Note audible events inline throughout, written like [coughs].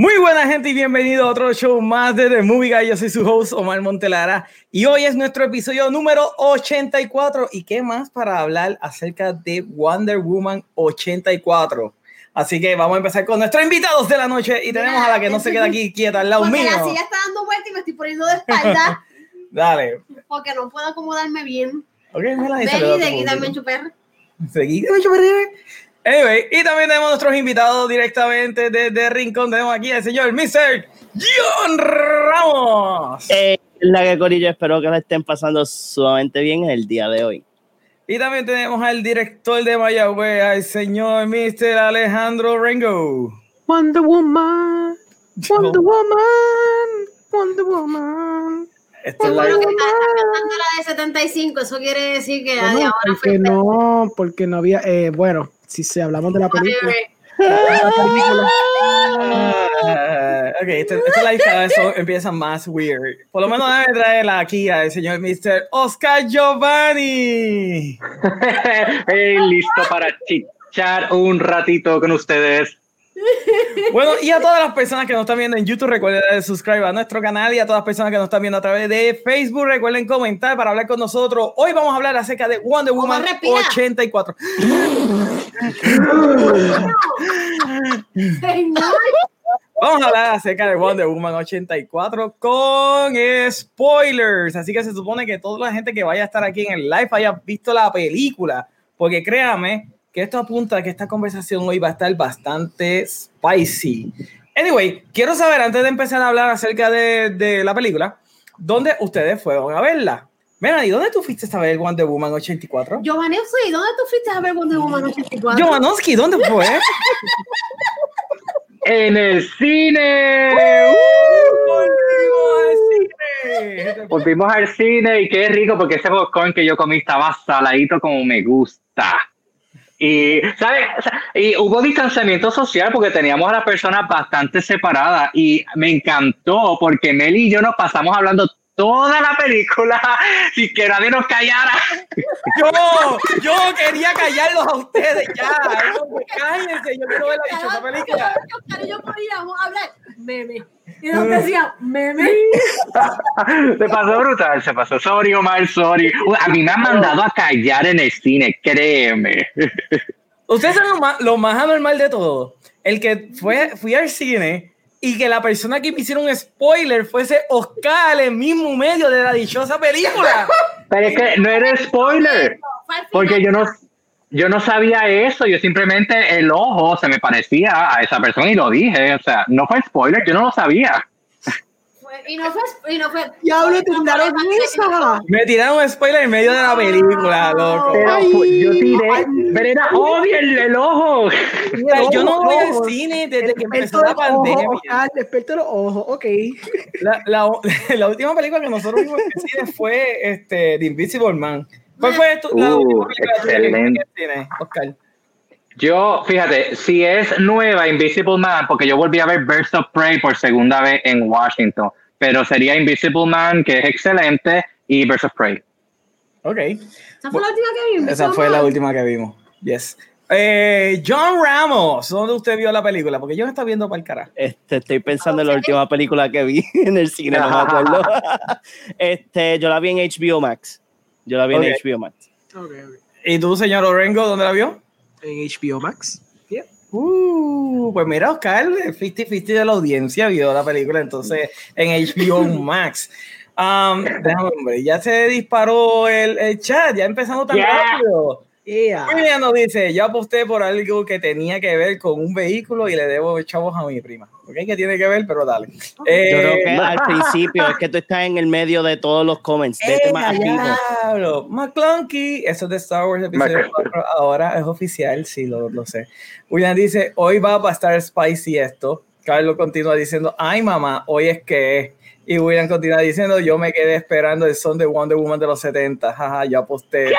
Muy buena gente y bienvenido a otro show más de The Movie Guy. Yo soy su host Omar Montelara y hoy es nuestro episodio número 84 y qué más para hablar acerca de Wonder Woman 84. Así que vamos a empezar con nuestros invitados de la noche y tenemos a la que no se queda aquí [laughs] quieta al lado Porque mío. la silla está dando vuelta y me estoy poniendo de espalda [laughs] Dale. porque no puedo acomodarme bien. Ok, me la dice, Ven y de quitarme tu chupar. Seguí, dame chupar. Anyway, y también tenemos a nuestros invitados directamente desde Rincón. Tenemos aquí al señor Mr. John Ramos. Eh, la que Corillo, espero que la estén pasando sumamente bien en el día de hoy. Y también tenemos al director de Mayagüez, al señor Mr. Alejandro Rengo. Wonder Woman, Wonder Woman, Wonder Woman. Esto es la- bueno que está cantando la de 75, eso quiere decir que la de ahora porque fue no, porque no había, eh, bueno, si se hablamos de la película, Ah, ok, esta, esta es la lista, eso empieza más weird. Por lo menos debe traer aquí al señor Mr. Oscar Giovanni. [laughs] Hey, listo para chichar un ratito con ustedes. Bueno, y a todas las personas que nos están viendo en YouTube, recuerden subscribe a nuestro canal y a todas las personas que nos están viendo a través de Facebook, recuerden comentar para hablar con nosotros. Hoy vamos a hablar acerca de Wonder Woman Omar, respira. 84. Señor, Vamos a hablar acerca de Wonder Woman 84 con spoilers. Así que se supone que toda la gente que vaya a estar aquí en el live haya visto la película. Porque créame que esto apunta a que esta conversación hoy va a estar bastante spicy. Anyway, quiero saber, antes de empezar a hablar acerca de, de la película, ¿dónde ustedes fueron a verla? Melanie, ¿dónde tú fuiste a ver Wonder Woman 84? Giovanni, sí, ¿dónde tú fuiste a ver Wonder Woman 84? Jovanovski, ¿dónde fue? [laughs] En el cine. Volvimos al cine. Volvimos al cine y qué rico porque ese popcorn que yo comí estaba saladito como me gusta. Y, ¿sabes? Y hubo distanciamiento social porque teníamos a las personas bastante separadas y me encantó porque Meli y yo nos pasamos hablando toda la película sin que nadie nos callara. Yo, yo quería callarlos a ustedes ya. Cállense, yo quiero ver la dichosa película. Oscar y yo podíamos hablar meme. Y nos decía meme. [laughs] Se pasó brutal, se pasó. Sorry, Omar, sorry. Uy, A mí me han mandado a callar en el cine, créeme. [laughs] Ustedes son lo más, lo más anormal de todo. El que fue, fui al cine y que la persona que me hicieron un spoiler fuese Oscar, el mismo medio de la dichosa película. Pero es que no era spoiler, porque yo no, yo no sabía eso. Yo simplemente el ojo se me parecía a esa persona y lo dije. O sea, no fue spoiler, yo no lo sabía. Y no fue. Y no fue Diablo, te tiraron esa. Me tiraron un spoiler en medio de la película, loco. Pero Ay. yo tiré, pero era obvio el, el ojo. O sea, yo no voy al cine desde que empezó la pandemia. Ah, desperto los ojos, ok. La, la, [laughs] la última película que nosotros vimos en el cine fue este, The Invisible Man. ¿Cuál fue tu- la Uh, excelente. el cine, Oscar? Yo, fíjate, si es nueva Invisible Man, porque yo volví a ver Birds of Prey por segunda vez en Washington, pero sería Invisible Man, que es excelente, y Birds of Prey. Ok. Esa fue la última que vimos. Esa fue la última que vimos. Yes. Eh, John Ramos, ¿dónde usted vio la película? Porque yo me estaba viendo para el carajo. Este, estoy pensando en la última película que vi [laughs] en el cine, no me [laughs] acuerdo. [laughs] este, yo la vi en HBO Max. Yo la vi en HBO Max. ¿Y tú, señor Orengo, dónde la vio? En HBO Max. Yeah. Uh, pues mira, Oscar, 50-50 de la audiencia vio la película entonces en HBO [laughs] Max. Um, déjame ver, ya se disparó el, el chat, ya empezamos tan Yeah. rápido. Yeah. William nos dice, yo aposté por algo que tenía que ver con un vehículo y le debo chavos a mi prima. ¿Ok? Que tiene que ver, pero dale. Yo creo Eh, que al [laughs] principio es que tú estás en el medio de todos los comments. Vete ¡Eh, más diablo! McClunky, eso es de Star Wars episodio Mac- 4, ahora es oficial, sí, lo, lo sé. William dice, hoy va a estar spicy esto. Carlos continúa diciendo, ay mamá, hoy es que es. Y William continúa diciendo, yo me quedé esperando el son de Wonder Woman de los 70. Jaja, [laughs] yo aposté.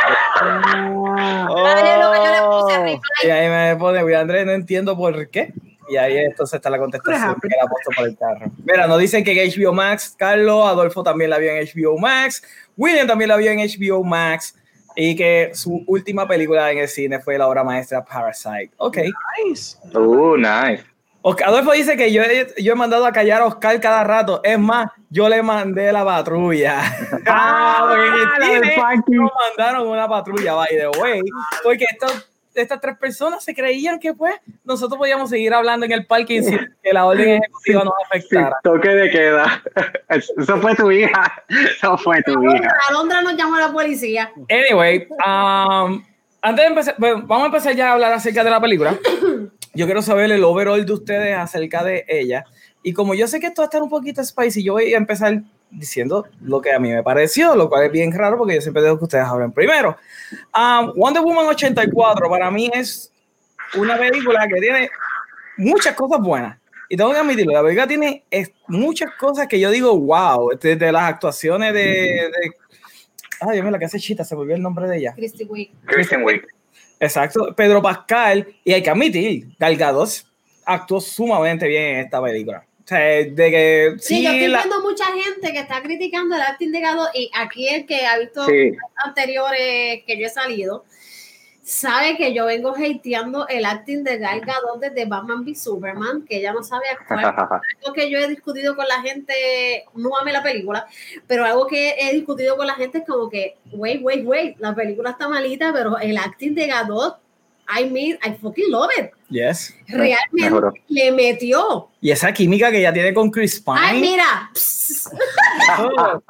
Oh. Y ahí me pone, William Andrés, no entiendo por qué. Y ahí entonces está la contestación que la puesto por el carro. Mira, nos dicen que en HBO Max, Carlos, Adolfo también la vio en HBO Max, William también la vio en HBO Max y que su última película en el cine fue la obra maestra Parasite. Ok. nice. Uh, nice. Oscar- Adolfo dice que yo he, yo he mandado a callar a Oscar cada rato. Es más, yo le mandé la patrulla. [laughs] Ah, porque en el nos mandaron una patrulla, by the way. Porque estos- estas tres personas se creían que pues nosotros podíamos seguir hablando en el parking sin que la orden ejecutiva nos Sí, afectara. toque de queda. [laughs] Eso fue tu hija. Eso fue tu hija. Alondra, Alondra nos llamó a la policía. Anyway, um, antes de empezar, bueno, vamos a empezar ya a hablar acerca de la película. [coughs] Yo quiero saber el overall de ustedes acerca de ella. Y como yo sé que esto va a estar un poquito spicy, yo voy a empezar diciendo lo que a mí me pareció, lo cual es bien raro porque yo siempre dejo que ustedes hablen primero. Um, Wonder Woman 84 para mí es una película que tiene muchas cosas buenas. Y tengo que admitirlo, la película tiene muchas cosas que yo digo, wow, desde las actuaciones de... de Ay, Dios mío, la que hace chita, se me olvidó el nombre de ella. Christy Wick. Kristen Wiig. Exacto, Pedro Pascal, y hay que admitir, Gal Gadot actuó sumamente bien en esta película. O sea, de que Sí, sí, yo estoy la- viendo mucha gente que está criticando el acting de Gadot y aquí el que ha visto Sí. anteriores que yo he salido sabe que yo vengo hateando el acting de Gal Gadot desde Batman v Superman, que ella no sabe actuar. [laughs] algo que yo he discutido con la gente, no amé la película, pero algo que he discutido con la gente es como que, wait, wait, wait, la película está malita, pero el acting de Gadot, I mean, I fucking love it. yes. Realmente Mejoró. le metió. Y esa química que ella tiene con Chris Ay, Pine, mira, pss, oh,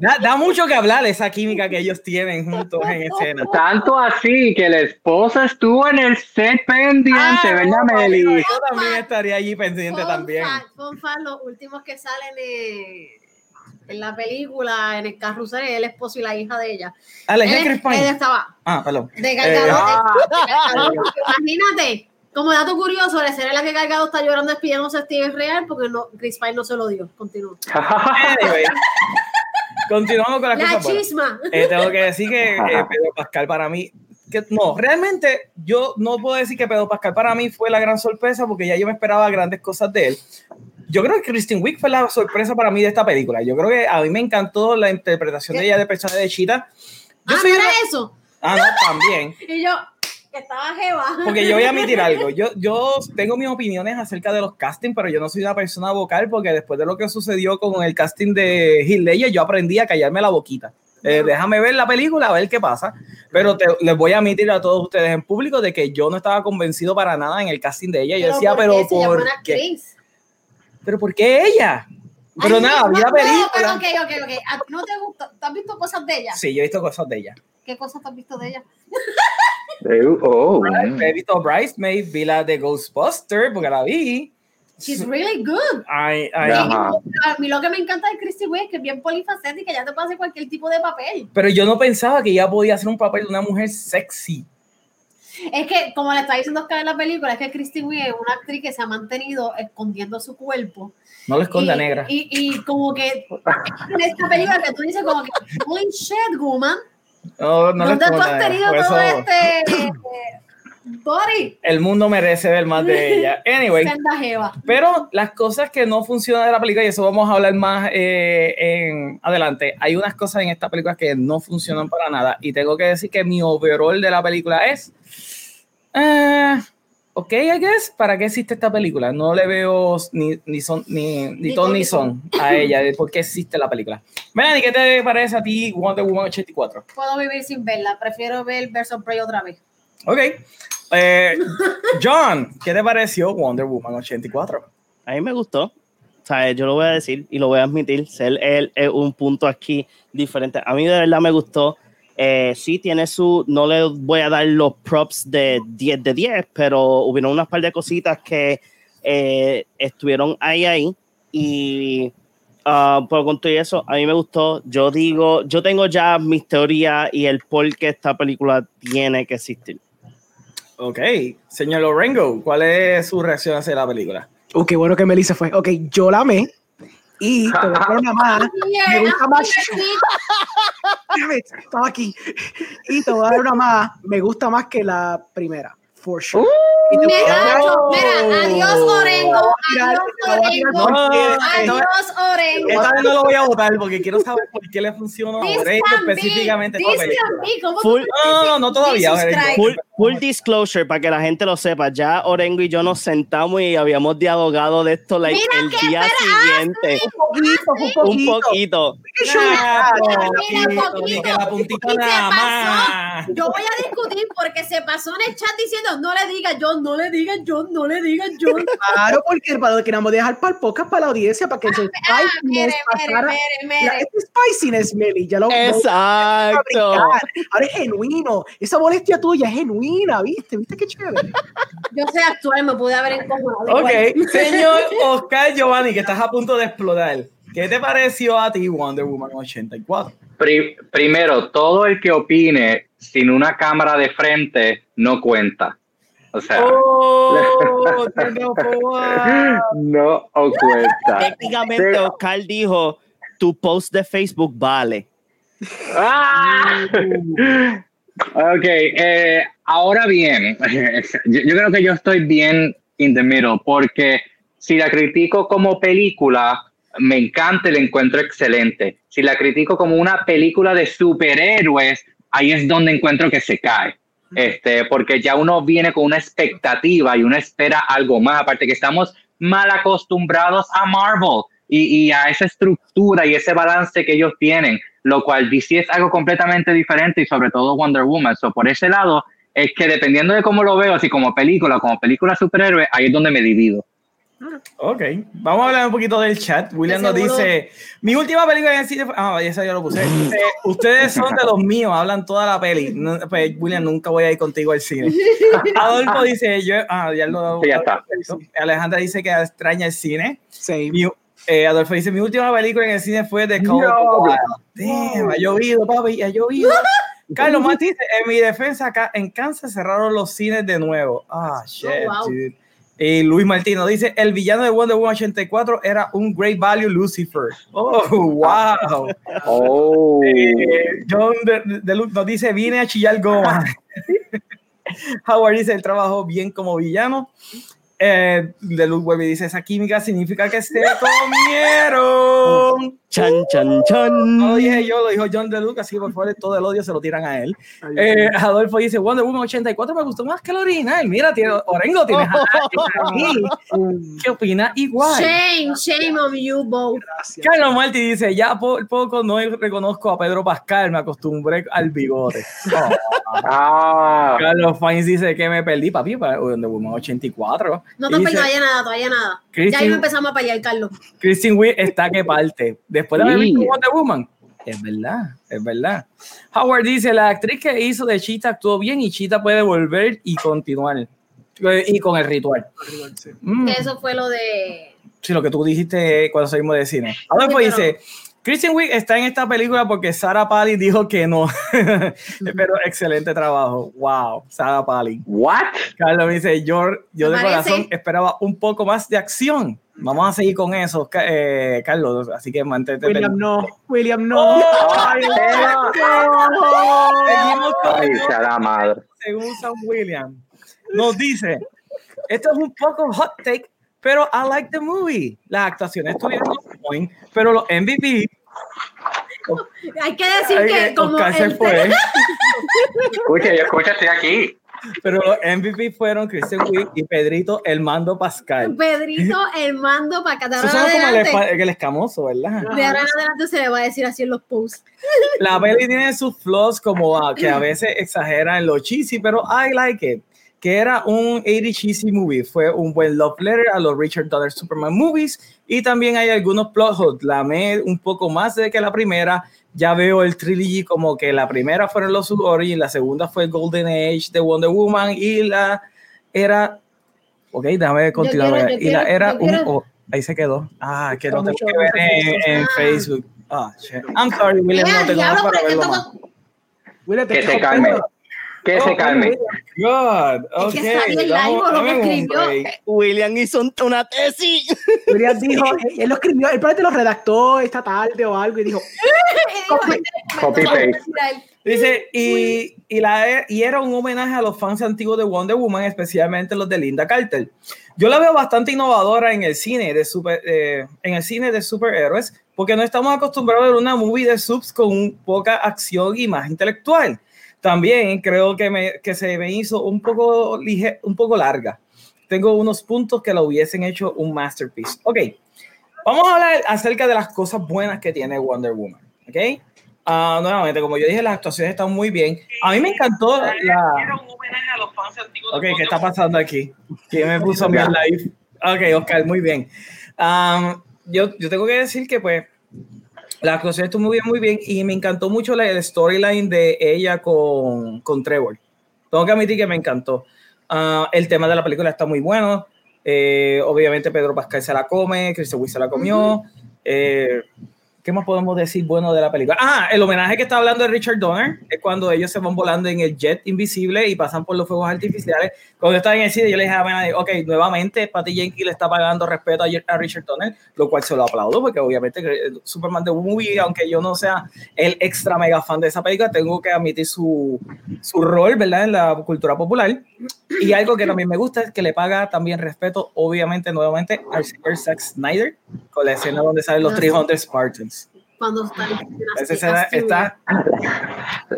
da, da mucho que hablar esa química que ellos tienen juntos en escena. Tanto así que la esposa estuvo en el set pendiente, Ah, ¿verdad, Meli? Yo también estaría allí pendiente también. fact, los últimos que salen eh, en la película, en el carrusel, el esposo y la hija de ella. Ah, la hija de Él- Chris Pine. él estaba Ah, perdón. de Eh, ah. [laughs] Imagínate, como dato curioso, la escena en la que Gal Gadot está llorando despidiéndose de Steve es real porque no, Chris Pine no se lo dio. Continúa. Anyway, [laughs] continuamos con las La cosas chisma. Eh, tengo que decir que eh, Pedro Pascal para mí, que no, realmente yo no puedo decir que Pedro Pascal para mí fue la gran sorpresa porque ya yo me esperaba grandes cosas de él. Yo creo que Kristen Wiig fue la sorpresa para mí de esta película. Yo creo que a mí me encantó la interpretación de ella del personaje de Cheetah. Yo Ah, soy ¿no era una- eso? Ah, no, también. [laughs] Y yo, que estaba jeva. Porque yo voy a admitir [laughs] algo. Yo, yo tengo mis opiniones acerca de los castings, pero yo no soy una persona vocal porque después de lo que sucedió con el casting de Ledger, yo aprendí a callarme la boquita. Eh, déjame ver la película, a ver qué pasa. Pero te- les voy a admitir a todos ustedes en público de que yo no estaba convencido para nada en el casting de ella. Yo decía, ¿por pero qué? ¿por qué? ¿Pero por qué ella? Pero Ay, nada, no, vi la no, pero película. ok, ok, ok. ¿A ti no te gusta? ¿Tú has visto cosas de ella? Sí, yo he visto cosas de ella. ¿Qué cosas tú has visto de ella? Eh, oh, He visto Bridesmaid, vi la de Ghostbuster, porque la vi. She's really good. Ay, ay, Ajá. A mí lo que me encanta de Christy es que es bien polifacética, ya te puede hacer cualquier tipo de papel. Pero yo no pensaba que ella podía hacer un papel de una mujer sexy. Es que, como le está diciendo Oscar en la película, es que Christy Wiig es una actriz que se ha mantenido escondiendo su cuerpo. No le esconda y, negra. Y, y como que en esta película que tú dices como que, holy shit, woman, No, no ¿dónde tú has tenido todo eso este [clears throat] body? El mundo merece ver más de ella. [laughs] Anyway, pero las cosas que no funcionan de la película, y eso vamos a hablar más eh, en adelante, hay unas cosas en esta película que no funcionan para nada. Y tengo que decir que mi overall de la película es. eh, ok, I guess, ¿para qué existe esta película? No le veo ni, ni son ni, ni, ton ni son a ella de por qué existe la película. Melanie, ¿qué te parece a ti Wonder Woman 84? Puedo vivir sin verla, prefiero ver Versus Prey otra vez. Ok. Eh, John, ¿qué te pareció Wonder Woman 84? A mí me gustó. O sea, yo lo voy a decir y lo voy a admitir. Ser él es un punto aquí diferente. A mí de verdad me gustó. Eh, sí, tiene su. No le voy a dar los props de 10 de 10, pero hubieron unas par de cositas que eh, estuvieron ahí, ahí. Y ah, por con todo eso, a mí me gustó. Yo digo, yo tengo ya mis teorías y el por qué esta película tiene que existir. Ok. Señor Lorengo, ¿cuál es su reacción hacia la película? Uh, qué bueno que Melissa fue. Ok, yo la amé. Y te voy a poner una [laughs] más. Me gusta más. Damn it, [laughs] estaba aquí. Y te voy a dar una más. Me gusta más que la primera. For sure. Mira, adiós Orengo, adiós Orengo, adiós Orengo. Esta vez no lo voy a votar porque quiero saber por qué le funcionó a Orengo específicamente esta this película. can be, ¿cómo Full- tú No, no, no todavía. Full, full disclosure, para que la gente lo sepa, ya Orengo y yo nos sentamos y habíamos dialogado de esto like, Mira el día siguiente. Un poquito, un poquito. Ah. Yo voy a discutir porque se pasó en el chat diciendo no le digas John, no le digas John, no le digas John. Claro, porque para lo que queremos dejar para el podcast, para la audiencia, para que el Ah, spiciness mire, mire, pasara. mire, La, mire. este spiciness, Meli, ya lo Exacto. fabricar. Ahora es genuino. Esa molestia tuya es genuina, ¿viste? ¿Viste qué chévere? Yo sé actuar, me pude haber encojonado. Ok, igual. señor Oscar Giovanni, que estás a punto de explotar. ¿Qué te pareció a ti Wonder Woman 84? Pri- primero, todo el que opine sin una cámara de frente no cuenta. O sea, Oh, [laughs] no cuenta. Técnicamente, Sí. Oscar dijo: tu post de Facebook vale. ¡Ah! [laughs] Ok, eh, ahora bien, [laughs] yo, yo creo que yo estoy bien in the middle, porque si la critico como película, me encanta y la encuentro excelente. Si la critico como una película de superhéroes, ahí es donde encuentro que se cae. Este, porque ya uno viene con una expectativa y uno espera algo más, aparte que estamos mal acostumbrados a Marvel y, y a esa estructura y ese balance que ellos tienen, lo cual DC es algo completamente diferente y sobre todo Wonder Woman. So, por ese lado, es que dependiendo de cómo lo veo, si como película, como película superhéroe, ahí es donde me divido. Ok, vamos a hablar un poquito del chat. William nos dice, mi última película en el cine fue... Ah, esa yo lo puse. Dice, Ustedes son de los míos, hablan toda la peli. No, pues, William, nunca voy a ir contigo al cine. [laughs] Adolfo dice, yo... Ah, ya lo... Sí, ya está. Alejandra dice que extraña el cine. Sí. Mi- eh, Adolfo dice, mi última película en el cine fue The Call No. of the Wild". Damn, ha llovido, papi, ha llovido. [laughs] Carlos Martí dice, en mi defensa, acá en Kansas cerraron los cines de nuevo. Ah, shit, wow. dude. Y Luis Martino dice, el villano de Wonder Woman 84 era un Great Value Lucifer. Oh, wow. Oh. Eh, John de, nos dice, vine a chillar goma. [laughs] Howard dice, él trabajó bien como villano. Eh, de Luke vuelve y dice, esa química significa que se [laughs] comieron. Chan, chan, No lo chan. dije yo, lo dijo John DeLuca, así que por favor todo el odio se lo tiran a él. Eh, Adolfo dice, Wonder Woman 84 me gustó más que el original. Mira, tiene, Orengo tiene ¿Qué opina? Igual. Shame, shame on you both. Gracias. Carlos Martí dice, ya por poco no reconozco a Pedro Pascal, me acostumbré al bigote. Oh. Ah. Carlos Fainz dice que me perdí, papi, para Wonder Woman 84. No Y te pelees todavía nada, todavía nada. Christine- Ya ahí empezamos a pelear, Carlos. Kristen Wiig está que parte. Después de haber Sí. visto Wonder Woman. Es verdad, es verdad. Howard dice, la actriz que hizo de Cheetah actuó bien y Cheetah puede volver y continuar. Eh, Y con el ritual. Mm. Eso fue lo de. Sí, lo que tú dijiste cuando salimos de cine. Adolfo Sí, pero- dice, Christian Wiig está en esta película porque Sarah Palin dijo que no. [laughs] pero excelente trabajo. Wow, Sarah Palin. What? Carlos me dice, yo, yo de parece. corazón esperaba un poco más de acción. Vamos a seguir con eso, eh, Carlos. Así que mantente. William, no. William, no. Ay, Seguimos con Ay, sea la madre. según Sam William. Nos dice, esto es un poco hot take, pero I like the movie. Las actuaciones estuvieron on point, pero los MVP... Hay que decir Ay, que como. Oscar se el- fue. Escucha, yo escucha, estoy aquí. Pero los MVP fueron Christian Wiig y Pedrito el Mando Pascal. Pedrito, [laughs] el mando de Eso suena en como el, el escamoso, ¿verdad? De ahora en adelante se le va a decir así en los posts. La peli tiene sus flaws como a- que a veces exagera en lo cheesy, pero I like it. Que era un 80 cheesy movie. Fue un buen love letter a los Richard Donner Superman movies. Y también hay algunos plot holes. La amé un poco más de que la primera. Ya veo el trilogy como que la primera fueron los Origins, la segunda fue Golden Age de Wonder Woman y la era. Ok, déjame continuar. quiero- yo y la quiero- era yo un. oh, ahí se quedó. Ah, que no Mucho- tengo que ver en, en Ah. Facebook. Ah, shit. I'm sorry, William, Mira, no tengo nada para verlo más. William, te Que se calme. rompiendo- Que se calme. God, Es que bien dame- largo lo que escribió. William hizo un- una tesis. [laughs] William dijo, él, él lo escribió, él probablemente lo redactó esta tarde o algo y dijo, [laughs] Copy [laughs] paste. Dice, y, y, la, y era un homenaje a los fans antiguos de Wonder Woman, especialmente los de Linda Carter. Yo la veo bastante innovadora en el cine de super, eh, en el cine de superhéroes, porque no estamos acostumbrados a ver una movie de subs con poca acción y más intelectual. También creo que, me, que se me hizo un poco, lige, un poco larga. Tengo unos puntos que la hubiesen hecho un masterpiece. Ok, vamos a hablar acerca de las cosas buenas que tiene Wonder Woman. Ok, Ah, nuevamente, como yo dije, las actuaciones están muy bien. A mí me encantó la. Ok, ¿qué está pasando aquí? ¿Quién me [laughs] puso mi live? Ok, Oscar, muy bien. Um, yo, yo tengo que decir que, pues, la actuación estuvo muy bien, muy bien. Y me encantó mucho la, storyline de ella con, con Trevor. Tengo que admitir que me encantó. Ah, el tema de la película está muy bueno. Eh, obviamente, Pedro Pascal se la come, Kristen Wiig se la comió. Eh, ¿Qué más podemos decir bueno de la película? Ah, el homenaje que está hablando de Richard Donner es cuando ellos se van volando en el jet invisible y pasan por los fuegos artificiales. Cuando yo estaba en el cine, yo le dije a Mena, ok, nuevamente Patty Jenkins le está pagando respeto a, Richard Donner, lo cual se lo aplaudo porque obviamente que Superman de Movie, aunque yo no sea el extra mega fan de esa película, tengo que admitir su, su rol, ¿verdad? En la cultura popular. Y algo que también me gusta es que le paga también respeto, obviamente, nuevamente, al señor Zack Snyder, con la escena donde salen los 300 Spartans. Cuando está Esa escena está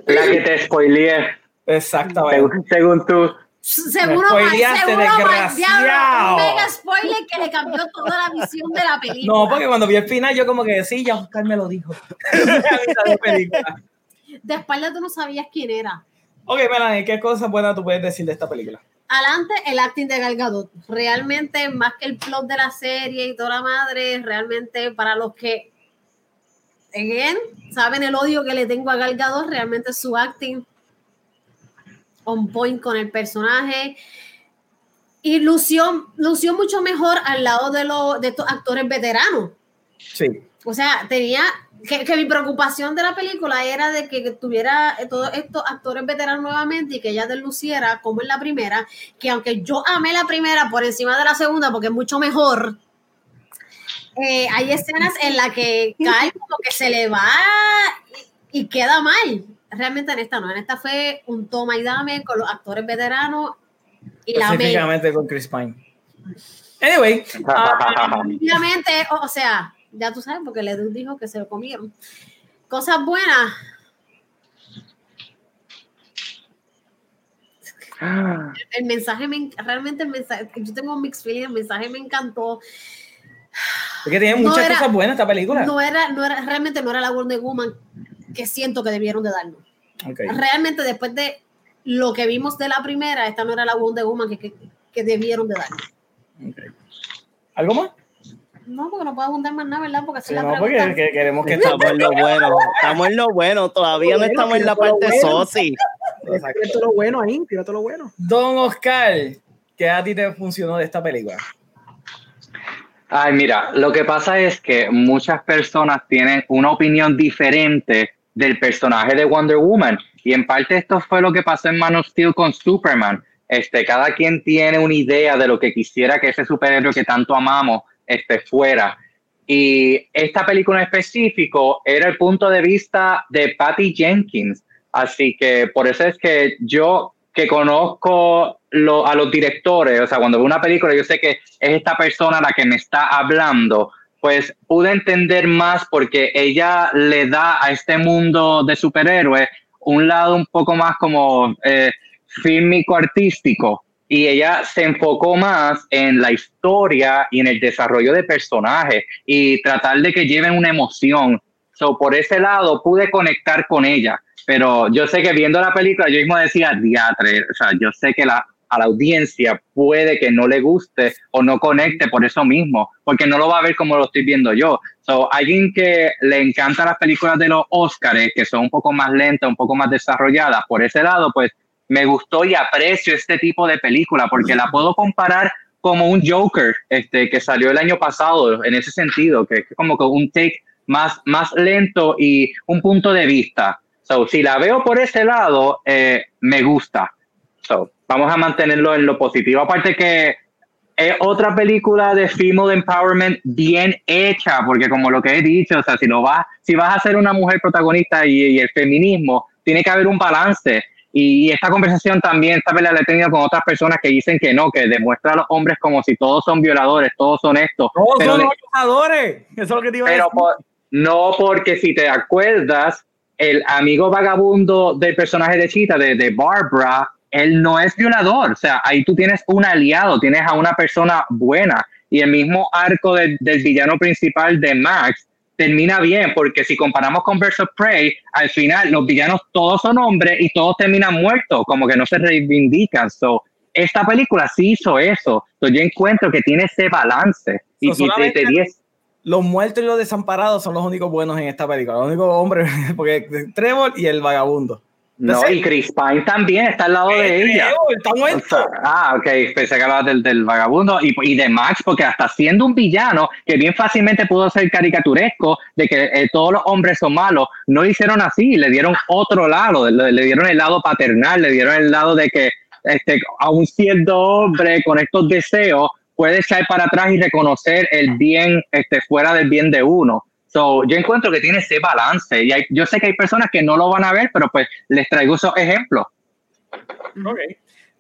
La que te spoileé, exactamente. según, según tú. Seguro, Me mal, seguro, mal, diablo, un mega spoiler que le cambió toda la visión de la película. No, porque cuando vi el final, yo como que sí, ya Oscar me lo dijo. [laughs] De espalda tú no sabías quién era. ok, Melanie, ¿qué cosas buenas tú puedes decir de esta película? Adelante, el acting de Gal Gadot. Realmente, más que el plot de la serie y toda la madre, realmente para los que, again, saben el odio que le tengo a Gal Gadot, realmente su acting on point con el personaje. Y lució, lució mucho mejor al lado de, los de estos actores veteranos. Sí. O sea, tenía que, que, mi preocupación de la película era de que, tuviera todos estos actores veteranos nuevamente y que ella desluciera como en la primera, que aunque yo amé la primera por encima de la segunda porque es mucho mejor, eh, hay escenas en las que cae como que se le va y, y, queda mal. Realmente en esta no, en esta fue un toma y dame con los actores veteranos y la Específicamente con Chris Pine. Anyway, uh, obviamente, o, o sea, ya tú sabes, porque Leduc dijo que se lo comieron. Cosas buenas. El, el mensaje, me, realmente el mensaje, yo tengo un mixed feeling, el mensaje me encantó. Es que tiene muchas no era, cosas buenas esta película. No era, no era, realmente no era la Wonder Woman que siento que debieron de darnos. Okay. Realmente después de lo que vimos de la primera, esta no era la Wonder Woman que, que, que debieron de darnos. Okay. ¿Algo más? No, porque no puedo abundar más nada, ¿verdad? Porque así sí, la no, porque que queremos que [laughs] estamos en lo bueno. Estamos en lo bueno. Todavía no estamos en la parte bueno. soci. Tira todo lo bueno ahí, tira todo lo bueno. Don Oscar, ¿qué a ti te funcionó de esta película? Ay, mira, lo que pasa es que muchas personas tienen una opinión diferente del personaje de Wonder Woman. Y en parte esto fue lo que pasó en Man of Steel con Superman. Este, cada quien tiene una idea de lo que quisiera que ese superhéroe que tanto amamos este, fuera. Y esta película en específico era el punto de vista de Patty Jenkins. Así que por eso es que yo que conozco lo, a los directores, o sea, cuando veo una película, yo sé que es esta persona la que me está hablando, pues pude entender más porque ella le da a este mundo de superhéroes un lado un poco más como eh, fílmico artístico y ella se enfocó más en la historia y en el desarrollo de personajes y tratar de que lleven una emoción. So, por ese lado pude conectar con ella, pero yo sé que viendo la película yo mismo decía, diatre, o sea, yo sé que la, a la audiencia puede que no le guste o no conecte por eso mismo, porque no lo va a ver como lo estoy viendo yo. So, alguien que le encanta las películas de los Oscars, que son un poco más lentas, un poco más desarrolladas, por ese lado, pues me gustó y aprecio este tipo de película porque la puedo comparar como un Joker este, que salió el año pasado en ese sentido, que es como que un take más, más lento y un punto de vista. So, si la veo por ese lado, eh, me gusta. So, vamos a mantenerlo en lo positivo. Aparte que es otra película de female empowerment bien hecha, porque como lo que he dicho, o sea, si lo vas, si vas a ser una mujer protagonista y, el feminismo, tiene que haber un balance. Y, esta conversación también, esta pelea la he tenido con otras personas que dicen que no, que demuestra a los hombres como si todos son violadores, todos son estos. Todos son violadores. Eso es lo que te iba a decir. no, porque si te acuerdas, el amigo vagabundo del personaje de Chita, de, de Barbara, él no es violador, o sea, ahí tú tienes un aliado, tienes a una persona buena y el mismo arco del villano principal de Max termina bien, porque si comparamos con Versus Prey, al final los villanos todos son hombres y todos terminan muertos, como que no se reivindican. So, esta película sí hizo eso. So, yo encuentro que tiene ese balance. y, los muertos y los desamparados son los únicos buenos en esta película. Los únicos hombres, [laughs] porque Trevor y el vagabundo. No, y Chris Pine también está al lado de ella. Está muerto. ah, ok, pensé que hablabas del, del vagabundo y, y, de Max, porque hasta siendo un villano que bien fácilmente pudo ser caricaturesco de que eh, todos los hombres son malos, no lo hicieron así, le dieron otro lado, le, dieron el lado paternal, le dieron el lado de que este, aún siendo hombre con estos deseos, puede echar para atrás y reconocer el bien este, fuera del bien de uno yo encuentro que tiene ese balance y yo sé que hay personas que no lo van a ver, pero pues les traigo esos ejemplos. Ok.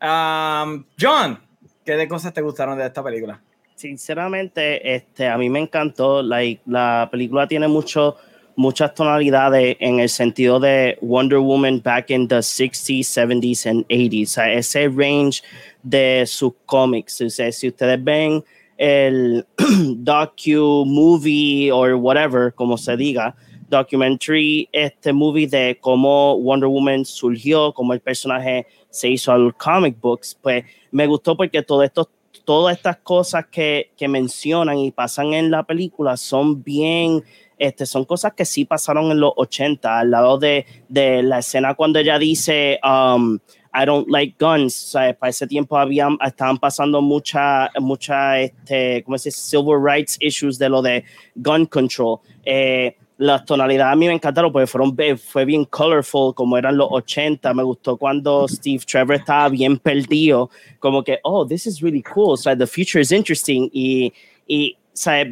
Um, John, ¿qué de cosas te gustaron de esta película? Sinceramente, este, a mí me encantó. la película tiene mucho, muchas tonalidades en el sentido de Wonder Woman back in the 60s, 70s and 80s. O sea, ese range de sus cómics. O sea, si ustedes ven el [clears throat] docu movie or whatever, como se diga, documentary, este movie de cómo Wonder Woman surgió, cómo el personaje se hizo a comic books, pues me gustó porque todo esto, todas estas cosas que, que mencionan y pasan en la película son bien, este, son cosas que sí pasaron en los 80, al lado de, de la escena cuando ella dice, um, I don't like guns. Para ese tiempo habían, estaban pasando mucha, mucha, este, ¿cómo se dice? Civil rights issues de lo de gun control. Eh, las tonalidades a mí me encantaron porque fueron, fue bien colorful, como eran los 80. Me gustó cuando Steve Trevor estaba bien perdido, como que, oh, this is really cool. So, the future is interesting. Y, y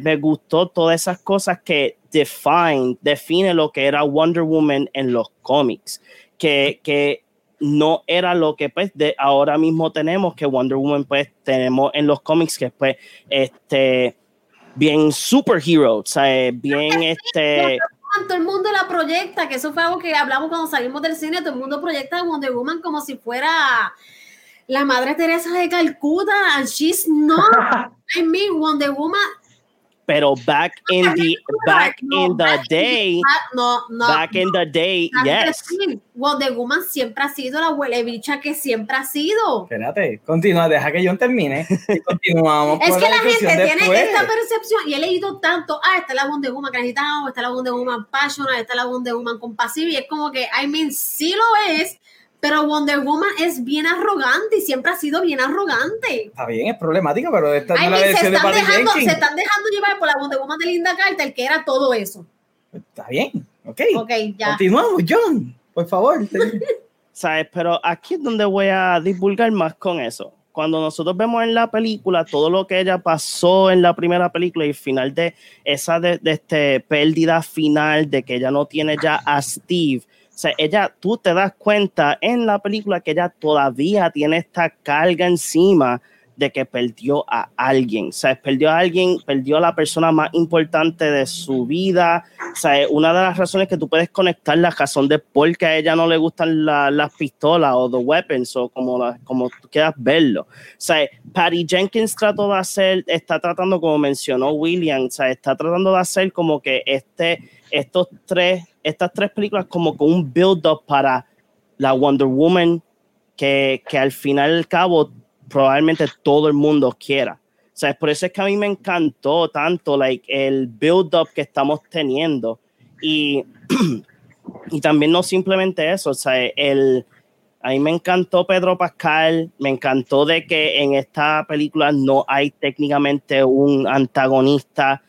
me gustó todas esas cosas que define, define lo que era Wonder Woman en los cómics. Que, que no era lo que pues de ahora mismo tenemos que Wonder Woman pues tenemos en los cómics que pues este bien superhero, o sea, bien [laughs] este todo el mundo la proyecta, que eso fue algo que hablamos cuando salimos del cine, todo el mundo proyecta a Wonder Woman como si fuera la madre Teresa de Calcuta, and she's not. [laughs] I mean, Wonder Woman pero back in the back in the day no, no, back in the day yes. Wonder Woman siempre ha sido la huele bicha que siempre ha sido. Espérate continúa deja que yo termine. Y continuamos [laughs] es que la, gente tiene esta percepción y he leído tanto ah está la Wonder Woman que necesitamos está la Wonder Woman passionate está la Wonder Woman compasiva y es como que I mean sí lo es pero Wonder Woman es bien arrogante y siempre ha sido bien arrogante. Está bien, es problemática, pero esta es la se, están dejando, se están dejando llevar por la Wonder Woman de Linda Carter, que era todo eso. Está bien, ok. Ok, ya. Continuamos, John, por favor. [laughs] ¿Sabes? Pero aquí es donde voy a divulgar más con eso. Cuando nosotros vemos en la película todo lo que ella pasó en la primera película y el final de esa de, de este pérdida final de que ella no tiene ya a Steve, o sea, ella, tú te das cuenta en la película que ella todavía tiene esta carga encima de que perdió a alguien, o sea, perdió a alguien, perdió a la persona más importante de su vida, o sea, una de las razones que tú puedes conectar la razón de por qué a ella no le gustan las pistolas o the weapons o como, como tú quieras verlo, o sea, Patty Jenkins trató de hacer, está tratando, como mencionó William, o sea, está tratando de hacer como que este, estos tres estas tres películas como con un build-up para la Wonder Woman que, que al final y cabo probablemente todo el mundo quiera. O por eso es que a mí me encantó tanto like, el build-up que estamos teniendo. Y, [clears throat] y también no simplemente eso, o sea, el, a mí me encantó Pedro Pascal, me encantó de que en esta película no hay técnicamente un antagonista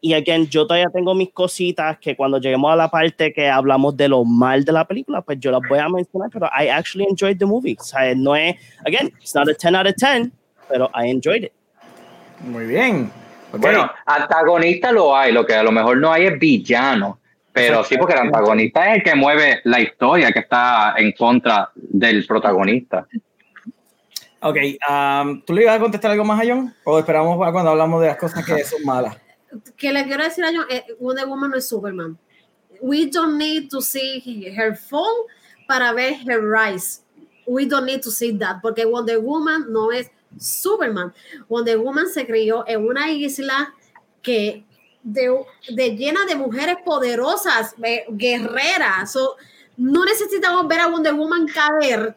y again, yo todavía tengo mis cositas que cuando lleguemos a la parte que hablamos de lo mal de la película, pues yo las voy a mencionar, pero I actually enjoyed the movie. O sea, no es, again, it's not a 10 out of 10, pero I enjoyed it. Muy bien. Okay. Bueno, antagonista lo hay, lo que a lo mejor no hay es villano, pero sí porque el antagonista es el que mueve la historia que está en contra del protagonista. Ok, um, ¿tú le ibas a contestar algo más a John? ¿O esperamos cuando hablamos de las cosas que son malas? Que le quiero decir a John, eh, Wonder Woman no es Superman. We don't need to see her fall para ver her rise. We don't need to see that, porque Wonder Woman no es Superman. Wonder Woman se crió en una isla que de, llena de mujeres poderosas, guerreras. So, no necesitamos ver a Wonder Woman caer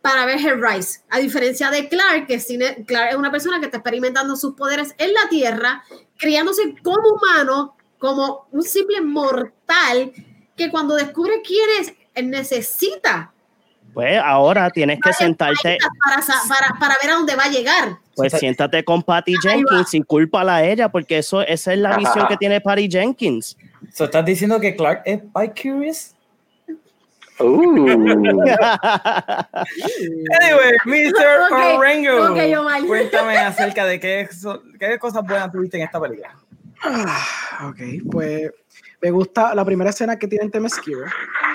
para ver her rise. A diferencia de Clark, que Clark es una persona que está experimentando sus poderes en la Tierra, criándose como humano, como un simple mortal, que cuando descubre quién es, él necesita. Pues ahora tienes que sentarte. Para, para, para, ver a dónde va a llegar. Pues siéntate con Patty Jenkins y cúlpala a ella, porque eso, esa es la visión que tiene Patty Jenkins. So, ¿Estás diciendo que Clark es by curious? Uh. [laughs] anyway, Mr. Okay, Orengo, okay, cuéntame acerca de qué, qué cosas buenas tuviste en esta película. Ah, ok, pues me gusta la primera escena que tiene Themyscira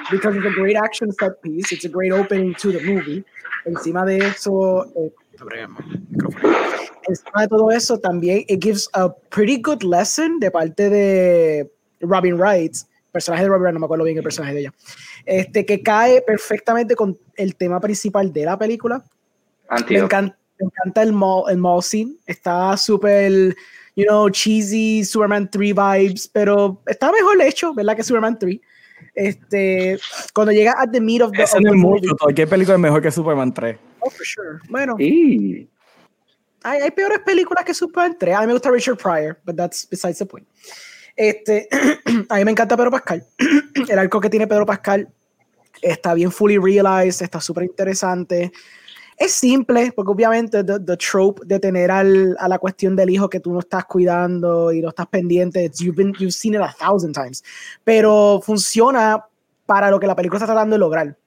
because it's a great action set piece, it's a great opening to the movie. Encima de eso, eh, encima de todo eso también it gives a pretty good lesson de parte de Robin Wright, personaje de Robin Wright, no me acuerdo bien el personaje de ella este, que cae perfectamente con el tema principal de la película. Me encanta, me encanta, el mall, el mall scene, está súper, you know, cheesy, Superman 3 vibes, pero está mejor hecho, ¿verdad? Que Superman 3. Este, cuando llega at the meat of the, Eso no es mucho, cualquier película es mejor que Superman 3. Oh, for sure. Bueno. Hay, hay, peores películas que Superman 3. A mí me gusta Richard Pryor, but that's besides the point. Este, [clears throat] a mí me encanta Pedro Pascal. [clears throat] El arco que tiene Pedro Pascal está bien fully realized, está súper interesante. Es simple, porque obviamente the, trope de tener al, a la cuestión del hijo que tú no estás cuidando y no estás pendiente, you've, been, you've seen it a thousand times, pero funciona para lo que la película está tratando de lograr.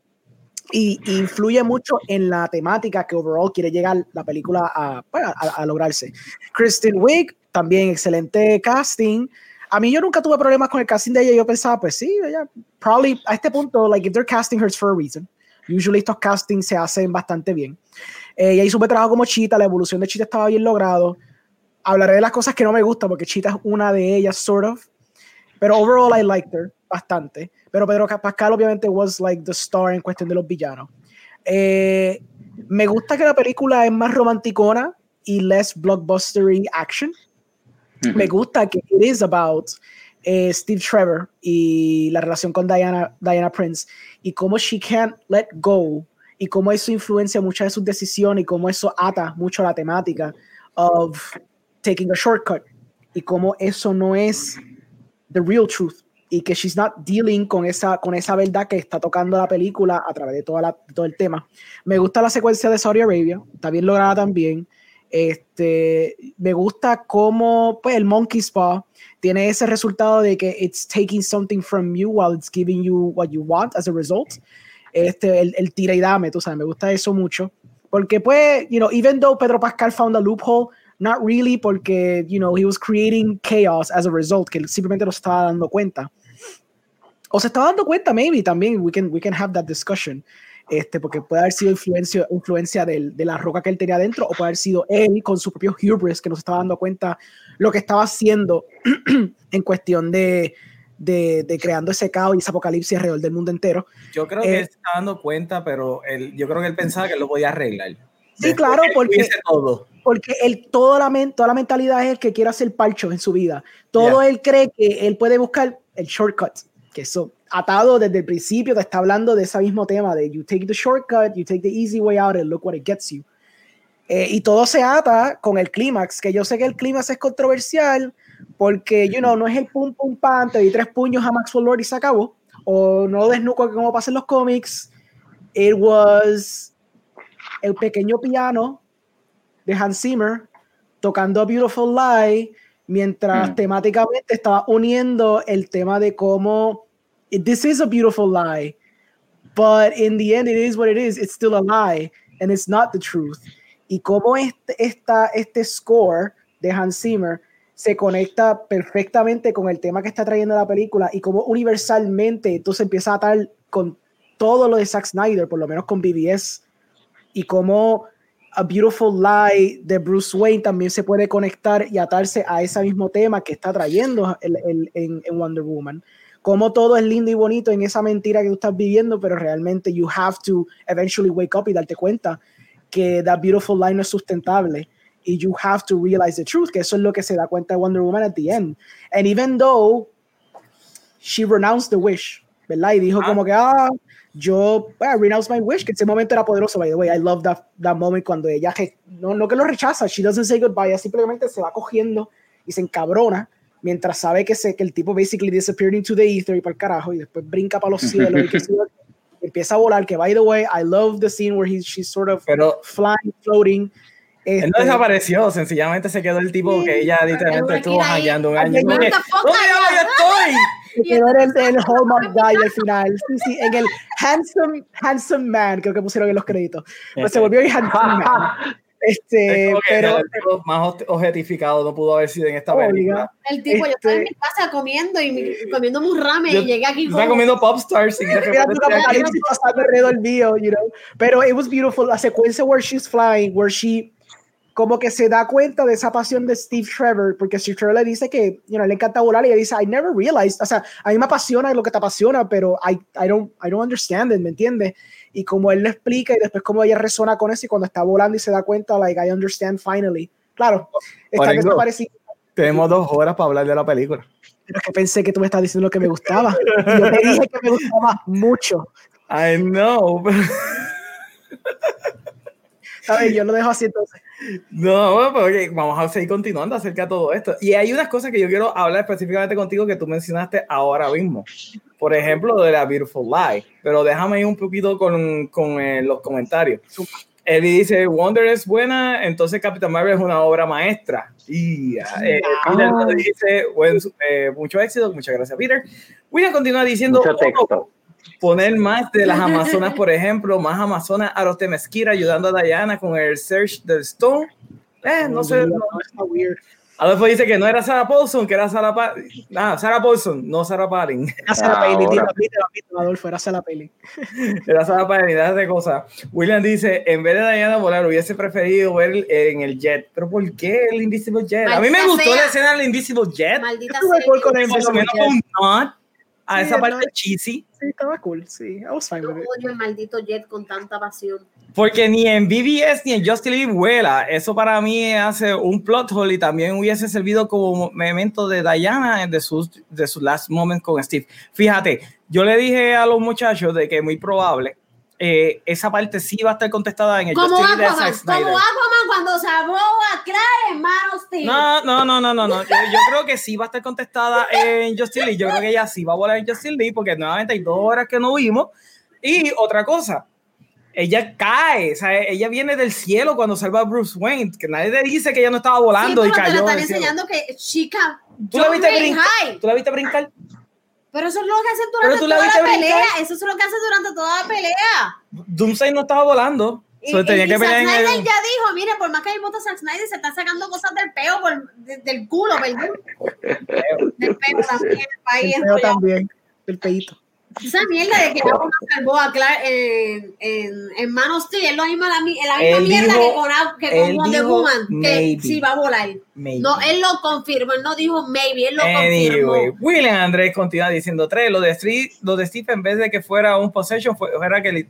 Y, influye mucho en la temática que overall quiere llegar la película a, pues, a, a lograrse. Kristen Wiig, también excelente casting a mí yo nunca tuve problemas con el casting de ella. Yo pensaba, pues sí, ella, probably a este punto, like if they're casting her for a reason. Usually estos castings se hacen bastante bien. Eh, ella hizo un trabajo como Chita, la evolución de Chita estaba bien logrado. Hablaré de las cosas que no me gustan porque Chita es una de ellas, sort of. Pero overall I liked her bastante. Pero Pedro Pascal obviamente was like the star en cuestión de los villanos. Eh, me gusta que la película es más romanticona y less blockbustery action. Me gusta que it is about eh, Steve Trevor y la relación con Diana, Diana Prince y cómo she can't let go y cómo eso influencia muchas de sus decisiones y cómo eso ata mucho la temática of taking a shortcut y cómo eso no es the real truth y que she's not dealing con esa, con esa verdad que está tocando la película a través de, toda la, todo el tema. Me gusta la secuencia de Saudi Arabia, está bien lograda también. Este, me gusta cómo pues, el Monkey's Paw tiene ese resultado de que it's taking something from you while it's giving you what you want as a result. Este, el, el tira y dame, tú sabes, me gusta eso mucho. Porque pues, you know, even though Pedro Pascal found a loophole, not really, porque, you know, he was creating chaos as a result, que simplemente no estaba dando cuenta. O se estaba dando cuenta, maybe, también, we can, we can have that discussion este, porque puede haber sido influencia, influencia de, de la roca que él tenía dentro, o puede haber sido él con su propio hubris que no se estaba dando cuenta lo que estaba haciendo [clears throat] en cuestión de, de, de, creando ese caos y ese apocalipsis alrededor del mundo entero. Yo creo que eh, él se está dando cuenta, pero él, yo creo que él pensaba que él lo podía arreglar. Sí, claro, porque, todo. porque él, toda, la, toda la mentalidad es el que quiere hacer parchos en su vida. Todo él cree que él puede buscar el shortcut, que eso atado desde el principio, te está hablando de ese mismo tema de you take the shortcut, you take the easy way out and look what it gets you. Eh, y todo se ata con el clímax, que yo sé que el clímax es controversial porque, you know, no es el pum pum pan, te di tres puños a Maxwell Lord y se acabó, o no desnuco como pasa en los cómics. It was el pequeño piano de Hans Zimmer tocando a Beautiful Lie mientras mm. temáticamente estaba uniendo el tema de cómo this is a beautiful lie, but in the end it is what it is, it's still a lie and it's not the truth. Y cómo este, esta, este score de Hans Zimmer se conecta perfectamente con el tema que está trayendo la película y cómo universalmente entonces empieza a atar con todo lo de Zack Snyder, por lo menos con BBS, y cómo A Beautiful Lie de Bruce Wayne también se puede conectar y atarse a ese mismo tema que está trayendo el, el, en, en, Wonder Woman. Como todo es lindo y bonito en esa mentira que tú estás viviendo, pero realmente you have to eventually wake up y darte cuenta que That Beautiful Lie no es sustentable y you have to realize the truth, que eso es lo que se da cuenta de Wonder Woman at the end. And even though she renounced the wish, ¿verdad? Y dijo ah. como que, ah, yo I renounce my wish, que ese momento era poderoso, by the way, I love that, that moment cuando ella, no, no que lo rechaza, she doesn't say goodbye, simplemente se va cogiendo y se encabrona mientras sabe que, se, que el tipo basically disappeared into the ether y para el carajo y después brinca para los cielos y que [laughs] empieza a volar, que by the way, I love the scene where he's, she's sort of Pero, flying, floating. Él no este, desapareció, sencillamente se quedó el tipo que ella literalmente estuvo hallando un año. ¿Dónde yo estoy? Se quedó en el, el Hallmark Guy al final. Sí, sí, en el Handsome, handsome Man, creo que pusieron en los créditos. Pues se volvió el Handsome Man. [laughs] Este, pero el tipo más objetificado no pudo haber sido en esta película. El tipo, este, yo estaba en mi casa comiendo y comiendo un ramen y llegué aquí. Estaba comiendo Popstars. Y [laughs] pasando alrededor mío, you know. Pero it was beautiful. La secuencia where she's flying, where she como que se da cuenta de esa pasión de Steve Trevor, porque Steve Trevor le dice que, you know, le encanta volar y ella dice, I never realized, o sea, a mí me apasiona lo que te apasiona, pero I, I, don't, I don't understand it, ¿me entiendes? Y como él le explica y después como ella resona con eso y cuando está volando y se da cuenta, like, I understand finally. Claro, está desaparecido. Tenemos dos horas para hablar de la película. Pero es que pensé que tú me estabas diciendo lo que me gustaba. Y yo te dije que me gustaba mucho. I know. ¿Sabes? Yo lo dejo así entonces. No, porque vamos a seguir continuando acerca de todo esto. Y hay unas cosas que yo quiero hablar específicamente contigo que tú mencionaste ahora mismo. Por ejemplo, de la Beautiful Lie. Pero déjame ir un poquito con, con eh, los comentarios. Él dice, Wonder es buena, entonces Captain Marvel es una obra maestra. Y eh, dice, eh, mucho éxito, muchas gracias Peter. William continúa diciendo, poner más de las [laughs] Amazonas, por ejemplo, más Amazonas a los Temesquira ayudando a Diana con el search del Stone. Eh, no sé. No, Adolfo dice que no era Sarah Paulson, que era Sarah pa ah, Sarah Paulson, no Sarah Palin. [laughs] Era Sarah Palin, Adolfo, era Sarah Palin. [laughs] Era Sarah Palin, de cosas. William dice, en vez de Diana volar, hubiese preferido ver en el jet. ¿Pero por qué el Invisible Jet? a mí me gustó la escena del Invisible Jet. Maldita sea. Con el Jet a esa parte cheesy. Sí, estaba cool, sí. I was fine Yo odio el maldito Jet con tanta pasión. Porque ni en BBS ni en Justin League vuela. Eso para mí hace un plot hole y también hubiese servido como memento de Diana de sus, de sus last moments con Steve. Fíjate, yo le dije a los muchachos de que es muy probable eh, esa parte sí va a estar contestada en el como Justice Aquaman, de Zack Snyder. Como Aquaman cuando se habló a Clara en. No, no, no, no, no, no. Yo, yo, creo que sí va a estar contestada en Justice League. Yo creo que ella sí va a volar en Justice League porque nuevamente hay dos horas que no vimos. Y otra cosa, ella cae, o sea, ella viene del cielo cuando salva a Bruce Wayne, que nadie le dice que ella no estaba volando sí, y cayó. Te están enseñando que chica, ¿Tú la, viste brincar? ¿Tú la viste brincar? Pero eso es lo que hace durante toda la, pelea. Eso es lo que hace durante toda la pelea. Doomsday no estaba volando. Y, tenía que pelear Zack Snyder ya dijo, mire, por más que hay votos, Zack Snyder se está sacando cosas del peo, por, del culo, ¿verdad? [laughs] del peo también. El peo también, el peito. Esa mierda de que Aquaman salvó a Clark en, en, en Man of Steel es lo mismo, la, la misma mierda que con, que con Wonder Woman, que sí va a volar. No, él lo confirmó, él no dijo maybe, él lo anyway, confirmó. William Andrés continúa diciendo tres, lo de, Steve, lo de Steve en vez de que fuera un possession, fuera que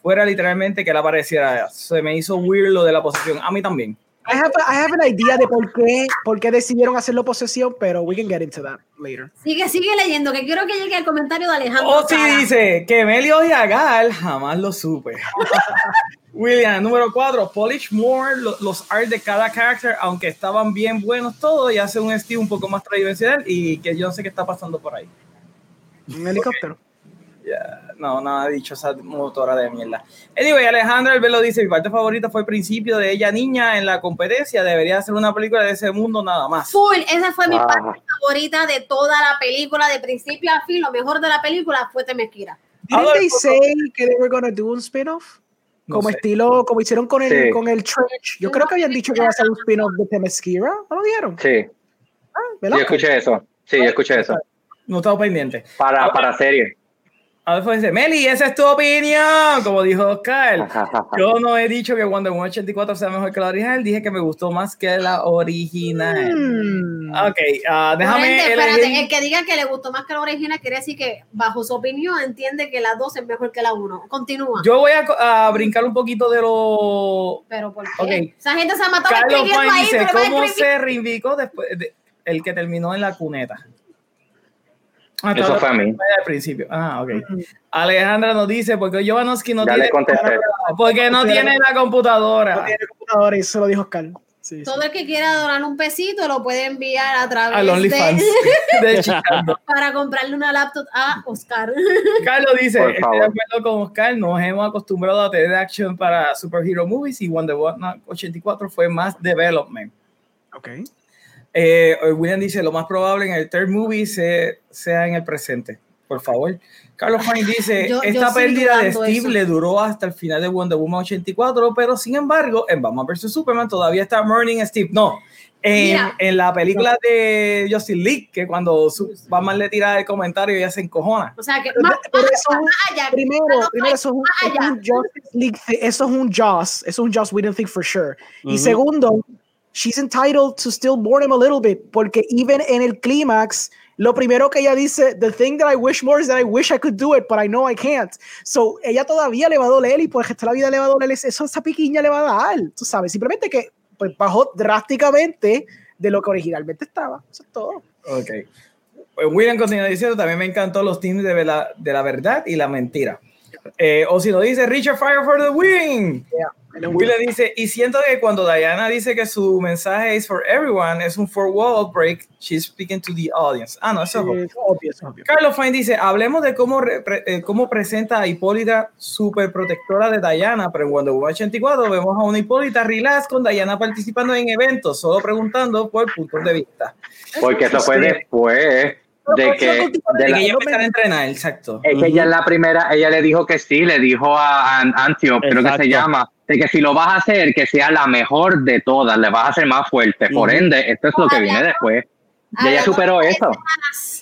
fuera literalmente que él apareciera. Se me hizo weird lo de la posesión. A mí también. I have, I have an idea de por qué, por qué decidieron hacerlo posesión, pero we can get into that later. Sigue, sigue leyendo, que quiero que llegue el comentario de Alejandro. Oh, sí, dice que Melio y Agal jamás lo supe. [laughs] William, número 4, polish more los art de cada character, aunque estaban bien buenos todos, y hace un estilo un poco más tradicional y que yo no sé qué está pasando por ahí. Un helicóptero. [laughs] no, no ha dicho esa motora de mierda. Anyway, Alejandra lo dice, mi parte favorita fue el principio de ella niña en la competencia, debería ser una película de ese mundo nada más. Full, esa fue mi parte favorita de toda la película, de principio a fin, lo mejor de la película fue Temesquira. Didn't they say que they were gonna do un spin-off? como estilo, como hicieron con el, con el Trench. Yo creo que habían dicho que iba a ser un spin-off de Temesquira. ¿No lo dieron? Sí. Ah, yo escuché eso. Sí, yo escuché eso. No estaba pendiente. Para, para serie. A ver, dice, Meli, esa es tu opinión, como dijo Oscar. [laughs] Yo no he dicho que Wonder Woman 84 sea mejor que la original, dije que me gustó más que la original. Hmm. Ok, uh, déjame. espérate, el que diga que le gustó más que la original quiere decir que, bajo su opinión, entiende que la 2 es mejor que la 1. Continúa. Yo voy a, brincar un poquito de lo. Pero, ¿por qué? Okay. Esa gente se ha matado Carlos Pine dice: ¿Cómo se reivindicó después de, el que terminó en la cuneta? Ah, Eso fue a mí. Al principio. Ah, ok. Alejandra nos dice, porque Jovanovski no tiene. Porque no tiene la computadora. No tiene computadora y eso lo dijo Oscar. Todo el que quiera donar un pesito lo puede enviar a través de, [laughs] de para comprarle una laptop a Oscar. Carlos dice, estoy de acuerdo con Oscar, nos hemos acostumbrado a tener action para superhero movies y Wonder Woman 84 fue más development. Ok. Eh, William dice, lo más probable en el third movie sea en el presente. Por favor. Carlos Fine dice, esta pérdida de Steve le duró hasta el final de Wonder Woman 84, pero sin embargo, en Batman vs. Superman todavía está Morning Steve. No, en, en, la película de Justin League, que cuando Batman le tira el comentario, ella se encojona. O sea, que primero, primero eso, es un, Justice League, eso es un Joss, eso es un Joss we don't think for sure. Y segundo, she's entitled to still mourn him a little bit, porque even en el clímax, lo primero que ella dice, the thing that I wish more is that I wish I could do it, but I know I can't. So, ella todavía le va a doler y por esta la vida le va a doler, eso esa piquiña le va a dar, tú sabes, simplemente que pues, bajó drásticamente de lo que originalmente estaba, eso es todo. Ok. Pues William continúa diciendo, también me encantó los teams de la, de la verdad y la mentira. Eh, o si lo dice, Richard Fire for the win. Will le dice, y siento que cuando Diana dice que su mensaje es for everyone, es un for wall break, she's speaking to the audience. Ah, no, eso es obvio. Carlos Fine dice, hablemos de cómo, eh, cómo presenta a Hipólita super protectora de Diana, pero en Wonder Woman 84 vemos a una Hipólita relax con Diana participando en eventos, solo preguntando por puntos de vista. Porque eso fue después de que, de, que ella empezara a entrenar, exacto. Es que ella en la primera, ella le dijo que sí, le dijo a Antio, creo que se llama, de que si lo vas a hacer, que sea la mejor de todas, le vas a hacer más fuerte. Por ende, esto es lo que viene después. Y ella superó eso.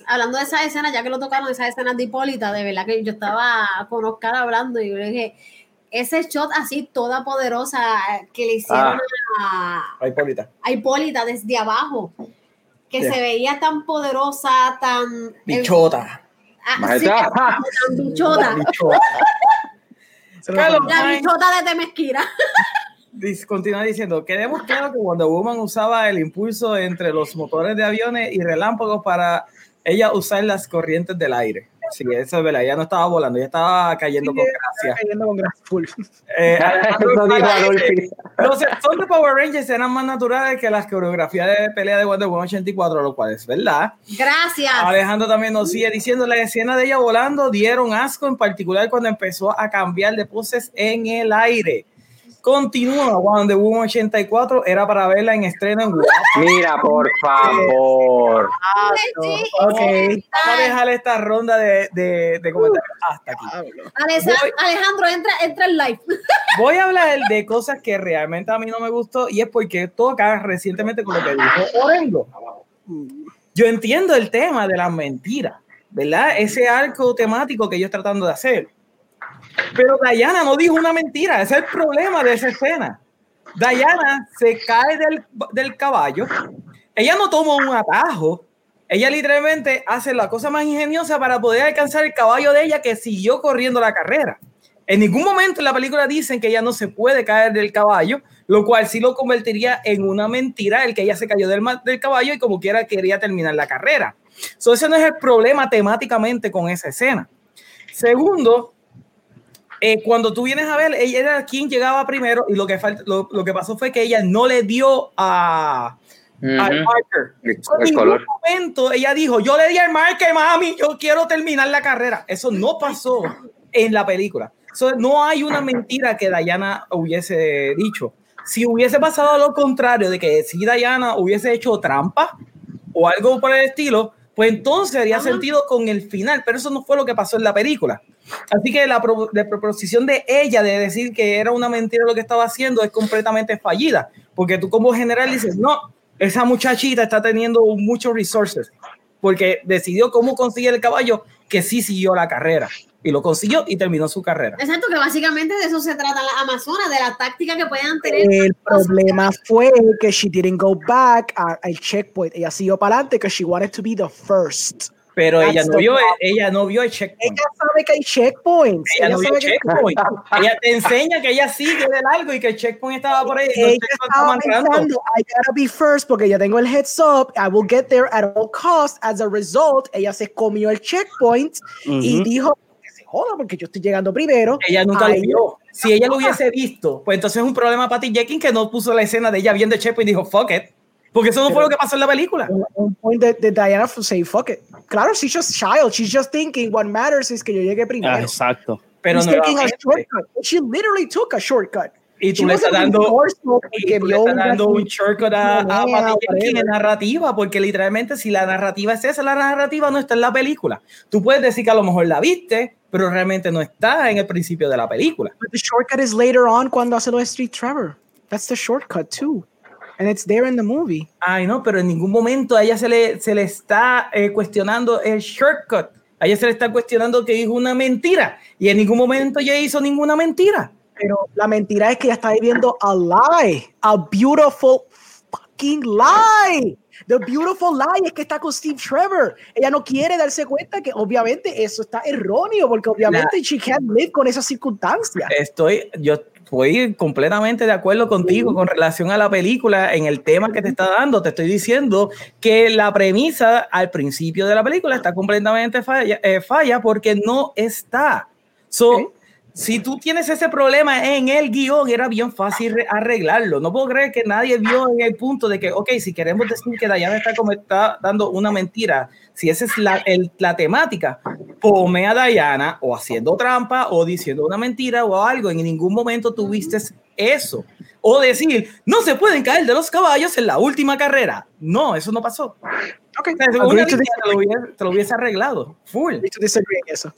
hablando de esa escena, ya que lo tocaron, esas escenas de Hipólita, de verdad que yo estaba con Oscar hablando y yo le dije, ese shot así toda poderosa que le hicieron ah. a, Hipólita. a Hipólita desde abajo que se veía tan poderosa, tan... Bichota. Ah, sí, tan bichota. [laughs] La bichota de Temesquira. Continúa diciendo, queremos claro que Wonder Woman usaba el impulso entre los motores de aviones y relámpagos para ella usar las corrientes del aire. Sí, eso es verdad. Ella no estaba volando, ella estaba cayendo con gracia. Cayendo con gracia full. Eh, [laughs] los son de Power Rangers eran más naturales que las coreografías de pelea de Wonder Woman 84, lo cual es verdad. Gracias. Alejandro también nos sigue diciendo la escena de ella volando dieron asco, en particular cuando empezó a cambiar de poses en el aire. Continúa Wonder Woman 84, era para verla en estreno en Mira, por favor. ok, vamos a dejar esta ronda de, de, comentarios hasta aquí. Alejandro, entra, entra en live. [laughs] Voy a hablar de cosas que realmente a mí no me gustó y es porque toca recientemente con lo que dijo Orengo. Yo entiendo el tema de las mentiras, ¿verdad? Ese arco temático que ellos tratando de hacer pero Diana no dijo una mentira, ese es el problema de esa escena. Diana se cae del, del caballo, ella no toma un atajo, ella literalmente hace la cosa más ingeniosa para poder alcanzar el caballo de ella que siguió corriendo la carrera. En ningún momento en la película dicen que ella no se puede caer del caballo, lo cual sí lo convertiría en una mentira el que ella se cayó del, del caballo y como quiera quería terminar la carrera. So, ese no es el problema temáticamente con esa escena. Segundo, eh, cuando tú vienes a ver, ella era quien llegaba primero y lo que, lo, lo, que pasó fue que ella no le dio a, al marker. en ningún momento ella dijo, yo le di al marker, mami, yo quiero terminar la carrera. Eso no pasó en la película. no hay una mentira que Diana hubiese dicho. Si hubiese pasado lo contrario, de que si Diana hubiese hecho trampa o algo por el estilo, pues entonces haría sentido con el final, pero eso no fue lo que pasó en la película. Así que la, proposición de ella de decir que era una mentira lo que estaba haciendo es completamente fallida, porque tú como general dices, no, esa muchachita está teniendo muchos resources, porque decidió cómo conseguir el caballo que sí siguió la carrera y lo consiguió y terminó su carrera. Exacto, que básicamente de eso se trata la Amazonas, de la táctica que puedan tener. El problema fue que she didn't go back al checkpoint. Ella siguió para adelante because she wanted to be the first. Pero ella no, vio, ella no vio el checkpoint. Ella sabe que hay checkpoints. Ella, no vio el checkpoint. ella te enseña que ella sigue de largo y que el checkpoint estaba por ahí. Ella estaba pensando, I gotta be first porque ya tengo el heads up. I will get there at all costs. As a result, ella se comió el checkpoint y dijo que se joda porque yo estoy llegando primero. Ella nunca lo vio. Si ella lo hubiese visto, pues entonces es un problema para ti, Jenkins, que no puso la escena de ella viendo el checkpoint y dijo, fuck it. Porque eso no fue lo que pasó en la película. Un point de, de Diana say fuck it. Claro, she's just child. She's just thinking what matters is que yo llegue primero. Ah, exacto. Pero no taking a shortcut. She literally took a shortcut. Y tú le estás dando, y tú le estás dando un shortcut a, a Patty en narrativa, porque literalmente si la narrativa es esa, la narrativa no está en la película. Tú puedes decir que a lo mejor la viste, pero realmente no está en el principio de la película. But the shortcut is later on cuando hace lo de Street Trevor. That's the shortcut too. And it's there in the movie. Ay, no, pero en ningún momento a ella se le, se le está eh, cuestionando el shortcut. A ella se le está cuestionando que hizo una mentira. Y en ningún momento ella hizo ninguna mentira. Pero la mentira es que ella está viviendo a lie. A beautiful fucking lie. The beautiful lie es que está con Steve Trevor. Ella no quiere darse cuenta que obviamente eso está erróneo, porque obviamente she can't live con esas circunstancias. Estoy, yo estoy completamente de acuerdo contigo con relación a la película en el tema que te está dando. Te estoy diciendo que la premisa al principio de la película está completamente falla, eh, falla porque no está. So, si tú tienes ese problema en el guion, era bien fácil arreglarlo. No puedo creer que nadie vio en el punto de que, ok, si queremos decir que Diana está, como está dando una mentira, si esa es la, el, la temática, pone a Diana o haciendo trampa o diciendo una mentira o algo. En ningún momento tuviste eso. O decir, no se pueden caer de los caballos en la última carrera. No, eso no pasó. Okay. te, lo hubiese, te, lo hubiese, arreglado. Full. eso.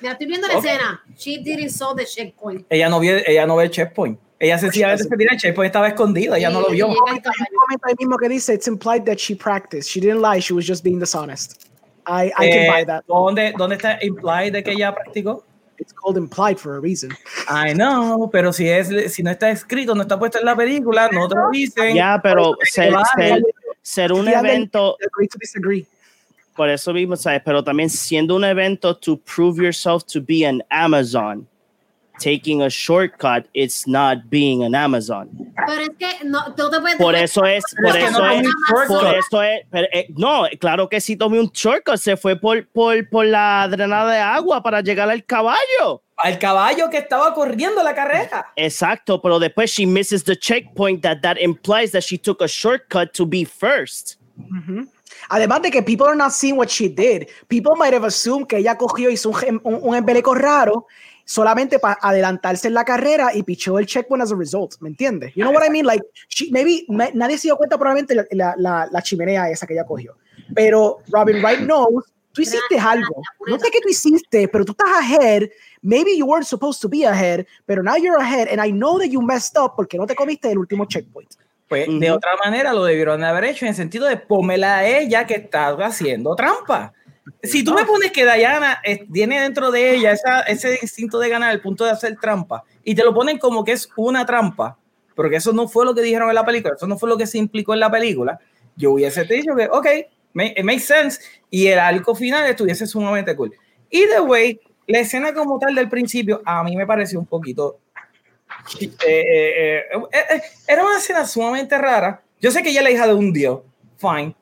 Ya estoy viendo la escena. She didn't saw the checkpoint. Ella no vio, ella no ve el checkpoint. Ella sencillamente se tira el checkpoint, estaba escondida, ella no lo vio. Hay mismo que dice, it's implied that she practiced. She didn't lie, she was just being dishonest. I, I can buy eh, that. ¿dónde, ¿Dónde está implied de que ella practicó? It's called implied for a reason. I know, pero si es si no está escrito, no está puesto en la película, no te lo dicen. Ya, pero ser, ser, ser un evento. Por eso mismo, ¿sabes? Pero también siendo un evento to prove yourself to be an Amazon, taking a shortcut, it's not being an Amazon. Pero es que no, tú te puedes por eso es, por eso es, por eso es, pero, eh, no, claro que sí tomé un shortcut, se fue por, por, por la drenada de agua para llegar al caballo. Al caballo que estaba corriendo la carrera. Exacto, pero después she misses the checkpoint that that implies that she took a shortcut to be first. Mm Además de que people are not seeing what she did. People might have assumed que ella cogió, hizo un, un, un embeleco raro solamente para adelantarse en la carrera y pichó el checkpoint as a result, ¿me entiendes? You know what I mean? Like, she, maybe nadie se dio cuenta probablemente la, la, la, chimenea esa que ella cogió. Pero Robin Wright knows, tú hiciste algo. No sé qué tú hiciste, pero tú estás ahead. Maybe you weren't supposed to be ahead, pero now you're ahead and I know that you messed up porque no te comiste el último checkpoint. Pues de otra manera lo debieron haber hecho en el sentido de pómela a ella que está haciendo trampa. Si tú me pones que Diana tiene dentro de ella ese instinto de ganar, el punto de hacer trampa, y te lo ponen como que es una trampa, porque eso no fue lo que dijeron en la película, eso no fue lo que se implicó en la película, yo hubiese dicho que, ok, it makes sense, y el arco final estuviese sumamente cool. Y the way, la escena como tal del principio, a mí me pareció un poquito eh, eh, eh, era una escena sumamente rara. Yo sé que ella es la hija de un dios, fine,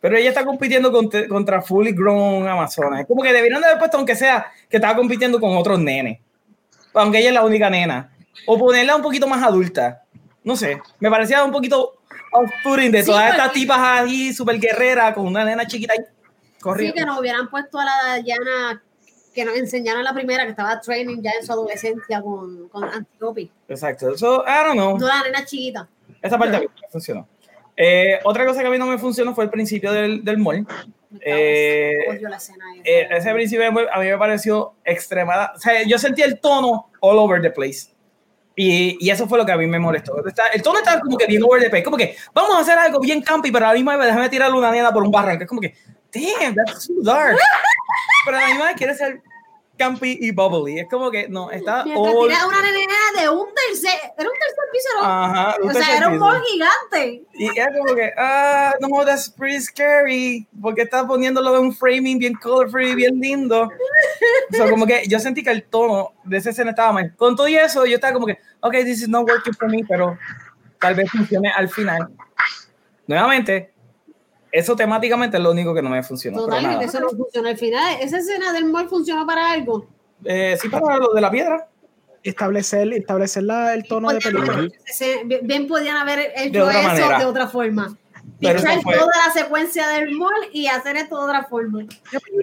pero ella está compitiendo contra, contra fully grown Amazonas. Es como que debieron de haber puesto, aunque sea que estaba compitiendo con otros nenes, aunque ella es la única nena, o ponerla un poquito más adulta. no sé, me parecía un poquito off-putting de todas estas tipas ahí, super guerrera, con una nena chiquita ahí corriendo. Sí, que nos hubieran puesto a la Diana que nos enseñaron la primera que estaba training ya en su adolescencia con, con Antiope. Exacto, eso, I don't know. No la nena chiquita. Esa parte no funcionó. Eh, otra cosa que a mí no me funcionó fue el principio del, del mall. Eh, eh, ese principio del mall a mí me pareció extremada. O sea, yo sentí el tono all over the place. Y, y, eso fue lo que a mí me molestó. el tono estaba como que bien over the place. Como que vamos a hacer algo bien campi, pero a la misma vez déjame tirar una nena por un barranco. Es como que, damn, that's too dark. Pero la misma vez quiere ser campy y bubbly. Es como que no, está. All... una nena de un tercer, era un tercer piso, ¿no? Ajá, un o sea, era un mall gigante. Y era como que, ah, no, that's pretty scary, porque está poniéndolo de un framing bien colorful y bien lindo. o sea, como que yo sentí que el tono de esa escena estaba mal. Con todo y eso, yo estaba como que, ok, this is not working for me, pero tal vez funcione al final. Nuevamente, eso temáticamente es lo único que no me funcionó. Totalmente, eso no funciona. Al final, esa escena del mal funcionó para algo. Eh, sí, para lo de la piedra. Establecer, establecer la, el tono de película. Bien podían haber hecho eso de otra forma. Pichar toda la secuencia del mall y hacer esto de otra forma.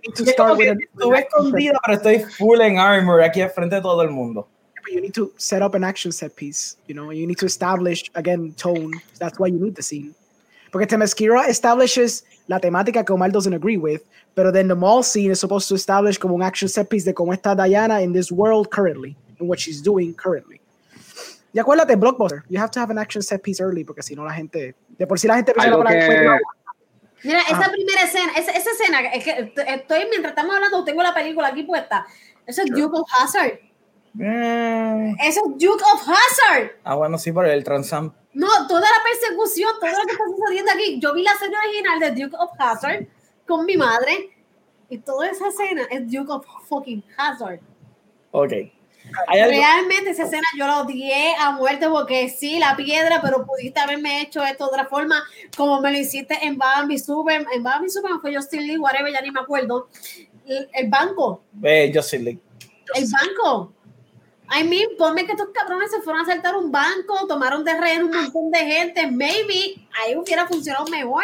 Estuve escondido, pero estoy full en armor aquí al frente de todo el mundo. You need to set up an action set piece. You know, you need to establish again tone. That's why you need the scene. Porque Themyscira establishes la temática que Omar doesn't agree with, pero then the mall scene is supposed to establish como un action set piece de cómo está Diana in this world currently, and what she's doing currently. Y acuérdate, Blockbuster, you have to have an action set piece early, porque si no la gente, de por sí la gente piensa que... Mira, esa ah. primera escena, esa, esa, escena, es que estoy, mientras estamos hablando, tengo la película aquí puesta. Eso es Duke of Hazard. Mm. Eso es Duke of Hazard. Ah, bueno, sí, por el Transam. No, toda la persecución, todo lo que está sucediendo aquí. Yo vi la escena original de Duke of Hazard con mi madre y toda esa escena es Duke of fucking Hazard. Ok. Realmente esa escena yo la odié a muerte porque sí, la piedra, pero pudiste haberme hecho esto de otra forma, como me lo hiciste en Bambi Super, en Bambi Super fue Justin Lee, whatever, ya ni me acuerdo. El, banco. Eh, Justin Lee. El banco I mean, ponme que estos cabrones se fueron a saltar un banco, tomaron de rehén un montón de gente, maybe ahí hubiera funcionado mejor.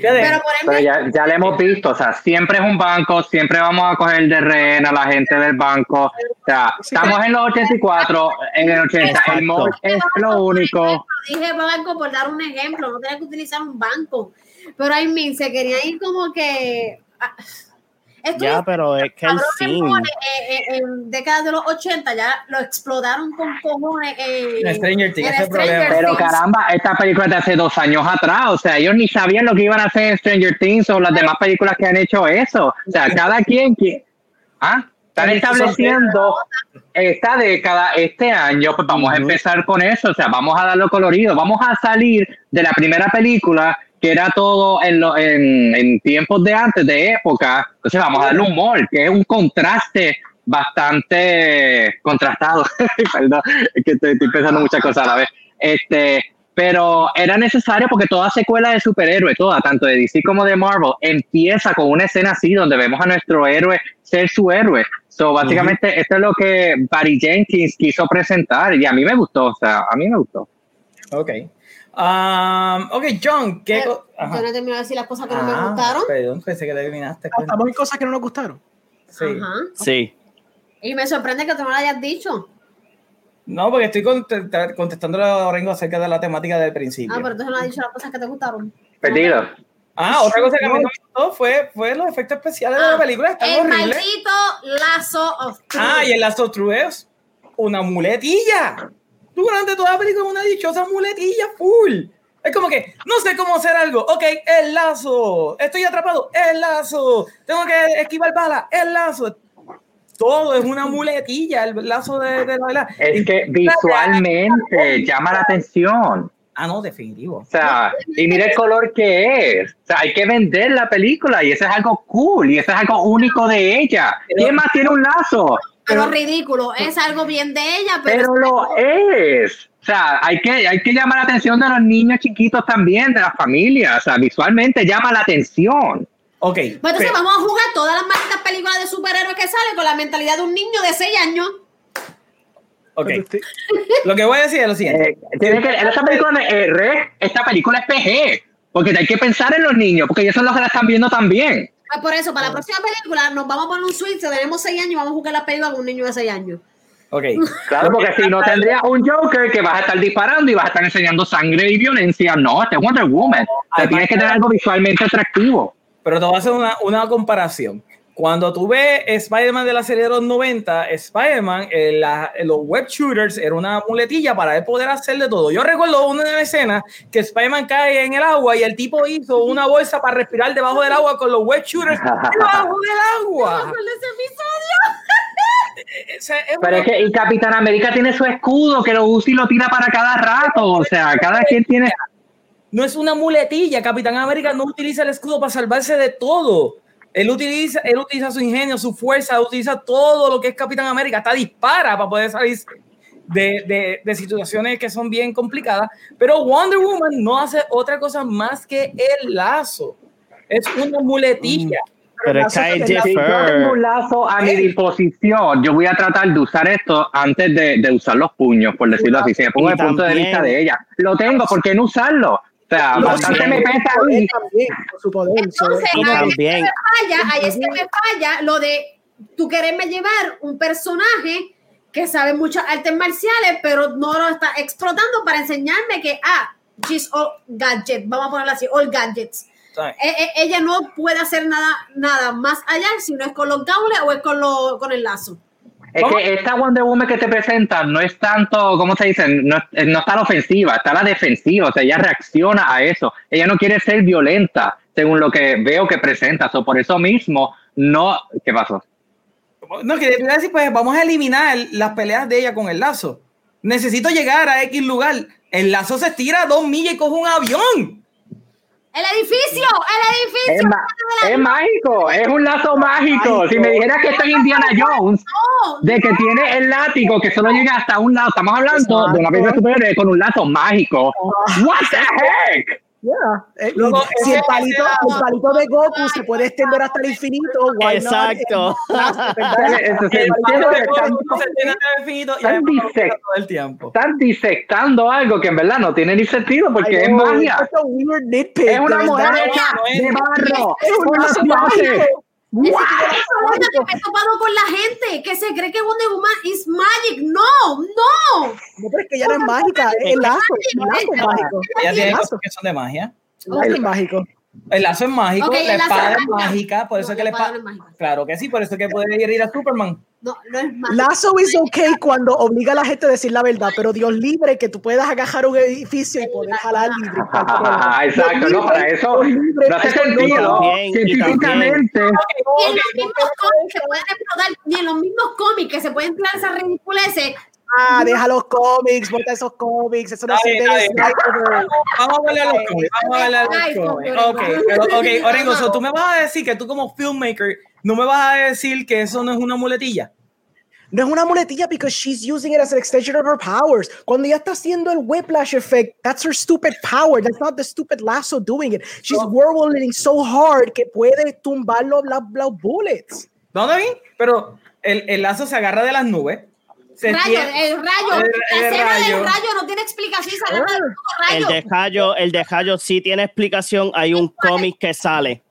Pero, por ejemplo, ya, lo hemos visto, o sea, siempre es un banco, siempre vamos a coger de rehén a la gente del banco. O sea, estamos en los 84, en el 80, el es lo único. Dije banco por dar un ejemplo, no tenía que utilizar un banco. Pero I mean, se quería ir como que. Ya, pero es que el cine. Eh, eh, en décadas de los 80 ya lo explotaron con cojones. en Stranger Things, ese problema. Pero caramba, esta película de hace dos años atrás, o sea, ellos ni sabían lo que iban a hacer en Stranger Things o las demás películas que han hecho eso. O sea, cada quien. que ¿Ah? Están estableciendo esta década, este año, pues vamos a empezar con eso, o sea, vamos a darlo colorido, vamos a salir de la primera película que era todo en, lo, en, en, tiempos de antes, de época. Entonces vamos a darle un humor, que es un contraste bastante contrastado. [laughs] Perdón, es que estoy, pensando muchas cosas a la vez. Este, pero era necesario porque toda secuela de superhéroe, toda, tanto de DC como de Marvel, empieza con una escena así donde vemos a nuestro héroe ser su héroe. So, básicamente, esto es lo que Barry Jenkins quiso presentar y a mí me gustó, o sea, a mí me gustó. Ok. Um, ok, John, ¿qué Yo no termino de decir las cosas que no me ah, gustaron. Perdón, pensé que terminaste. Estamos en cosas que no nos gustaron. Sí. Sí. Y me sorprende que tú no lo hayas dicho. No, porque estoy contestándole a Orengo acerca de la temática del principio. Ah, pero tú no has dicho las cosas que te gustaron. Perdido. Ah, otra cosa que me gustó fue, fue los efectos especiales de la ah, película. el horribles. maldito lazo of truth. Ah, y el lazo of truth es una muletilla durante toda la película una dichosa muletilla full. Es como que, no sé cómo hacer algo. Ok, el lazo. Estoy atrapado. El lazo. Tengo que esquivar bala. El lazo. Todo es una muletilla. El lazo de, de la Es que visualmente llama la atención. Ah, no, definitivo. O sea, y mira el color que es. O sea, hay que vender la película y eso es algo cool y eso es algo único de ella. ¿Quién más tiene un lazo? Pero, ridículo, es algo bien de ella, pero, pero lo es. O sea, hay que, hay que llamar la atención de los niños chiquitos también, de las familias. O sea, visualmente llama la atención. Ok. Pues entonces vamos a jugar todas las malditas películas de superhéroes que salen con la mentalidad de un niño de 6 años. Ok. [laughs] Lo que voy a decir es lo siguiente. Eh, tiene que, esta, película, eh, esta película es PG, porque hay que pensar en los niños, porque ellos son los que la están viendo también. Pues por eso, para la próxima película nos vamos a poner un switch, tenemos 6 años y vamos a jugar la película con un niño de 6 años. Ok. [laughs] Claro, porque si no tendría un Joker que vas a estar disparando y vas a estar enseñando sangre y violencia. No, este es Wonder Woman. O tienes que tener algo visualmente atractivo. Pero te voy a hacer una, una comparación. Cuando tú ves Spider-Man de la serie de los 90, Spider-Man, eh, los web shooters era una muletilla para poder hacer de todo. Yo recuerdo una escena que Spider-Man cae en el agua y el tipo hizo una bolsa para respirar debajo del agua con los web shooters [laughs] debajo del agua. [laughs] Pero es que y Capitán América tiene su escudo que lo usa y lo tira para cada rato. O sea, cada quien tiene. No es una muletilla. Capitán América no utiliza el escudo para salvarse de todo. Él utiliza, él utiliza su ingenio, su fuerza, utiliza todo lo que es Capitán América, hasta dispara para poder salir de, de, de, situaciones que son bien complicadas. Pero Wonder Woman no hace otra cosa más que el lazo. Es una muletilla. Mm, pero es que si yo tengo un lazo a mi disposición, yo voy a tratar de usar esto antes de, de usar los puños, por decirlo así. Si me pongo el punto de vista de ella, lo tengo, ¿por qué no usarlo? O sea, bastante me pesa ahí. Su poder, Entonces, ahí es, que me falla, ahí es que me falla lo de tú quererme llevar un personaje que sabe muchas artes marciales, pero no lo está explotando para enseñarme que, ah, she's all gadget, vamos a ponerlo así, all gadgets. E, e, ella no puede hacer nada, nada más allá si no es con los cables o es con, lo, con el lazo. Es que esta Wonder Woman que te presentan no es tanto, ¿cómo se dice? No, no está la ofensiva, está la defensiva. O sea, ella reacciona a eso. Ella no quiere ser violenta, según lo que veo que presenta. o por eso mismo, no. ¿Qué pasó? No, que decir, pues vamos a eliminar las peleas de ella con el lazo. Necesito llegar a X lugar. El lazo se estira a dos millas y coge un avión. El edificio, el edificio. Es, mágico, es un lazo mágico. Si me dijeras que esto es Indiana Jones, de que tiene el látigo que solo llega hasta un lado, estamos hablando de una película superior con un lazo mágico. What the heck? Yeah. Eh, si el palito, el palito de Goku se puede extender hasta el infinito, Exacto. [laughs] Están disectando algo que en verdad no tiene ni sentido porque es magia. Es una mujer hecha de barro. Es ¡Wow! Es que me he topado con la gente que se cree que Wonder Woman es magic. No, no. No, pero es que ella no es mágica, es el lazo. Es mágico. Ella tiene cosas que son de magia. Es mágico. El lazo es mágico, la espada es mágica, por eso que la espada. Claro que sí, por eso que puede ir a Superman. No, no es mágico. Lazo es ok cuando obliga a la gente a decir la verdad, pero Dios libre que tú puedas agarrar un edificio y poder jalar libre. [laughs] exacto, no, para eso no hace sentido científicamente. Ni en los mismos cómics que pueden explotar, ni en los mismos cómics que se pueden esas ridiculeces Ah, deja los cómics, bota esos cómics, eso no sirve Vamos a hablar a los cómics, vamos a hablar a los cómics. Ok, pero, ok, Orengo, tú me vas a decir que tú como filmmaker, no me vas a decir que eso no es una muletilla. No es una muletilla because she's using it as an extension of her powers. Cuando ella está haciendo el whiplash effect, that's her stupid power. That's not the stupid lasso doing it. She's oh. whirling so hard que puede tumbar los, los, bullets. No, no, pero el, el lazo se agarra de las nubes Rayo, el rayo, la escena del rayo no tiene explicación. Ah. El de rayo, el de rayo sí tiene explicación. Hay un cómic que sale.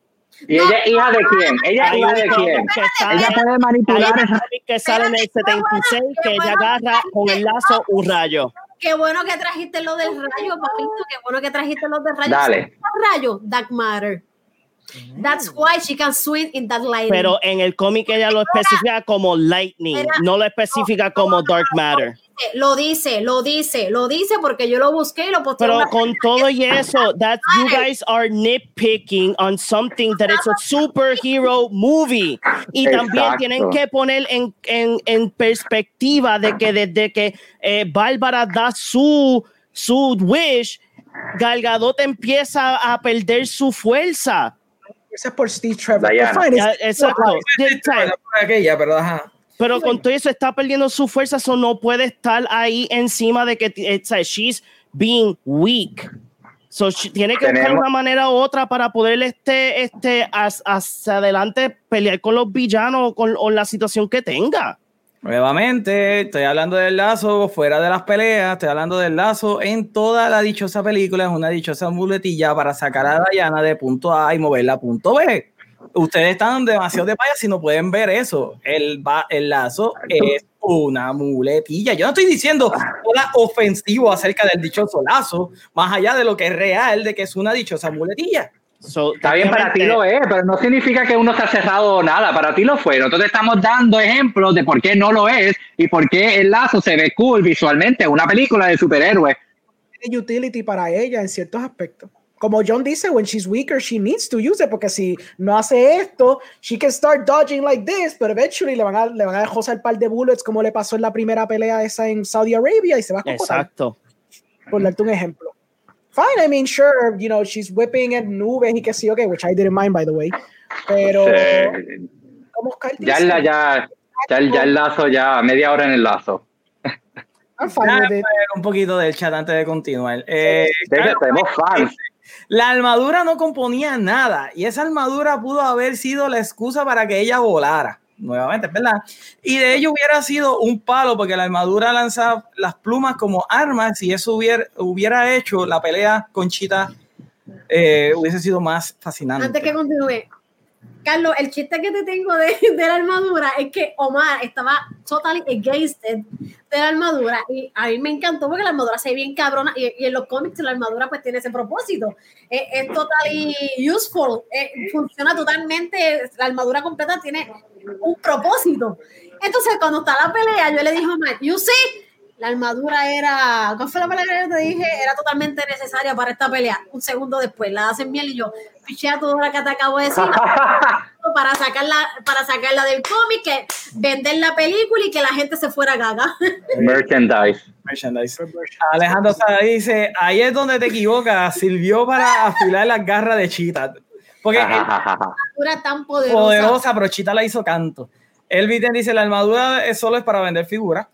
¿Y ella es hija de quién? ¿Ella es hija de quién? ella puede manipular. Hay un cómic que sale en el 76 que ella agarra con el lazo un rayo. Qué bueno que trajiste lo del rayo, papito. Qué bueno que trajiste lo del rayo. Dale. Rayo, Dark Matter. That's why she can swim in that lightning. Pero en el cómic ella lo especifica como lightning, no lo especifica como dark matter. Lo dice, lo dice, lo dice porque yo lo busqué y lo posté. Pero con todo y eso, that you guys are nitpicking on something that is a superhero movie. Y también tienen que poner en, en, en, perspectiva de que desde que eh, Bárbara da su, su wish, Galgadot empieza a perder su fuerza. Ese es por Steve Trevor. exacto. Aquella, pero, pero con todo eso está perdiendo su fuerza, eso no puede estar ahí encima de que it's, she's being weak. So, tiene que buscar una manera u otra para poder este, este, hacia adelante pelear con los villanos o con la situación que tenga. Nuevamente, estoy hablando del lazo fuera de las peleas, estoy hablando del lazo en toda la dichosa película, es una dichosa muletilla para sacar a Diana de punto A y moverla a punto B. Ustedes están demasiado de payas si no pueden ver eso. El, el lazo es una muletilla. Yo no estoy diciendo nada ofensivo acerca del dichoso lazo, más allá de lo que es real, de que es una dichosa muletilla. Está bien, para ti lo es, pero no significa que uno se ha cerrado o nada. Para ti lo fue. Nosotros estamos dando ejemplos de por qué no lo es y por qué el lazo se ve cool visualmente. Una película de superhéroes. Tiene utility para ella en ciertos aspectos. Como John dice, when she's weaker, she needs to use it, porque si no hace esto, she can start dodging like this, pero eventually le van a, le van a dejar el par de bullets como le pasó en la primera pelea esa en Saudi Arabia y se va a Exacto. Por darte un ejemplo fine. I mean, sure, you know, she's whipping en nubes y que sí, okay, which I didn't mind, by the way. Pero. Sí. ¿cómo ya, la, ya, ya, ya, el lazo, ya media hora en el lazo. I'm fine Un poquito del chat antes de continuar. Eh, tenemos fans. La armadura no componía nada y esa armadura pudo haber sido la excusa para que ella volara nuevamente, ¿verdad? Y de ello hubiera sido un palo porque la armadura lanza las plumas como armas y eso hubiera, hubiera hecho la pelea con Chita eh, hubiese sido más fascinante. Antes que continúe, Carlos, el chiste que te tengo de, [laughs] de, la armadura es que Omar estaba totally against it de la armadura y a mí me encantó porque la armadura se ve bien cabrona y, y en los cómics la armadura pues tiene ese propósito. Es, es totally useful, funciona totalmente, la armadura completa tiene un propósito. Entonces cuando está la pelea yo le dije a Omar, you see, la armadura era, ¿cuál fue la pelea que te dije? Era totalmente necesaria para esta pelea. Un segundo después, la hacen miel y yo, pichea todo lo que te acabo de decir [laughs] para sacarla, para sacarla del cómic, que vender la película y que la gente se fuera gaga. [laughs] Merchandise. Merchandise. Alejandro dice, ahí es donde te equivocas, sirvió para afilar las garras de Chita. Porque la armadura tan poderosa. Poderosa, pero Chita la hizo canto. Elviten dice, la armadura es solo es para vender figuras.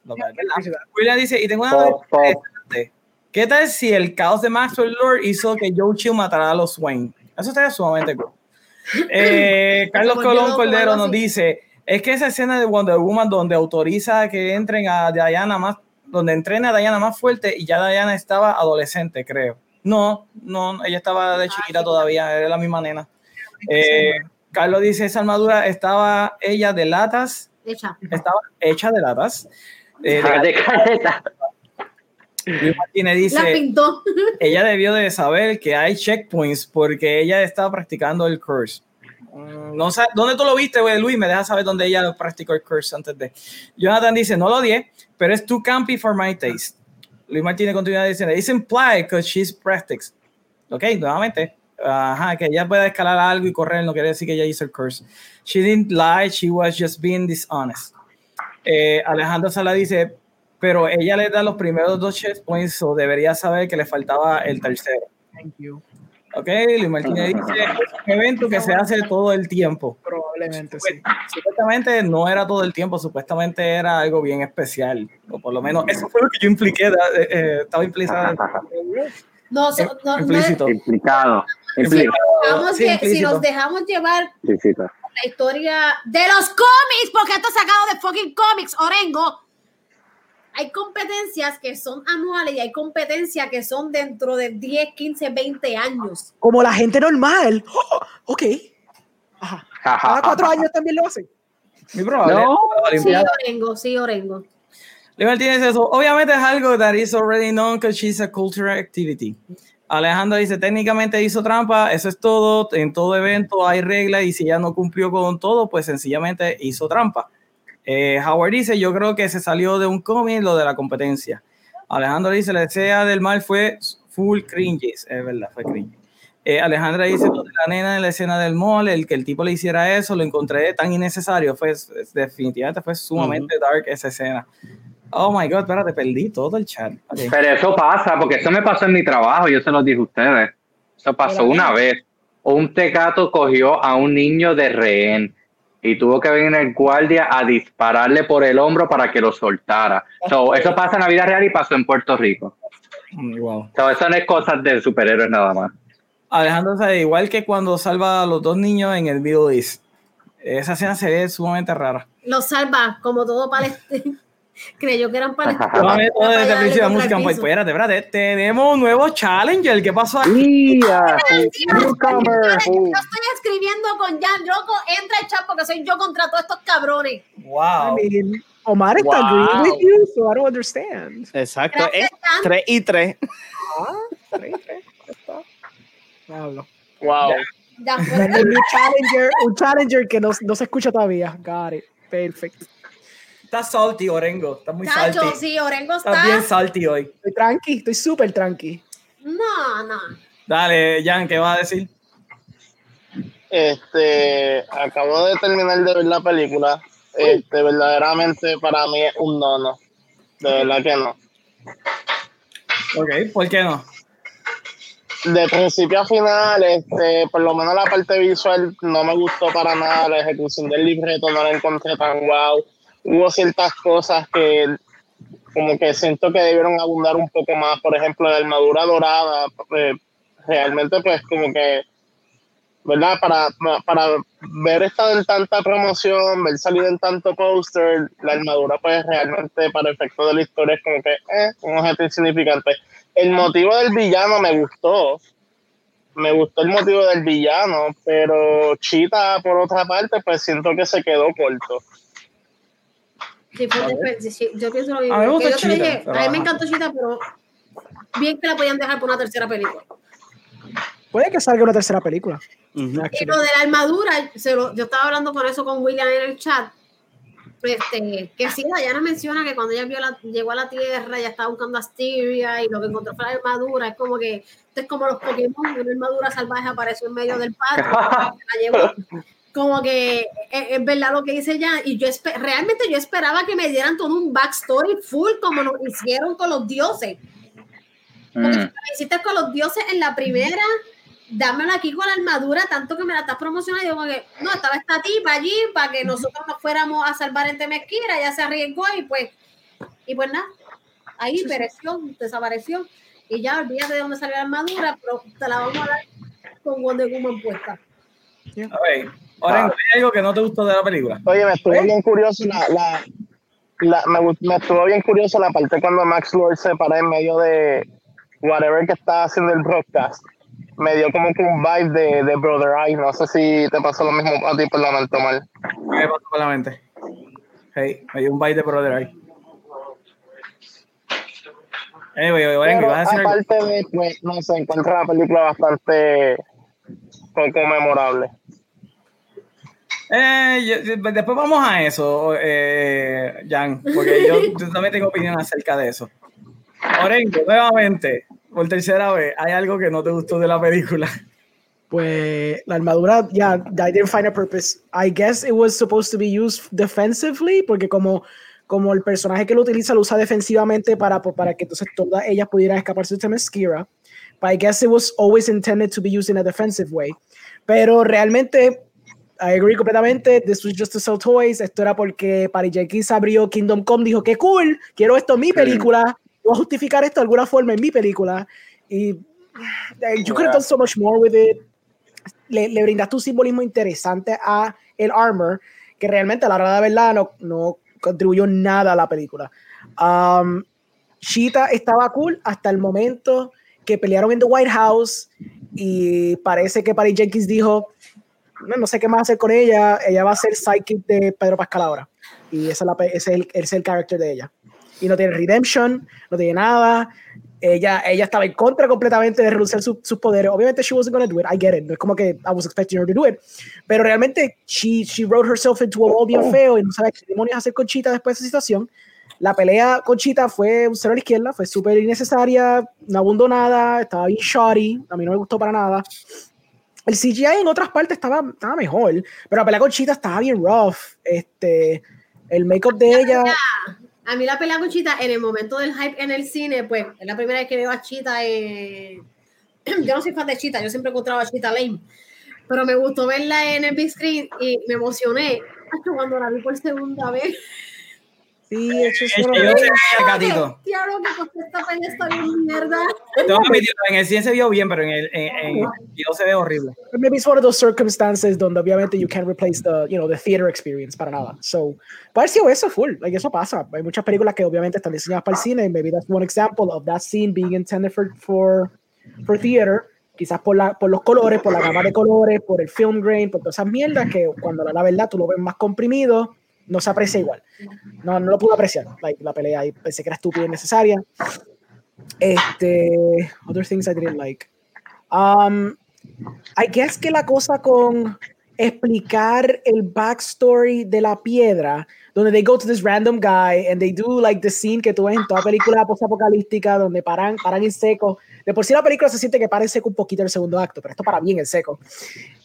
William dice, y tengo una pregunta. ¿Qué tal si el caos de Maxwell Lord hizo que Joe Chill matara a los Wayne? Eso estaría sumamente cool. Eh, [laughs] Carlos Colón Cordero nos dice, es que esa escena de Wonder Woman donde autoriza que entren a Diana más, donde entrena a Diana más fuerte y ya Diana estaba adolescente, creo. No, no, ella estaba de chiquita todavía, era la misma nena. Eh, Carlos dice, esa armadura estaba ella de latas. Hecha. Estaba hecha de latas. Eh, de, Martínez dice, la pintó. [laughs] ella debió de saber que hay checkpoints porque ella estaba practicando el curse. Mm, no sé, ¿dónde tú lo viste, güey, Luis? Me deja saber dónde ella practicó el curse antes de. Jonathan dice, no lo odié, pero es too campy for my taste. Luis Martínez continúa diciendo, it's implied because she's practiced. Ok, nuevamente, Ajá, que ella pueda escalar algo y correr no quiere decir que ella hizo el curse. She didn't lie, she was just being dishonest. Eh, Alejandro Sala dice, pero ella le da los primeros dos checkpoints o debería saber que le faltaba el tercero. Thank you. Ok, Luis Martínez dice, es un evento que se hace todo el tiempo. Probablemente, sí. Supuestamente no era todo el tiempo, supuestamente era algo bien especial, o por lo menos eso fue lo que yo impliqué, eh, eh, estaba implicado. [laughs] No, no, implícito. Implicado. Si nos dejamos llevar la historia de los cómics, porque esto es sacado de fucking cómics, Orengo. Hay competencias que son anuales y hay competencias que son dentro de 10, 15, 20 años. Como la gente normal. [gasps] ok. Ajá. Cada cuatro años también lo hacen. Muy probable. No. Sí, Orengo, sí, Orengo. tienes eso. Obviamente es algo that is already known because she's a cultural activity. Alejandro dice, técnicamente hizo trampa, eso es todo, en todo evento hay reglas y si ella no cumplió con todo, pues sencillamente hizo trampa. Eh, Howard dice, yo creo que se salió de un cómic lo de la competencia. Alejandro dice, la escena del mal fue full cringes, es verdad, fue cringe. Eh, Alejandra dice, la nena en la escena del mall, el que el tipo le hiciera eso, lo encontré tan innecesario, fue definitivamente fue sumamente dark esa escena. Oh my god, espérate, perdí todo el chat. Pero eso pasa, porque eso me pasó en mi trabajo, yo se lo dije a ustedes. Eso pasó una vez. Un tecato cogió a un niño de rehén y tuvo que venir el guardia a dispararle por el hombro para que lo soltara. eso pasa en la vida real y pasó en Puerto Rico. Wow. eso no es cosas de superhéroes nada más. Alejandro, igual que cuando salva a los dos niños en el Middle East. Esa escena se ve sumamente rara. Lo salva, como todo palestino. Creyó que eran palestinos. No, todo desde el principio de música. Pues, espérate, espérate. Tenemos un nuevo challenger. ¿Qué pasó aquí? Yeah, Yo estoy escribiendo con Jan Rocco. Entra el chat porque soy yo contra todos estos cabrones. Wow. I mean, Omar está Wow. agreeing with you, so I don't understand. Exacto. Gracias, Es Jan. 3 y 3. Ah. Wow. Ya. Un challenger, un challenger que no, no se escucha todavía. Got it. Perfecto. Estás salty, Orengo. Estás muy Chacho, salty. sí, Orengo Estás bien está. salty hoy. Estoy tranqui, estoy súper tranqui. No, no. Dale, Jan, ¿qué vas a decir? Este, acabo de terminar de ver la película. Este, verdaderamente para mí es un no, no. De verdad que no. Ok, ¿por qué no? De principio a final, este, por lo menos la parte visual no me gustó para nada. La ejecución del libreto no la encontré tan guau. Hubo ciertas cosas que como que siento que debieron abundar un poco más. Por ejemplo, la armadura dorada. eh, realmente pues como que ¿verdad? Para, para ver esta en tanta promoción, ver salir en tanto póster, la armadura pues realmente para efecto de la historia es como que eh, un objeto insignificante. El motivo del villano me gustó, me gustó el motivo del villano, pero Chita por otra parte pues siento que se quedó corto. Sí, fue sí, yo pienso lo mismo. A mí me Que gustó yo te Cheetah, dije, pero a mí me ajá. encantó Chita, pero bien que la podían dejar por una tercera película. Puede que salga una tercera película. Ujú. Y lo de la armadura, se lo- yo estaba hablando con eso con William en el chat. Este, que sí, Dayana menciona que cuando ella vio la- llegó a la Tierra, ella estaba buscando a Asteria y lo que encontró fue la armadura. Es como que, esto es como los Pokémon, una armadura salvaje apareció en medio del patio, [laughs] la llevó. Como que es, es verdad lo que dice ya. Y yo realmente yo esperaba que me dieran todo un backstory full como lo hicieron con los dioses. Porque si Mm. me lo hiciste con los dioses en la primera, dámelo aquí con la armadura, tanto que me la estás promocionando. Y digo, como que, no, estaba esta tipa allí para que nosotros nos fuéramos a salvar en Temesquira, ya se arriesgó y pues, y pues nada, ahí pereció, desapareció. Y ya olvídate de dónde salió la armadura, pero te la vamos a dar con Wonder Woman puesta. A ver, Orengo, ¿hay algo que no te gustó de la película? Oye, me estuvo bien curioso la, la, la- me, me estuvo bien curioso la parte cuando Max Lord se para en medio de whatever que está haciendo el broadcast. Me dio como que un vibe de, de Brother Eye. No sé si te pasó lo mismo a ti por la mente. ¿Qué me pasó por la mente? Hey, me dio un bite de brother ahí. Anyway, Orengo, Pero ¿vas a decir algo? aparte de, pues, no sé, encuentro la película bastante poco memorable. Eh, yo- yo- después vamos a eso, eh, Jan, porque yo, [laughs] yo también tengo opinión acerca de eso. Orengo, nuevamente, por tercera vez, ¿hay algo que no te gustó de la película? Pues la armadura, ya, I didn't find a purpose. I guess it was supposed to be used defensively, porque como, como el personaje que lo utiliza lo usa defensivamente para, para que entonces todas ellas pudieran escaparse de Themyscira. But I guess it was always intended to be used in a defensive way. Pero realmente, I agree completamente. This was just to sell toys. Esto era porque Patty Jenkins abrió Kingdom Come, dijo que cool, quiero esto en mi película. Voy a justificar esto de alguna forma en mi película. Y eh, you could have done so much more with it le, le brindaste un simbolismo interesante a el armor que realmente a la hora de verdad no, no contribuyó nada a la película. Um, Cheetah estaba cool hasta el momento que pelearon en The White House y parece que Patty Jenkins dijo no, no sé qué más hacer con ella, ella va a ser sidekick de Pedro Pascal ahora y esa es la, ese es el, ese es el character de ella y no tiene redemption, no tiene nada ella, ella estaba en contra completamente de reducir su- sus poderes. Obviamente, she wasn't to do it. I get it. No es como que I was expecting her to do it. Pero realmente, she, she wrote herself into a hole bien feo y no sabía qué demonios hacer con Cheetah después de esa situación. La pelea con Cheetah fue un cero a la izquierda, fue súper innecesaria, no abundó nada, estaba bien shoddy, a mí no me gustó para nada. El CGI en otras partes estaba, estaba mejor, pero la pelea con Cheetah estaba bien rough. Este, el make-up de ella. A mí la pelea con Chita en el momento del hype en el cine, pues es la primera vez que veo a Chita. eh, [clears throat] yo no soy fan de Chita, yo siempre encontraba a Chita lame, pero me gustó verla en el big screen y me emocioné. Hasta cuando la vi por segunda vez. Sí, eso es Yo que gatito. Claro que con esta pelea está bien mierda. Tengo que admitirlo, en el cine se vio bien, pero en el, en, en el video se ve horrible. Maybe it's one of those circumstances donde obviamente you can't replace the, you know, the theater experience para nada. So, puede sido eso full, like eso pasa. Hay muchas películas que obviamente están diseñadas para el cine, y maybe that's one example of that scene being intended for, for, for theater. Quizás por, la, por los colores, por la gama de colores, por el film grain, por todas esas mierdas que cuando la, la verdad tú lo ves más comprimido, no se aprecia igual. No, no lo pude apreciar, like, la pelea y pensé que era estúpida y innecesaria. Este, other things I didn't like. Um, I guess que la cosa con explicar el backstory de la piedra, donde they go to this random guy and they do like the scene que tú ves en toda película post-apocalíptica, donde paran, paran en seco. De por sí la película se siente que para en seco un poquito el segundo acto, pero esto para bien en seco.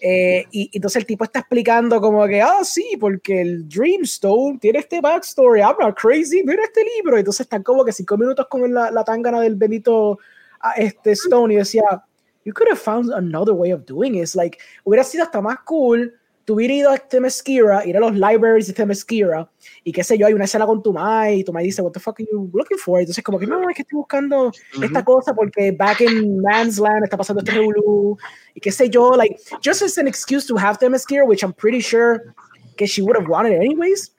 Eh, y, entonces el tipo está explicando como que, ah, sí, porque el Dreamstone tiene este backstory, not crazy, mira este libro. Entonces están como que cinco minutos con la, la tangana del bendito ah, este Stone y decía, you could have found another way of doing it. Like, hubiera sido hasta más cool tú hubiera ido a Themyscira, ir a los libraries de Themyscira, y qué sé yo, hay una escena con tu Mai, y tu Mai dice, what the fuck are you looking for? Entonces como que, no, es que estoy buscando esta cosa porque back in Man's Land está pasando este revolú, y qué sé yo, like, just as an excuse to have Themyscira, which I'm pretty sure que she would have wanted anyways,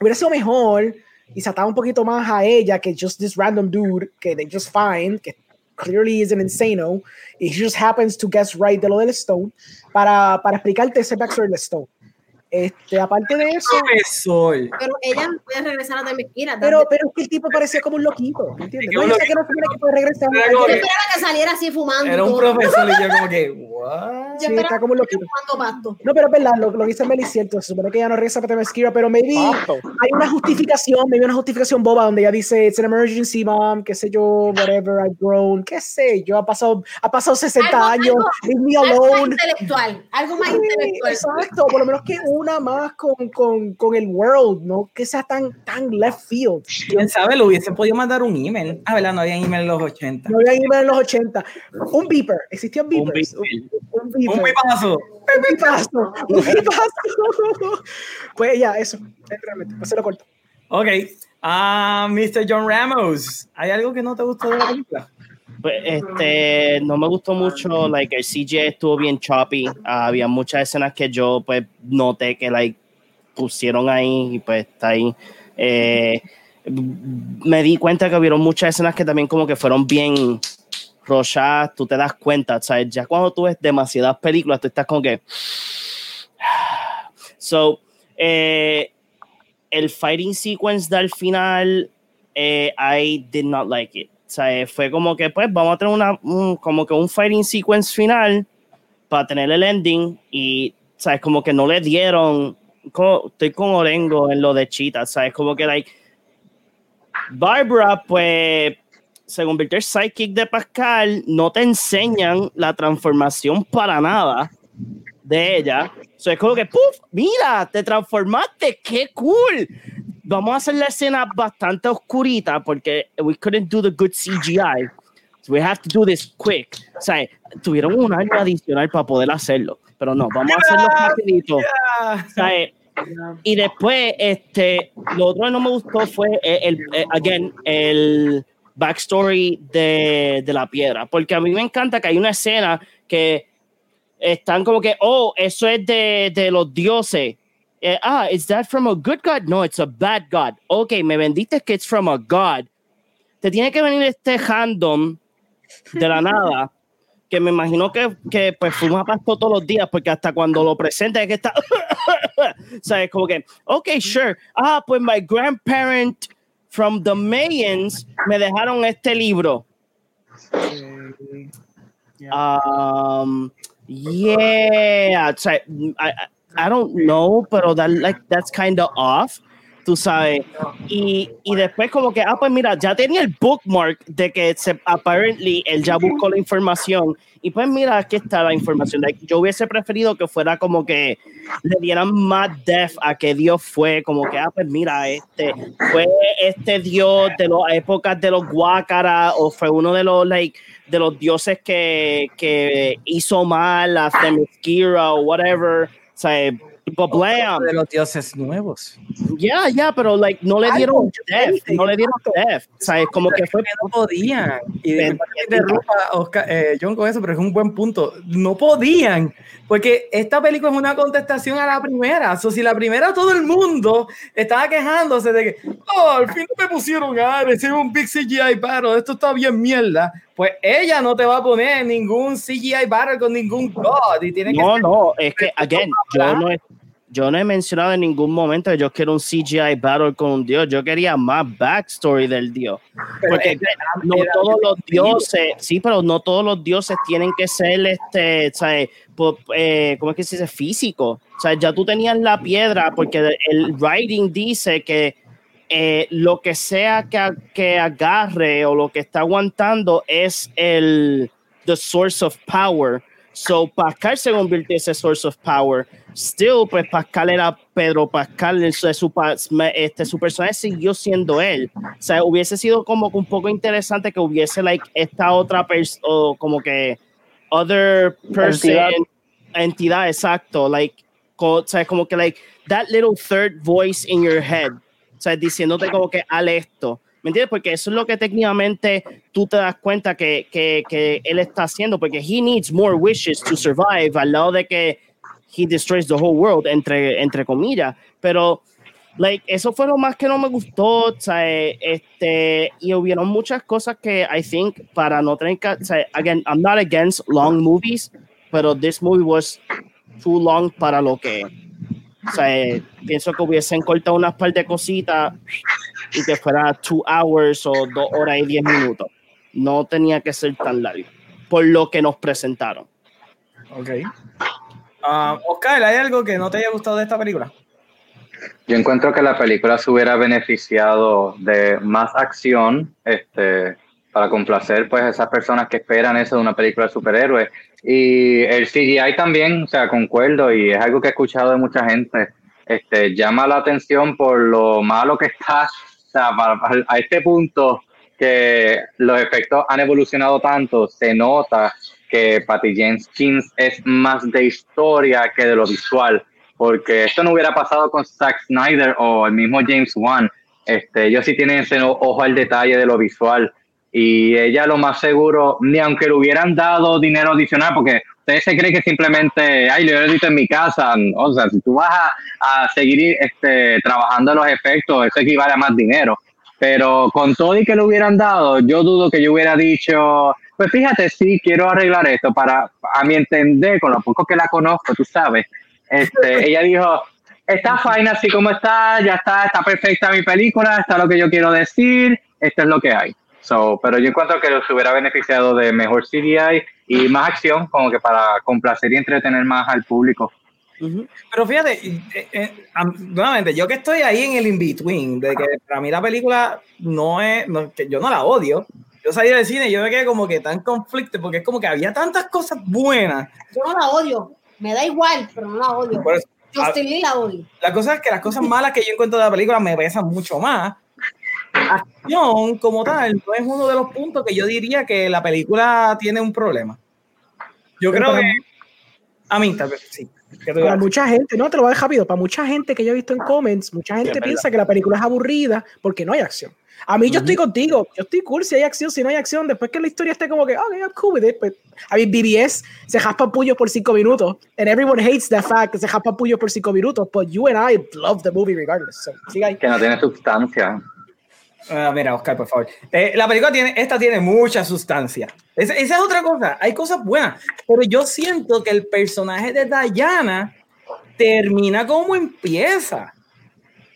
hubiera sido mejor, y se ataba un poquito más a ella que just this random dude que they just find, que clearly is an insano, he just happens to guess right de lo del Stone, para, para explicarte ese backstory del Stone. Este, aparte de eso, Profesor. Pero ella no puede regresar a Temesquira. pero, pero es que el tipo parecía como un loquito, ¿me entiendes? No, yo sé que no supone que puede regresar. Yo esperaba que saliera así fumando. Era un profesor y yo como que, [laughs] what? Sí, está como un loquito. No, pero es verdad, lo, lo que dice Meli es cierto. Se supone que ella no regresa para Temesquira, pero maybe hay una justificación, maybe una justificación boba donde ella dice, it's an emergency, mom, qué sé yo, whatever, I've grown, qué sé yo, ha pasado, ha pasado 60 Algo- años, algo- leave me Algo más alone. intelectual. Algo más Sí, intelectual. exacto, por lo menos que una más con, con, con el world, no que sea tan, tan left field. ¿Quién sabe? Lo hubiesen podido mandar un email. Ah, ¿verdad? No había email en los 80. No había email en los 80. Un beeper, existían Un beeper. Un, beeper. Un pipazo. Un pipazo, un pipazo. [laughs] Pues ya, eso, es realmente, pues se lo corto. Ok. Ah, Mr. John Ramos. ¿Hay algo que no te gustó de la película? Pues, este, no me gustó mucho, like, el CJ estuvo bien choppy, Ah, había muchas escenas que yo, pues, noté que, like, pusieron ahí y, pues, está ahí. Eh, me di cuenta que hubieron muchas escenas que también como que fueron bien rochadas, tú te das cuenta, ¿sabes? Ya cuando tú ves demasiadas películas, tú estás como que... [sighs] So, eh, el fighting sequence del final, eh, I did not like it. O sea, eh, fue como que, pues, vamos a tener una, un- como que un fighting sequence final para tener el ending y, ¿sabes? Como que no le dieron, como- estoy con Orengo en lo de Cheetah, ¿sabes? Como que, like, Barbara, pues, se convirtió en sidekick de Pascal, no te enseñan la transformación para nada de ella. O sea, es como que, ¡puf! Mira, te transformaste, qué cool. Vamos a hacer la escena bastante oscurita porque we couldn't do the good CGI. So we have to do this quick. O sea, tuvieron un año adicional para poder hacerlo. Pero no, vamos a hacerlo rapidito. O sea, eh, y después, este, lo otro que no me gustó fue eh, el, eh, again, el backstory de, de la piedra. Porque a mí me encanta que hay una escena que están como que, oh, eso es de, de los dioses. Eh, ah, is that from a good God? No, it's a bad God. Ok, me vendiste que it's from a God. Te tiene que venir este random de la nada, que me imagino que, que pues fuma pasto todos los días, porque hasta cuando lo presenta es que está, [laughs] ¿sabes? Como que, ok, sure. Ah, pues my grandparent from the Mayans me dejaron este libro. Um, yeah, o sea, I, I- don't know, pero that, like, that's kind of off, tú sabes. Y, y después como que, ah, pues mira, ya tenía el bookmark de que se, apparently él ya buscó la información. Y pues mira, aquí está la información. Like, yo hubiese preferido que fuera como que le dieran más depth a que Dios fue, como que, ah, pues mira, este fue este Dios de las épocas de los Guácaras o fue uno de los, like, de los dioses que, que hizo mal a Themyscira o whatever. O Tipo Blam. De los dioses nuevos. Ya, yeah, ya, pero like, no le dieron death, no le dieron death. O sea, es como que fue. No podían. Y de Oscar, eh, John con eso, pero es un buen punto. No podían, porque esta película es una contestación a la primera. O si la primera todo el mundo estaba quejándose de que, oh, al fin no me pusieron a decir un big CGI pero esto está bien mierda. Pues ella no te va a poner ningún CGI battle con ningún god. Y tiene no, no, es que, again, yo no, yo no he mencionado en ningún momento que yo quiero un CGI battle con un dios. Yo quería más backstory del dios. Porque no todos los dioses, sí, pero no todos los dioses tienen que ser, este, ¿sabes? Eh, ¿Cómo es que se dice? Físico. O sea, ya tú tenías la piedra, porque el writing dice que eh, lo que sea que, que agarre o lo que está aguantando es el the source of power. So Pascal se convirtió en ese source of power. Still, pues Pascal era Pedro Pascal, su, este, su personaje siguió siendo él. O sea, hubiese sido como un poco interesante que hubiese like esta otra persona, o como que other person, entidad, entidad exacto, like, o sea, como que like that little third voice in your head, o sea, diciéndote como que al esto. ¿Me entiendes? Porque eso es lo que técnicamente tú te das cuenta que, que, que, él está haciendo, porque he needs more wishes to survive, al lado de que he destroys the whole world, entre, entre comillas. Pero, like, eso fue lo más que no me gustó, sea, este, y hubieron muchas cosas que I think para no tener que, sea, again, I'm not against long movies, pero this movie was too long para lo que sea, pienso que hubiesen cortado unas par de cositas y que fuera two hours o dos horas y diez minutos. No tenía que ser tan largo, por lo que nos presentaron. Ok. Uh, Oscar, ¿hay algo que no te haya gustado de esta película? Yo encuentro que la película se hubiera beneficiado de más acción, este, para complacer pues a esas personas que esperan eso de una película de superhéroes. Y el CGI también, o sea, concuerdo y es algo que he escuchado de mucha gente, este, llama la atención por lo malo que está, o sea, a este punto que los efectos han evolucionado tanto, se nota que Patty Jeans es más de historia que de lo visual, porque esto no hubiera pasado con Zack Snyder o el mismo James Wan. Este, ellos sí tienen ese ojo al detalle de lo visual y ella lo más seguro, ni aunque le hubieran dado dinero adicional, porque ustedes se cree que simplemente, ay, lo he visto en mi casa, o sea, si tú vas a, seguir este, trabajando los efectos, eso equivale a más dinero. Pero con todo y que le hubieran dado, yo dudo que yo hubiera dicho, pues fíjate, sí, quiero arreglar esto para, a mi entender, con lo poco que la conozco, tú sabes, este, [laughs] ella dijo, está fine así como está, ya está, está perfecta mi película, está lo que yo quiero decir, esto es lo que hay pero yo encuentro que se hubiera beneficiado de mejor CGI y más acción, como que para complacer y entretener más al público. Pero fíjate, eh, eh, nuevamente, yo que estoy ahí en el in-between, de que para mí la película no es, que yo no la odio. Yo salí del cine y yo me quedé como que tan conflicto, porque es como que había tantas cosas buenas. Yo no la odio, me da igual, pero no la odio. yo estoy la odio. La cosa es que las cosas malas que yo encuentro de la película me pesan mucho más acción como tal no es uno de los puntos que yo diría que la película tiene un problema. Yo creo que a mí tal vez sí. Para mucha gente, no te lo voy a dejar rápido, para mucha gente que yo he visto en comments, mucha gente piensa que la película es aburrida porque no hay acción. A mí yo estoy contigo, yo estoy cool si hay acción, si no hay acción, después que la historia esté como que, ok, I'm cool with it. Pues, a mí BBS se jaspa puños por cinco minutos, and everyone hates the fact que se jaspa puños por cinco minutos, but you and I love the movie regardless. So, que no tiene sustancia. Uh, mira, Oscar, por favor. Eh, la película tiene, esta tiene mucha sustancia. esa es otra cosa. Hay cosas buenas, pero yo siento que el personaje de Diana termina como empieza.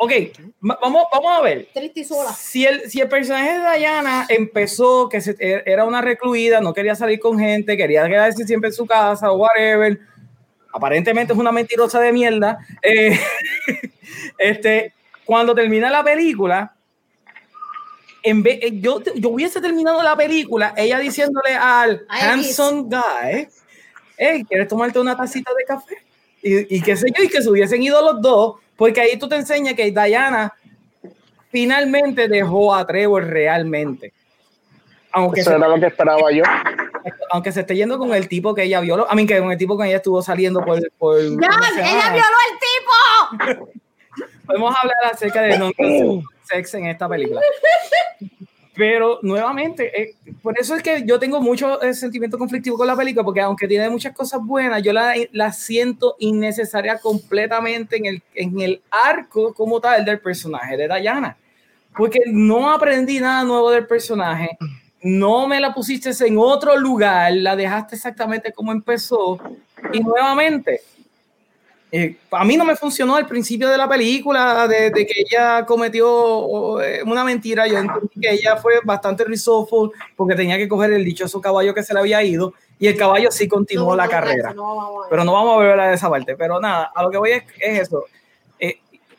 Ok, vamos, vamos a ver. Si el, si el personaje de Diana empezó que e, era una recluida, no quería salir con gente, quería quedarse siempre en su casa o whatever, aparentemente es una mentirosa de mierda. Eh, [laughs] este, cuando termina la película, en vez, eh, yo, yo hubiese terminado la película, ella diciéndole al handsome guy, hey, ¿quieres tomarte una tacita de café? Y, y qué sé yo, y que se hubiesen ido los dos, porque ahí tú te enseñas que Diana finalmente dejó a Trevor realmente. Aunque Eso era lo que esperaba yo. Aunque se esté yendo con el tipo que ella violó, a mí que con el tipo que ella estuvo saliendo por. por ¡Ya! ¡Ella violó al tipo! podemos hablar acerca de [laughs] no sex en esta película. Pero nuevamente, eh, por eso es que yo tengo mucho eh, sentimiento conflictivo con la película, porque aunque tiene muchas cosas buenas, yo la, la siento innecesaria completamente en el, en el arco como tal del personaje de Diana. Porque no aprendí nada nuevo del personaje, no me la pusiste en otro lugar, la dejaste exactamente como empezó. Y nuevamente, eh, a mí no me funcionó al principio de la película, de, que ella cometió eh, una mentira. Yo entendí que ella fue bastante resourceful porque tenía que coger el dichoso caballo que se le había ido y el caballo sí continuó la carrera. pero no vamos a ver a esa parte. Pero nada, a lo que voy es, es eso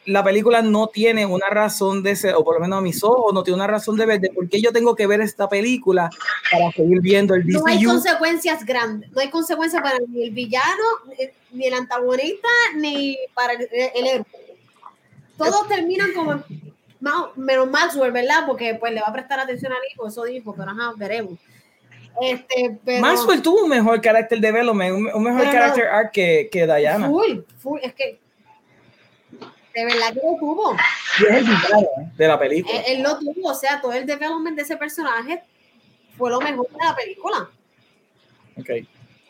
la película no tiene una razón de ser, o por lo menos a mis ojos, no tiene una razón de ver de por qué yo tengo que ver esta película para seguir viendo el DCU. No hay consecuencias grandes, no hay consecuencias para ni el villano, ni el antagonista, ni para el, héroe. Todos terminan como menos Maxwell, ¿verdad? Porque pues le va a prestar atención al hijo, eso dijo, pero ajá, veremos. Este, pero, Maxwell tuvo un mejor carácter development, un, un mejor carácter arc que, que Diana. Full, full, es que de verdad que lo tuvo. Y es el villano de la película. Él, lo tuvo, o sea, todo el development de ese personaje fue lo mejor de la película. Ok.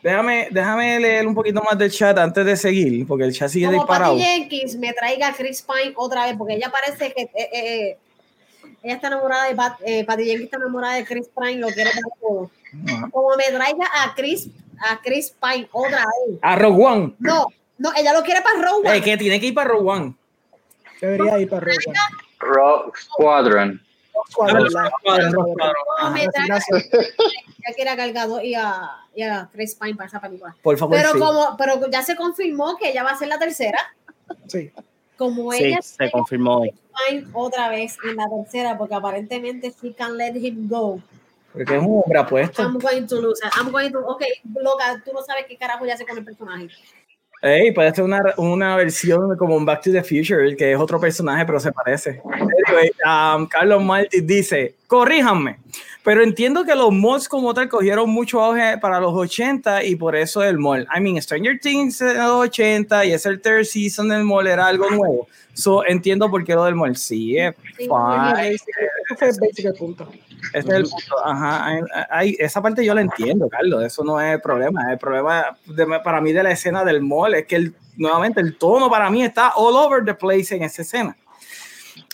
Déjame, déjame leer un poquito más del chat antes de seguir, porque el chat sigue Como disparado. Patty Jenkins me traiga a Chris Pine otra vez, porque ella parece que eh, eh, ella está enamorada de Pat, eh, Patty Jenkins está enamorada de Chris Pine, lo quiere para todo. Como me traiga a Chris, a Chris Pine otra vez. A Rogue One. No, no, ella lo quiere para Rogue One. que tiene que ir para Rogue One. Debería ir para Rogue Rock Squadron. Squadron. Ya que era cargado y a, y a Chris Pine para esa película. Por favor. Pero, como, pero ya se confirmó que ella va a ser la tercera. Sí. Como ella se confirmó Pine otra vez en la tercera, porque aparentemente she can let him go. Porque es un hombre apuesto. I'm going to lose. I'm going to. Ok, loca, tú no sabes qué carajo ya hace con el personaje. Hey, puede ser una, una versión como un Back to the Future, que es otro personaje, pero se parece. Anyway, um, Carlos Martí dice, corríjanme, pero entiendo que los mods como tal cogieron mucho auge para los 80 y por eso el mod. I mean, Stranger Things en los 80 y es el third season del mod era algo nuevo. So, entiendo por qué lo del mod. Sí, es fine. Ese es punto. Es el punto. Ajá. Hay, esa parte yo la entiendo, Carlos. Eso no es el problema. El problema para mí de la escena del mall es que el, nuevamente el tono para mí está all over the place en esa escena.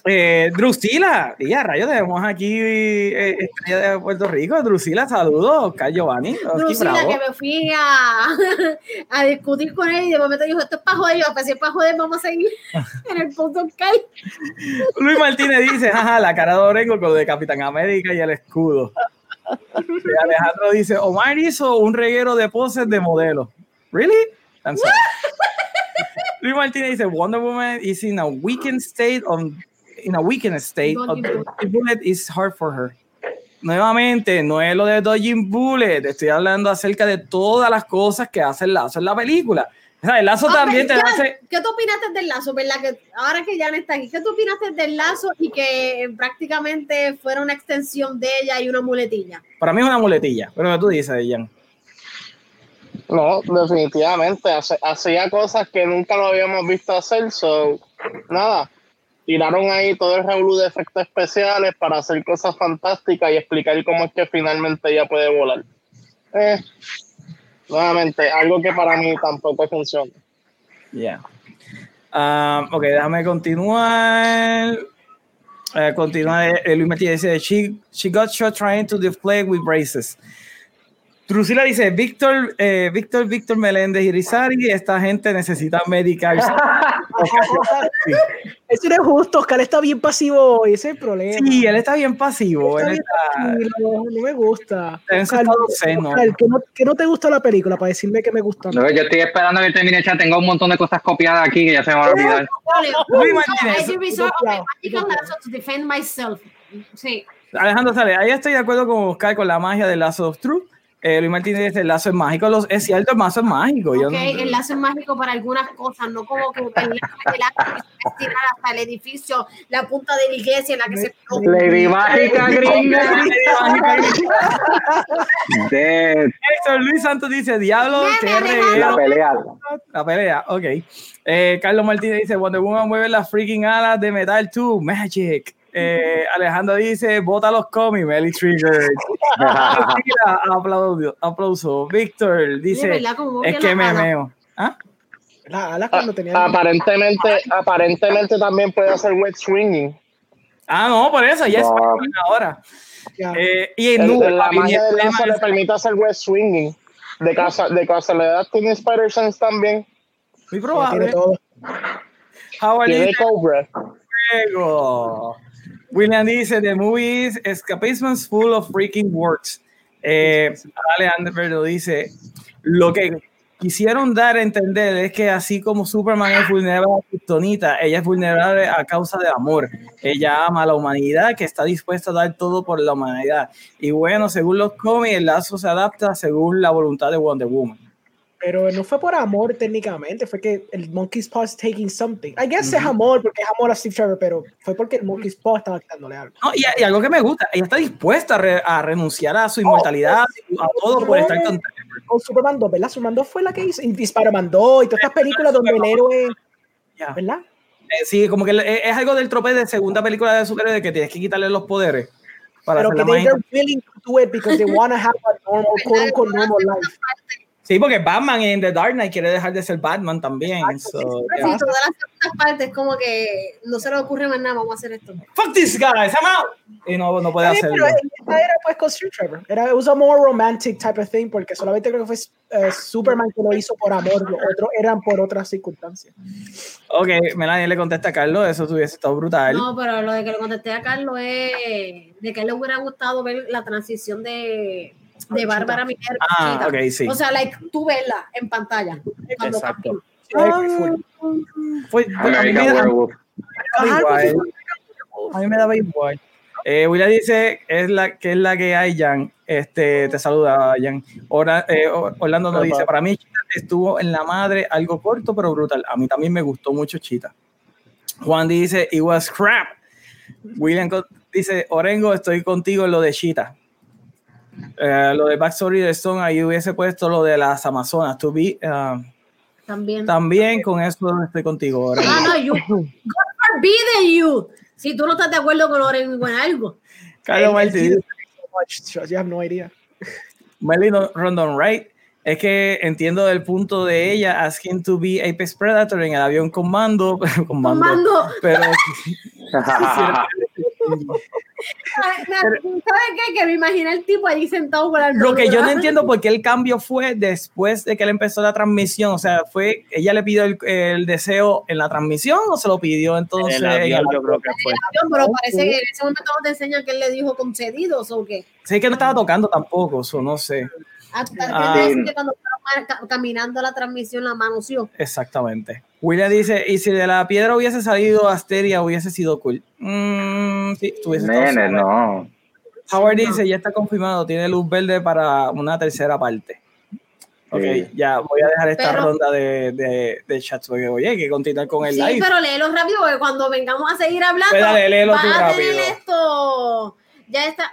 Eh, Drusila, y a rayos tenemos aquí eh, de Puerto Rico. Drusila, saludos, Oscar Giovanni. Drusila, que me fui a, [laughs] a, discutir con él y de momento dijo: Esto es para joder. Yo, pues si es para joder, vamos a seguir en el punto Kai. [laughs] Luis Martínez dice: Ajá, la cara de Orengo con lo de Capitán América y el escudo. Y Alejandro dice: Omar hizo un reguero de poses de modelo. ¿Really? [laughs] Luis Martínez dice: Wonder Woman is in a weakened state on in a weakened state, bullet is hard for her. Nuevamente, no es lo de Dodging Bullet, estoy hablando acerca de todas las cosas que hace el lazo en la película. O sea, el lazo también te hace. ¿Qué tú opinaste del lazo? ¿verdad? Que ahora que ya no está aquí, ¿qué tú opinaste del lazo y que prácticamente fuera una extensión de ella y una muletilla? Para mí es una muletilla, pero ¿qué tú dices, Jan? No, definitivamente. Hacía cosas que nunca lo habíamos visto hacer, so nada tiraron ahí todo el revolú de efectos especiales para hacer cosas fantásticas y explicar cómo es que finalmente ella puede volar. Eh, nuevamente, algo que para mí tampoco funciona. Ya. Um, ok, déjame continuar. Uh, continúa eh, Luis Martínez dice, she, she got shot trying to deflect with braces. Drusila dice, Víctor, eh, Víctor, Víctor Meléndez y Rizari, esta gente necesita medicarse. [laughs] Eso no es justo, Oscar está bien pasivo ese es el problema. Sí, él está bien pasivo. Él no, me gusta. Oscar, ¿qué, no, te gusta la película para decirme que me gusta? No, yo estoy esperando que termine chat, tengo un montón de cosas copiadas aquí que ya se me van a olvidar. Alejandro sale, ahí estoy de acuerdo con Oscar con la magia de Lazo of Truth Eh, Luis Martínez dice, el lazo es mágico. Los, es cierto, el lazo es mágico. Ok, el lazo es mágico para algunas cosas, no como que el lazo el estirar hasta el edificio, la punta de la iglesia en la que se... Lady Mágica Gringa. Héctor [laughs] Luis Santos dice, diablo, La pelea. La pelea, ok. Eh, Carlos Martínez dice, Wonder Woman mueve las freaking alas de Metal 2, Magic. Eh, Alejandro dice, bota los cómics, Melly Trigger. aplauso, aplauso. Víctor dice, es que me meo. ¿Ah? aparentemente, aparentemente también puede hacer wet swinging. Ah, no, por eso, ya es ahora. Eh, y en el, la magia del lazo le permite hacer wet swinging. De, casa, de casualidad tiene Spider-Sense también. Muy probable. Tiene todo. Tiene Cobra. Luego. William dice, The movies Escapism full of freaking words. Eh, Alejandro dice, lo que quisieron dar a entender es que así como Superman es vulnerable a Kryptonita, ella es vulnerable a causa de amor. Ella ama a la humanidad, que está dispuesta a dar todo por la humanidad. Y bueno, según los cómics, el lazo se adapta según la voluntad de Wonder Woman pero no fue por amor técnicamente, fue que el Monkey's Paw is taking something. I guess es amor, porque es amor a Steve Trevor, pero fue porque el Monkey's Paw estaba quitándole algo. No, y, algo que me gusta, ella está dispuesta a, renunciar a su inmortalidad, a todo por estar con Con Superman 2, ¿verdad? Superman 2 fue la que hizo, y Spider-Man 2 y todas estas películas donde el héroe, ¿verdad? Eh, sí, como que es algo del trope de segunda película de superhéroe de que tienes que quitarle los poderes. Para pero que they're willing to do it because they want to have a normal, quote unquote, normal life. Sí, porque Batman en The Dark Knight quiere dejar de ser Batman también. So, sí, todas las segundas partes como que no se le ocurre más nada, vamos a hacer esto. Fuck this guy, I'm out. Y no, no puede hacerlo. Pero esta era pues con Street Trevor. Era, it more romantic type of thing porque solamente creo que fue uh, Superman que lo hizo por amor, los otros eran por otras circunstancias. Ok, Melanie le contesta a Carlos, eso hubiese estado brutal. No, pero lo de que le contesté a Carlos es de que le hubiera gustado ver la transición de de Bárbara Minerva. Ah, ok, sí. O sea, like, tú verla en pantalla. Exacto. Fue, a, mí me da, a mí me daba igual. Eh, William dice es la, que es la que hay, Jan. Este, te saluda, Jan. eh, Orlando nos dice, para mí Chita estuvo en la madre algo corto pero brutal. A mí también me gustó mucho Chita. Juan dice, it was crap. William dice, Orengo, estoy contigo en lo de Chita. Eh, lo de Backstory de Stone, ahí hubiese puesto lo de las Amazonas. To be, uh, también. También con eso estoy contigo. Ahora. Ah, no, you. [laughs] God forbid you. Si tú no estás de acuerdo con Loren con algo. Carlos Martín. You have no idea. Melly Rondon Right. Es que entiendo del punto de ella asking to be Apex Predator en el avión con mando. [laughs] Con mando. Con mando. Pero. [laughs] ¿Sabes qué? Que me imaginé el tipo ahí sentado con la Lo que yo no entiendo por qué el cambio fue después de que él empezó la transmisión. O sea, fue ella le pidió el, deseo en la transmisión o se lo pidió entonces. yo creo que fue. Pero parece que en ese momento te enseñan que él le dijo concedidos o qué. Sí, que no estaba tocando tampoco, eso no sé. Hasta ah, que cuando estaba caminando la transmisión la mano Exactamente. William dice, y si de la piedra hubiese salido Asteria, hubiese sido cool. Mm, sí, estuviese Nene, no. Howard dice, ya está confirmado, tiene luz verde para una tercera parte. Ok, ya voy a dejar esta ronda de, de, de chats porque oye, hay que continuar con el sí, live. Sí, pero léelo rápido porque cuando vengamos a seguir hablando, pues dale, léelo tú rápido. esto. Ya está.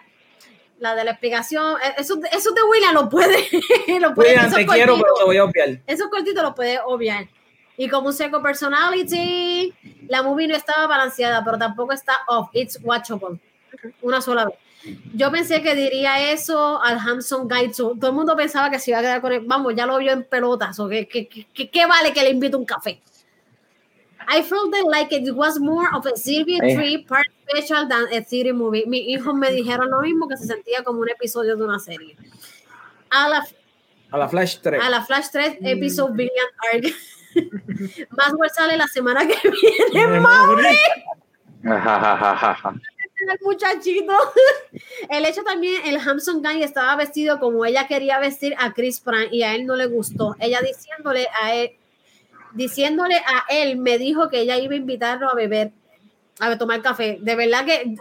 La de la explicación, e, eso, eso de William lo puede. [laughs] lo puede William, te quiero, pero te voy a obviar. Esos cortitos lo puede obviar. Y como un seco personality, la movie no estaba balanceada, pero tampoco está off. It's watchable. Una sola vez. Yo pensé que diría eso al Hanson Guide. Todo el mundo pensaba que se iba a quedar con él. Vamos, ya lo vio en pelotas. ¿o qué, qué, vale que le invite un café? I felt like it was more of a Sylvia eh. Tree part special than a city movie. Mis hijos me dijeron lo mismo, que se sentía como un episodio de una serie. A la, a la Flash 3. A la Flash 3, episodio Billion Arc. [laughs] Maswell sale la semana que viene, ¡Mauri! el muchachito. El hecho también, el Hamson Guy estaba vestido como ella quería vestir a Chris Pratt y a él no le gustó. Ella diciéndole a él, diciéndole a él, me dijo que ella iba a invitarlo a beber, a tomar café. De verdad que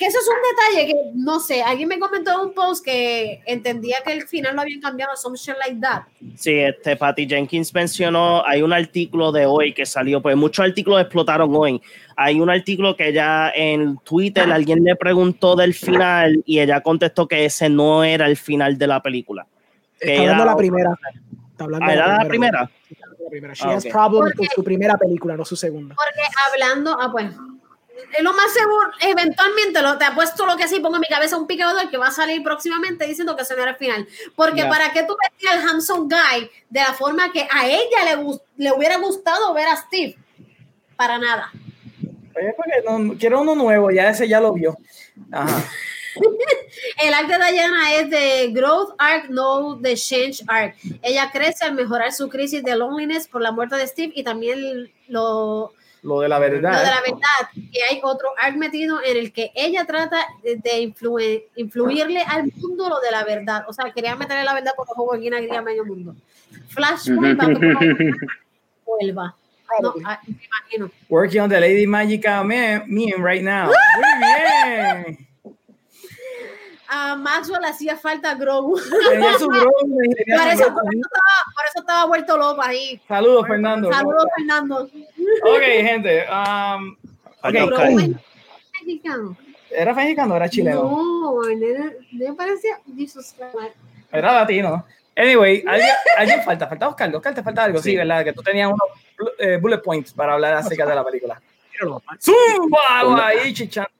que eso es un detalle que no sé, alguien me comentó en un post que entendía que el final lo habían cambiado, some shit like that. Sí, este Patty Jenkins mencionó, hay un artículo de hoy que salió, pues muchos artículos explotaron hoy. Hay un artículo que ella en Twitter alguien le preguntó del final y ella contestó que ese no era el final de la película. Está la primera. Está hablando ¿Ah, ¿Era la primera? La primera. She has problems con su primera película, no su segunda. Porque hablando, ah, pues, es lo más seguro, eventualmente lo, te apuesto lo que sí, pongo en mi cabeza un picador que va a salir próximamente diciendo que se no era el final. Porque para qué tú vestías al Hanson Guy de la forma que a ella le, le hubiera gustado ver a Steve. Para nada. Oye, porque no, quiero uno nuevo, ya ese ya lo vio. Ajá. [laughs] [laughs] el arc de Diana es de Growth Arc, no de Change Arc. Ella crece al mejorar su crisis de loneliness por la muerte de Steve y también lo, lo de la verdad. Lo de la verdad. Y hay otro arc metido en el que ella trata de influirle al mundo lo de la verdad. O sea, quería meterle la verdad por los juegos aquí en medio mundo. Flashpoint [laughs] vuelva. No, ah, me imagino. Working on the Lady Magica meme right now. [laughs] Muy bien a Maxwell hacía falta Grogu. [laughs] Tenía su Grogu. [laughs] Por eso, por, eso estaba, vuelto loco ahí. Saludos, Fernando. Saludos, Fernando. Ok, gente. Um, okay. mexicano. ¿Era mexicano o era chileno? No, me parecía Era latino. Anyway, [laughs] alguien, alguien falta, falta Oscar, Oscar te falta algo, sí, ¿verdad? Que tú tenías unos eh, bullet points para hablar acerca de la película. ¡Zumba! Ahí, chichando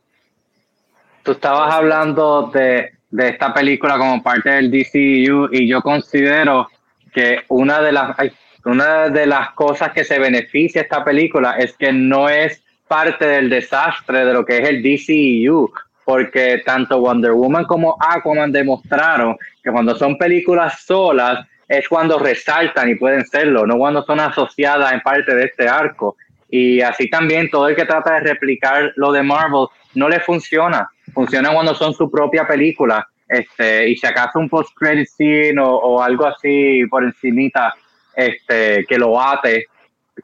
tú estabas hablando de, de, esta película como parte del DCU y yo considero que una de las una de las cosas que se beneficia esta película es que no es parte del desastre de lo que es el DCU, porque tanto Wonder Woman como Aquaman demostraron que cuando son películas solas es cuando resaltan y pueden serlo, no cuando son asociadas en parte de este arco. Y así también todo el que trata de replicar lo de Marvel no le funciona funciona cuando son su propia película. Este, y si acaso un post-credit scene o, algo así por encimita este, que lo ate,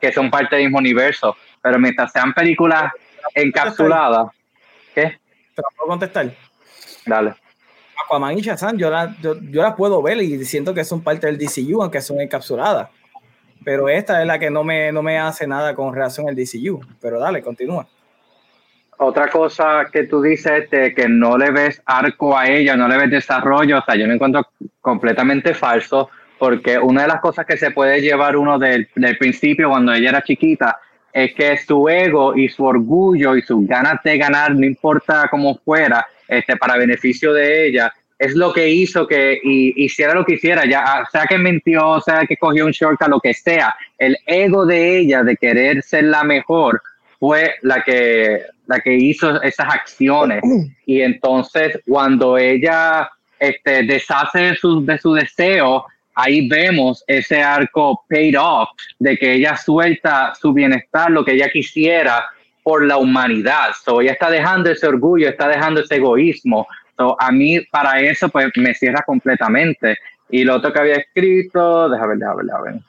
que son parte del mismo universo. Pero mientras sean películas encapsuladas, ¿qué? ¿Te la puedo contestar? Dale. Aquaman y Shazam, yo las yo, yo puedo ver y siento que son parte del DCU, aunque son encapsuladas. Pero esta es la que no me, no me hace nada con relación al DCU. Pero dale, continúa otra cosa que tú dices de que no le ves arco a ella, no le ves desarrollo, o sea, yo me encuentro completamente falso, porque una de las cosas que se puede llevar uno del, del principio cuando ella era chiquita es que su ego y su orgullo y sus ganas de ganar, no importa cómo fuera, este, para beneficio de ella, es lo que hizo que y, hiciera lo que hiciera, ya sea que mintió, sea que cogió un shortcut, lo que sea, el ego de ella de querer ser la mejor fue la que, la que hizo esas acciones. [clears throat] Y entonces cuando ella este, deshace de su, de su deseo, ahí vemos ese arco paid off, de que ella suelta su bienestar, lo que ella quisiera por la humanidad. So, ella está dejando ese orgullo, está dejando ese egoísmo. So, a mí para eso pues me cierra completamente. Y lo otro que había escrito, déjame ver, déjame ver, déjame ver.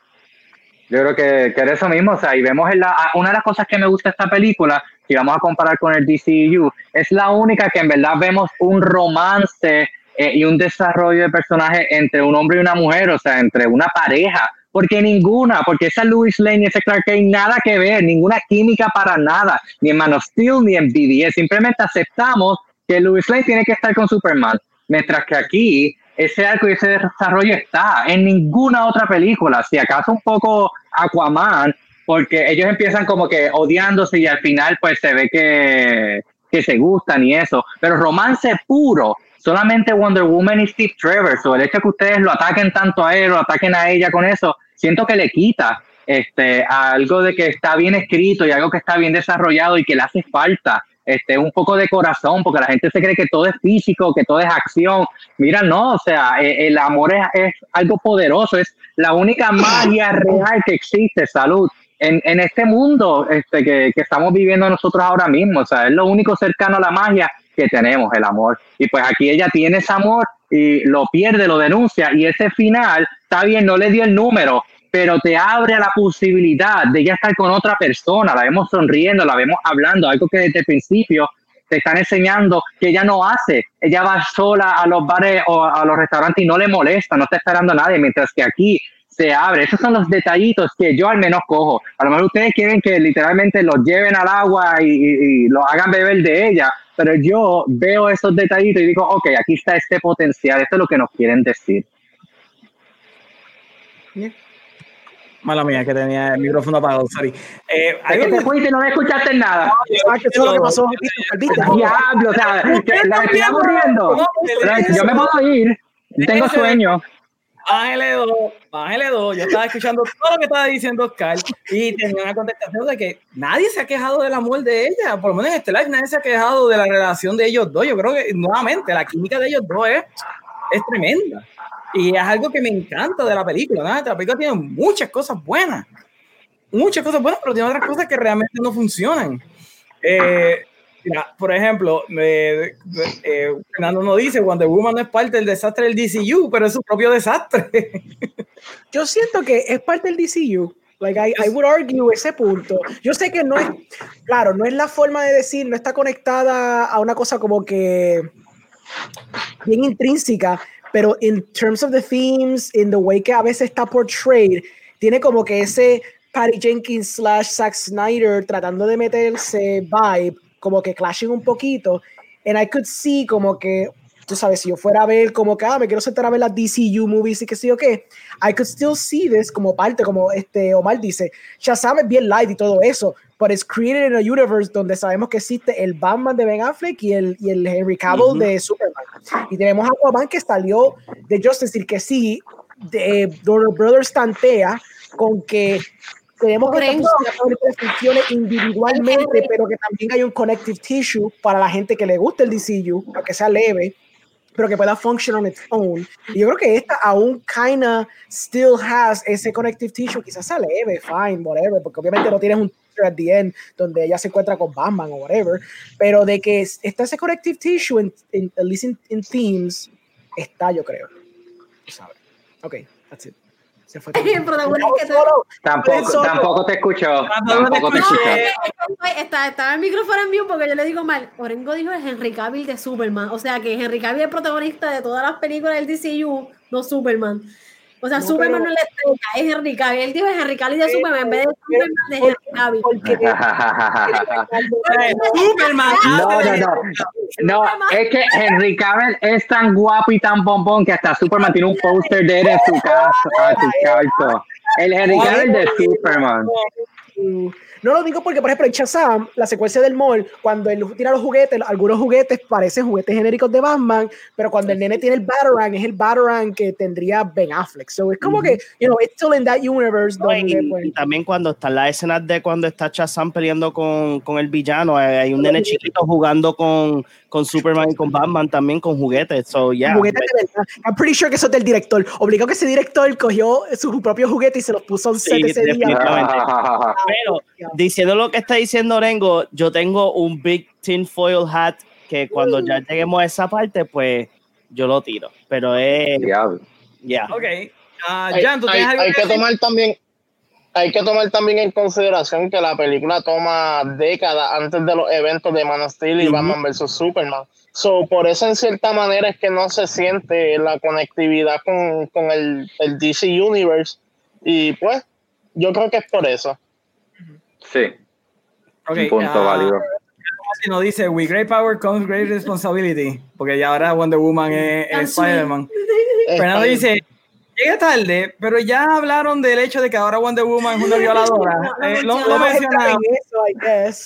Yo creo que, que era eso mismo, o sea, y vemos en la, ah, una de las cosas que me gusta esta película, si vamos a comparar con el DCU, es la única que en verdad vemos un romance eh, y un desarrollo de personaje entre un hombre y una mujer, o sea, entre una pareja, porque ninguna, porque esa Louis Lane y ese Clark Kent nada que ver, ninguna química para nada, ni en Man of Steel ni en BDS, simplemente aceptamos que Louis Lane tiene que estar con Superman, mientras que aquí ese arco y ese desarrollo está en ninguna otra película, si acaso un poco Aquaman, porque ellos empiezan como que odiándose y al final pues se ve que, que se gustan y eso, pero romance puro, solamente Wonder Woman y Steve Trevor, o el hecho que ustedes lo ataquen tanto a él o ataquen a ella con eso, siento que le quita este, algo de que está bien escrito y algo que está bien desarrollado y que le hace falta este, un poco de corazón, porque la gente se cree que todo es físico, que todo es acción. Mira, no, o sea, eh, el amor es, algo poderoso, es la única [clears throat] magia real que existe, salud, en, en este mundo este, que, que, estamos viviendo nosotros ahora mismo. O sea, es lo único cercano a la magia que tenemos, el amor. Y pues aquí ella tiene ese amor y lo pierde, lo denuncia, y ese final, está bien, no le dio el número, pero te abre a la posibilidad de ya estar con otra persona, la vemos sonriendo, la vemos hablando, algo que desde el principio te están enseñando que ella no hace. Ella va sola a los bares o a los restaurantes y no le molesta, no está esperando a nadie, mientras que aquí se abre. Esos son los detallitos que yo al menos cojo. A lo mejor ustedes quieren que literalmente los lleven al agua y, y, los hagan beber de ella, pero yo veo esos detallitos y digo, ok, aquí está este potencial, esto es lo que nos quieren decir. Mala mía, que tenía el micrófono apagado, sorry. Eh, es que te fuiste y no me escuchaste nada. ¿Sabes qué es lo que pasó? Diablo, o sea, la estoy aburriendo. Yo me puedo ir, tengo sueño. Bájale dos, bájale dos. Yo estaba escuchando todo lo que estaba diciendo Oscar y tenía una contestación de que nadie se ha quejado del amor de ella. Por lo menos en este live nadie se ha quejado de la relación de ellos dos. Yo creo que nuevamente la química de ellos dos es, es tremenda. Y es algo que me encanta de la película. ¿no? La película tiene muchas cosas buenas. Muchas cosas buenas, pero tiene otras cosas que realmente no funcionan. Eh, Mira, por ejemplo, eh, Fernando nos dice, Wonder Woman no es parte del desastre del DCU, pero es su propio desastre. [laughs] Yo siento que es parte del DCU. Like I, I would argue ese punto. Yo sé que no es, claro, no es la forma de decir, no está conectada a una cosa como que bien intrínseca, pero in terms of the themes, in the way que a veces está portrayed, tiene como que ese Patty Jenkins slash Zack Snyder tratando de meterse vibe como que clashing un poquito. And I could see como que, tú sabes, si yo fuera a ver como que, ah, me quiero sentar a ver las DCU movies y que sí o qué, I could still see this como parte, como este Omar dice, Shazam es bien light y todo eso, but it's created in a universe donde sabemos que existe el Batman de Ben Affleck y el, y el Henry Cavill de Superman. Y tenemos a Aquaman que salió de Justice League, que sí, de Brothers tantea con que tenemos que funcione individualmente, pero que también hay un connective tissue para la gente que le guste el DCU, aunque sea leve, pero que pueda funcionar on its own. Y yo creo que esta aún kinda still has ese connective tissue, quizás sea leve, fine, whatever, porque obviamente no tienes un at the end donde ella se encuentra con Batman o whatever, pero de que está ese connective tissue, en, at least in, themes, está yo creo. ¿Sabes? Ok, that's it. Se fue. [laughs] tampoco, tampoco te escuchó. Tampoco te escuchó. Está, estaba el micrófono en vivo porque yo le digo mal. Orengo dijo es Henry Cavill de Superman. O sea que Henry Cavill es el protagonista de todas las películas del DCU, no Superman. O sea, Superman no le estrella, es Henry Cavill. Él dijo es Henry Cavill de Superman en vez de Superman de Henry Cavill. [laughs] Superman. [laughs] No, no, no. No, es que Henry Cavill es tan guapo y tan bombón que hasta Superman tiene un póster de él en su casa, a su cuarto. El Henry Cavill de Superman. No lo digo porque, por ejemplo, en Shazam, la secuencia del mall, cuando él tira los juguetes, algunos juguetes parecen juguetes genéricos de Batman, pero cuando el nene tiene el Batarang, es el Batarang que tendría Ben Affleck. So es como que, you know, it's still in that universe. donde, y, pues, también cuando están las escenas de cuando está Shazam peleando con, con el villano, hay un nene chiquito jugando con, con Superman y con Batman también con juguetes. So, yeah. Juguetes de verdad. I'm pretty sure que eso es del director. Obligó que ese director cogió su propio juguete y se los puso en set ese día. [laughs] Pero, diciendo lo que está diciendo Orengo, yo tengo un big tin foil hat que cuando ya lleguemos a esa parte, pues yo lo tiro. Pero es. Ya. Ok. Uh, Jan, ¿tú hay, hay que tomar también hay que tomar también en consideración que la película toma décadas antes de los eventos de Man of Steel y Batman vs Superman. So, por eso en cierta manera es que no se siente la conectividad con, con el, el, DC Universe y pues yo creo que es por eso. Sí. Un punto uh, válido. Si nos dice, with great power comes great responsibility, porque ya ahora Wonder Woman es, es Spider-Man. Fernando dice, llega tarde, pero ya hablaron del hecho de que ahora Wonder Woman es una [laughs] violadora. eh, lo, lo mencionaron.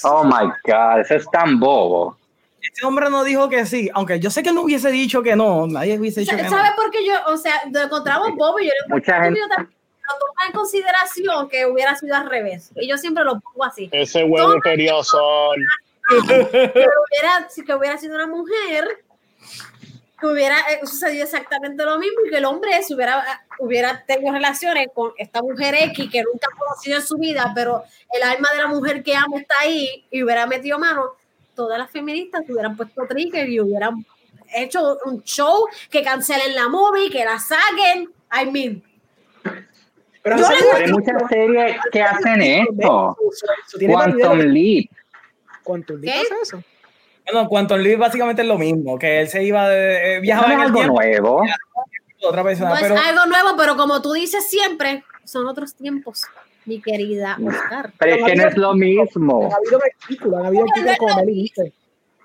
Oh my God, eso es tan bobo. Este hombre no dijo que sí, aunque yo sé que no hubiese dicho que no, nadie hubiese dicho que no. ¿Sabes por qué yo, o sea, lo encontramos bobo y yo Mucha gente lo toma en consideración que hubiera sido al revés. Y yo siempre lo pongo así. Ese huevo son. Que hubiera, que hubiera sido una mujer, que hubiera eh, sucedido exactamente lo mismo y que el hombre se hubiera, hubiera tenido relaciones con esta mujer X que nunca ha conocido en su vida, pero el alma de la mujer que amo está ahí y hubiera metido mano, todas las feministas hubieran puesto trigger y hubieran hecho un show que cancelen la movie, que la saquen. I mean, pero hay muchas series que hacen esto. Quantum Leap. ¿Quantum Leap hace eso? Bueno, Quantum Leap básicamente es lo mismo, que él se iba de. Eh, viajaba en el algo tiempo. nuevo. Otra persona, No es pero. algo nuevo, pero como tú dices siempre, son otros tiempos, mi querida Oscar. Pero es que no es lo mismo. Ha habido artículos, ha habido artículos como Meli dice.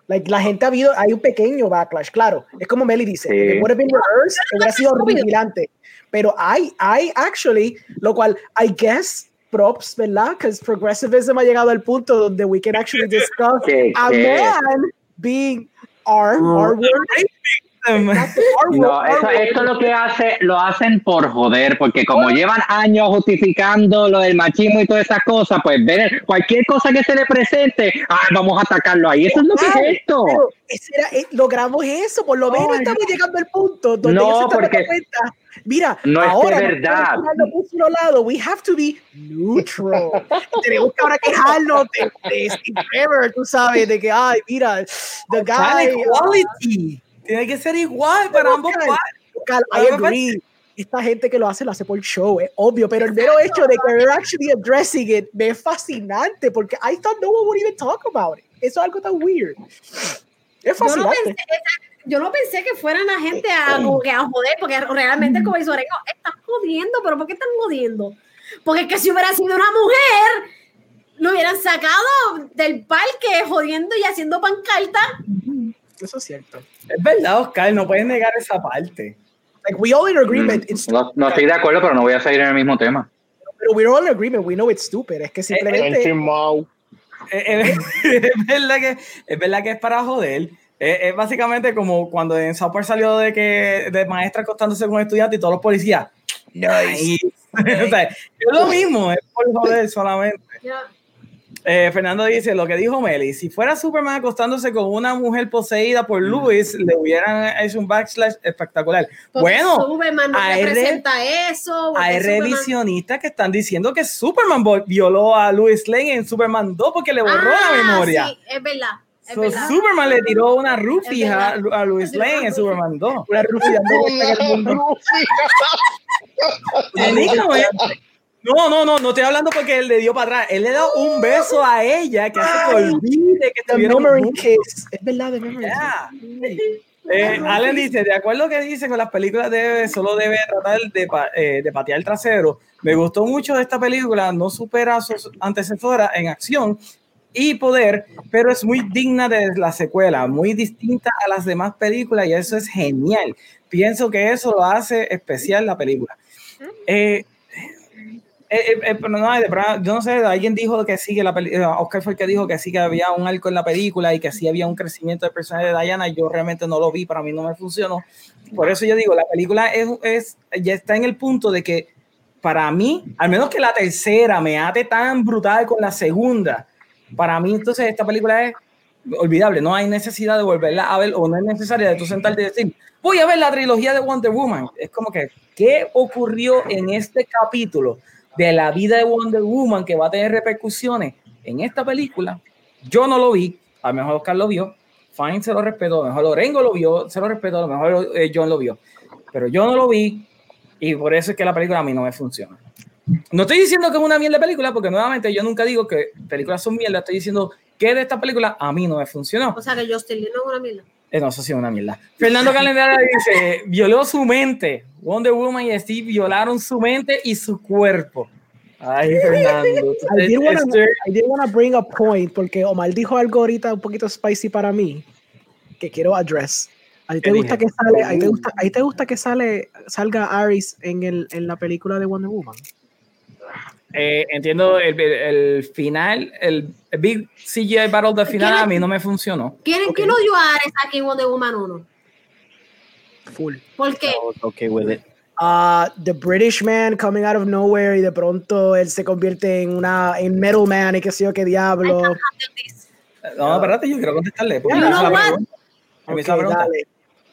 Like, la gente ha habido, hay un pequeño backlash, claro. Es como Meli dice, Sí. it would have been reversed, hubiera sido horripilante. Pero hay, hay actually, lo cual, I guess, props, ¿verdad? Because progressivism ha llegado al punto donde we can actually discuss [laughs] ¿Qué, a man being R, R [laughs] No, eso, esto lo que hace, lo hacen por joder, porque como llevan años justificando lo del machismo y todas esas cosas, pues ven cualquier cosa que se le presente, ah, vamos a atacarlo ahí. Eso es lo que es esto. pero ese era- eh, logramos eso, por lo menos estamos llegando al punto donde No, ellos se porque cuenta. Mira, no es de verdad. lado, we have to be neutral. Tenemos que ahora quejarnos de, de Steve Trevor, tú sabes, de que, ay, mira, the guy. Tiene que ser igual para ambos. Cal, I agree. Esta gente que lo hace, lo hace por show, es obvio, pero el mero hecho de que we're actually addressing it me es fascinante porque I thought no one would even talk about it. Eso es algo tan weird. Es Yo no, fascinante. pensé, yo no pensé que fueran la gente a, como que a joder, porque realmente, como dice Orengo, están jodiendo, pero ¿por qué están jodiendo? Porque es que si hubiera sido una mujer, lo hubieran sacado del parque jodiendo y haciendo pancarta. Eso es cierto. Es verdad, Oscar, no puedes negar esa parte. Like we all in agreement. It's Mm, No, no estoy de acuerdo, pero no voy a seguir en el mismo tema. Pero we're all in agreement. We know it's stupid. Es que simplemente. Encimao. Eh, eh, [laughs] es, verdad que, es verdad que es para joder. Eh, es básicamente como cuando en South Park salió de que de maestra acostándose con estudiantes y todos los policías. Nice. [laughs] o sea, es lo mismo, es por joder solamente. Ya. Eh, Fernando dice lo que dijo Meli: si fuera Superman acostándose con una mujer poseída por Luis, le hubieran hecho un backslash espectacular. Porque bueno, Superman no hay re- representa eso. hay Superman- revisionistas que están diciendo que Superman violó a Louis Lane en Superman 2 porque le borró Ah, la memoria. Sí, es verdad. So. Superman le tiró una rufia a, a Louis [laughs] Lane en. Superman 2. Una rufia No, no, no, no estoy hablando porque él le dio para atrás. Él le dio un beso a ella que hace que olvide que The tuvieron memory juntos. kiss. Es verdad, the memory Ya. Eh, Allen dice, de acuerdo que dice con las películas debe, solo debe tratar de, pa- eh, de patear el trasero. Me gustó mucho de esta película, no supera a sus antecesoras en acción y poder, pero es muy digna de la secuela, muy distinta a las demás películas y eso es genial. Pienso que eso lo hace especial la película. Eh, eh, eh, eh, pero no, de yo no sé, alguien dijo que sí, que la película, Oscar fue el que dijo que sí, que había un arco en la película y que sí había un crecimiento del personaje de Diana, yo realmente no lo vi, para mí no me funcionó. Por eso yo digo, la película es, es ya está en el punto de que para mí, al menos que la tercera me ate tan brutal con la segunda, para mí entonces esta película es olvidable, no hay necesidad de volverla a ver o no es necesaria de tú sentarte y decir, voy a ver la trilogía de Wonder Woman. Es como que, ¿qué ocurrió en este capítulo de la vida de Wonder Woman que va a tener repercusiones en esta película? Yo no lo vi, a lo mejor Oscar lo vio, Fine se lo respeto, a lo mejor Lorengo lo vio, se lo respeto, a lo mejor eh, John lo vio, pero yo no lo vi y por eso es que la película a mí no me funciona. No estoy diciendo que es una mierda de película, porque nuevamente yo nunca digo que películas son mierda, estoy diciendo que de esta película a mí no me funcionó. O sea que Justin Lee no es una mierda. Eh, no, eso sí es una mierda. Fernando Calendara dice, violó su mente. Wonder Woman y Steve violaron su mente y su cuerpo. Ay, Fernando. I did, wanna, I did wanna bring a point porque Omar dijo algo ahorita un poquito spicy para mí que quiero address. ¿A ti te ¿Qué gusta dije? que sale, a ti te gusta, a ti te gusta que sale, salga Aris en, el, en la película de Wonder Woman? Eh, entiendo el, el- el final, el, el Big CGI Battle del final a mí no me funcionó. ¿Quién, ¿quién odió a Ares aquí en Wonder Woman 1? Full. ¿Por qué? Okay with it. Uh, the British man coming out of nowhere y de pronto él se convierte en una en Metal Man y qué sé yo qué diablo. No, espérate, yo quiero contestarle. porque Ok, pregunta. dale.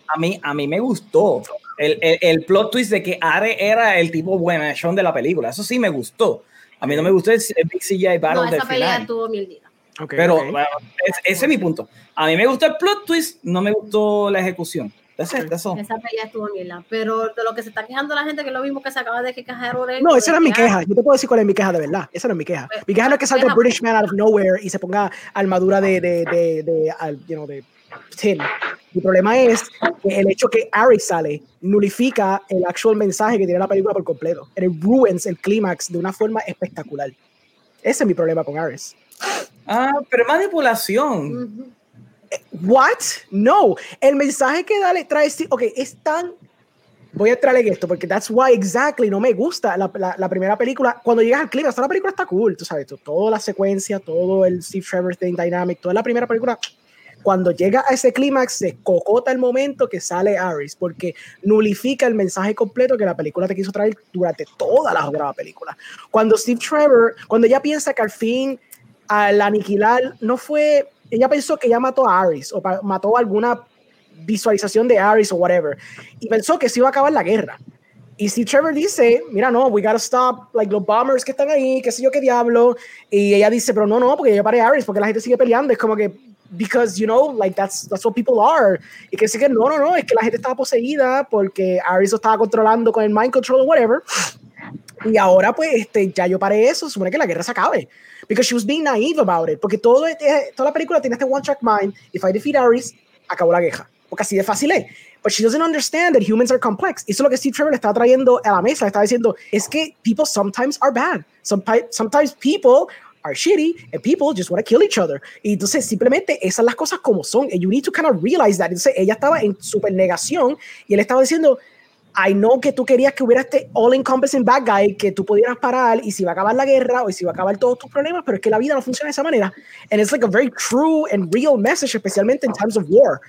A mí, a mí me gustó el, el, el plot twist de que Are era el tipo buenachón de la película. Eso sí me gustó. A mí no me gustó el, el Big CGI Battle No, del esa pelea final. estuvo mierdita. Ok, Pero ok. bueno, es- ese es mi punto. A mí me gustó el plot twist, no me gustó la ejecución. Esa pelea estuvo la Pero de lo que se está quejando la gente, que es lo mismo que se acaba de quejar No, esa era mi queja. Yo te puedo decir cuál es mi queja de verdad. Esa no es mi queja. Pues, mi queja no es que salga British Man out of nowhere y se ponga armadura de, de, de, de, you know, tin. Mi problema es que el hecho que Ares sale nulifica el actual mensaje que tiene la película por completo. It ruins el clímax de una forma espectacular. Ese es mi problema con Ares. Ah, pero manipulación. What? No. El mensaje que dale, trae, ok, es tan. Voy a traerle esto porque that's why exactly no me gusta la, la, primera película. Cuando llegas al clima, hasta la película está cool, tú sabes, toda la secuencia, todo el Steve Trevor thing, dynamic, toda la primera película. Cuando llega a ese clímax, se cocota el momento que sale Ares, porque nulifica el mensaje completo que la película te quiso traer durante toda la la película. Cuando Steve Trevor, cuando ella piensa que al fin al aniquilar, no fue ella pensó que ya mató a Ares o mató alguna visualización de Ares o whatever y pensó que se iba a acabar la guerra. Y si Trevor dice, mira, no, we gotta stop, like, los bombers que están ahí, qué sé yo qué diablo. Y ella dice, pero no, no, porque yo paré a Ares, porque la gente sigue peleando. Es como que, because, you know, like, that's, that's what people are. Y que sí que no, no, no, es que la gente estaba poseída porque Ares lo estaba controlando con el mind control o whatever. Y ahora, pues, este, ya yo paré eso, supone que la guerra se acabe because she was being naive about it. Porque todo, toda la película tiene este one track mind. If I defeat Ares, acabó la guerra. Porque así de fácil es. But she doesn't understand that humans are complex. Eso es lo que Steve Trevor le está trayendo a la mesa. Le está diciendo, es que people sometimes are bad. Sometimes people are shitty and people just want to kill each other. Y entonces simplemente esas las cosas como son. And you need to kind of realize that. Entonces ella estaba en super negación y él estaba diciendo, I know que tú querías que hubiera este all-encompassing bad guy, que tú pudieras parar y si va a acabar la guerra o si va a acabar todos tus problemas, pero es que la vida no funciona de esa manera. And it's like a very true and real message, especialmente en times of war.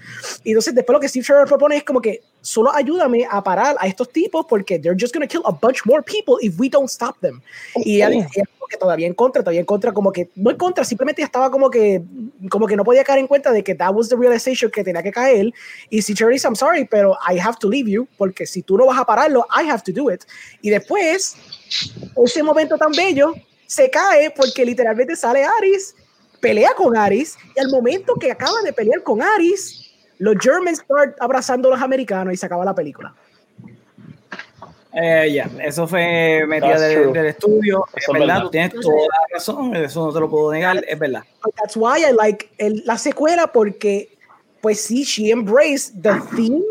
Y entonces después lo que Steve Trevor propone es como que solo ayúdame a parar a estos tipos porque they're just going to kill a bunch more people if we don't stop them. Y ella, que todavía en contra, todavía en contra, como que no en contra, simplemente estaba como que como que no podía caer en cuenta de que that was the realization que tenía que caer. Y si Cherry I'm sorry, pero I have to leave you, porque si tú no vas a pararlo, I have to do it. Y después, ese momento tan bello se cae porque literalmente sale Aris, pelea con Aris, y al momento que acaba de pelear con Aris, los Germans start abrazando a los americanos y se acaba la película. Eh, ya, eso fue metida del, estudio. es verdad, tú tienes toda la razón, eso no te lo puedo negar, es verdad. That's why I like la secuela, porque, pues sí, she embraced the theme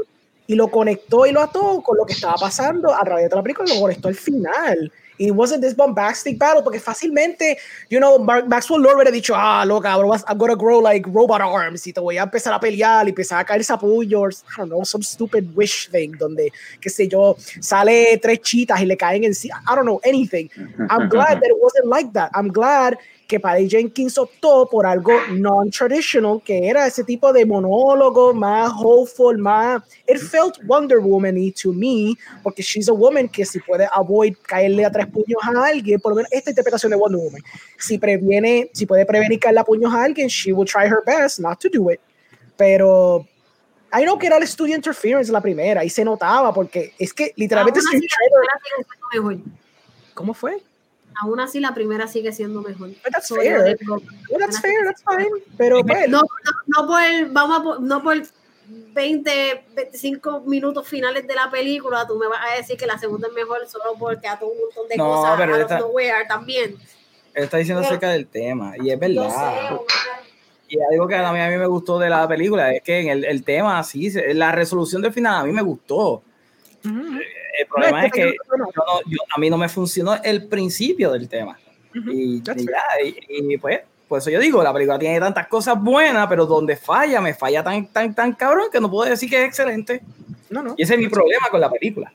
y lo conectó y lo ató con lo que estaba pasando a través de la película y lo conectó al final. It wasn't this bombastic battle porque fácilmente, you know, Maxwell Lord hubiera dicho, ah, loca, bro, I'm gonna grow like robot arms y te voy a empezar a pelear y empezar a caer sapullos, I don't know, some stupid wish thing donde, qué sé yo, sale tres chitas y le caen encima, I don't know, anything. I'm glad that it wasn't like that. I'm glad que Patty Jenkins optó por algo non-traditional, que era ese tipo de monólogo más hopeful, más... It felt Wonder Woman-y to me, porque she's a woman que si puede avoid caerle a tres puños a alguien, por lo menos esta interpretación de Wonder Woman, si previene, si puede prevenir caerle a puños a alguien, she will try her best not to do it. Pero I know que era el studio interference la primera y se notaba porque es que literalmente... ¿Cómo fue? Aún así la primera sigue siendo mejor. that's fair. that's fair, that's fine. Pero pues, no, no, por, vamos a, no por 20, 25 minutos finales de la película, tú me vas a decir que la segunda es mejor solo porque a todo un montón de cosas pero está, también. Él está diciendo acerca del tema, y es verdad. y algo que a mí, a mí me gustó de la película es que en el, el tema, así, la resolución del final a mí me gustó. El problema es que a mí no me funcionó el principio del tema. y, y, pues, por eso yo digo, la película tiene tantas cosas buenas, pero donde falla, me falla tan, tan, tan cabrón que no puedo decir que es excelente. No, no. Y ese es mi problema con la película.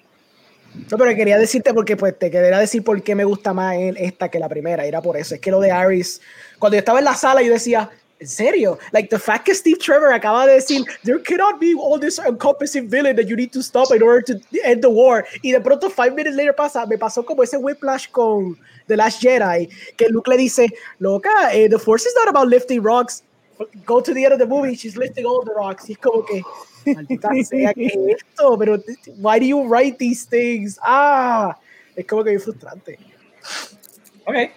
No, pero quería decirte porque pues te quería decir por qué me gusta más esta que la primera, era por eso. Es que lo de Aris, cuando yo estaba en la sala, yo decía, ¿En serio? Like the fact que Steve Trevor acaba de decir, there cannot be all this encompassing villain that you need to stop in order to end the war. Y de pronto, five minutes later pasa, me pasó como ese whiplash con The Last Jedi, que Luke le dice, loca, eh, the force is not about lifting rocks. Go to the end of the movie, she's lifting all the rocks. Y es como que, maldita [laughs] sea, ¿qué esto? Pero, why do you write these things? Ah, es como que es frustrante. Ok.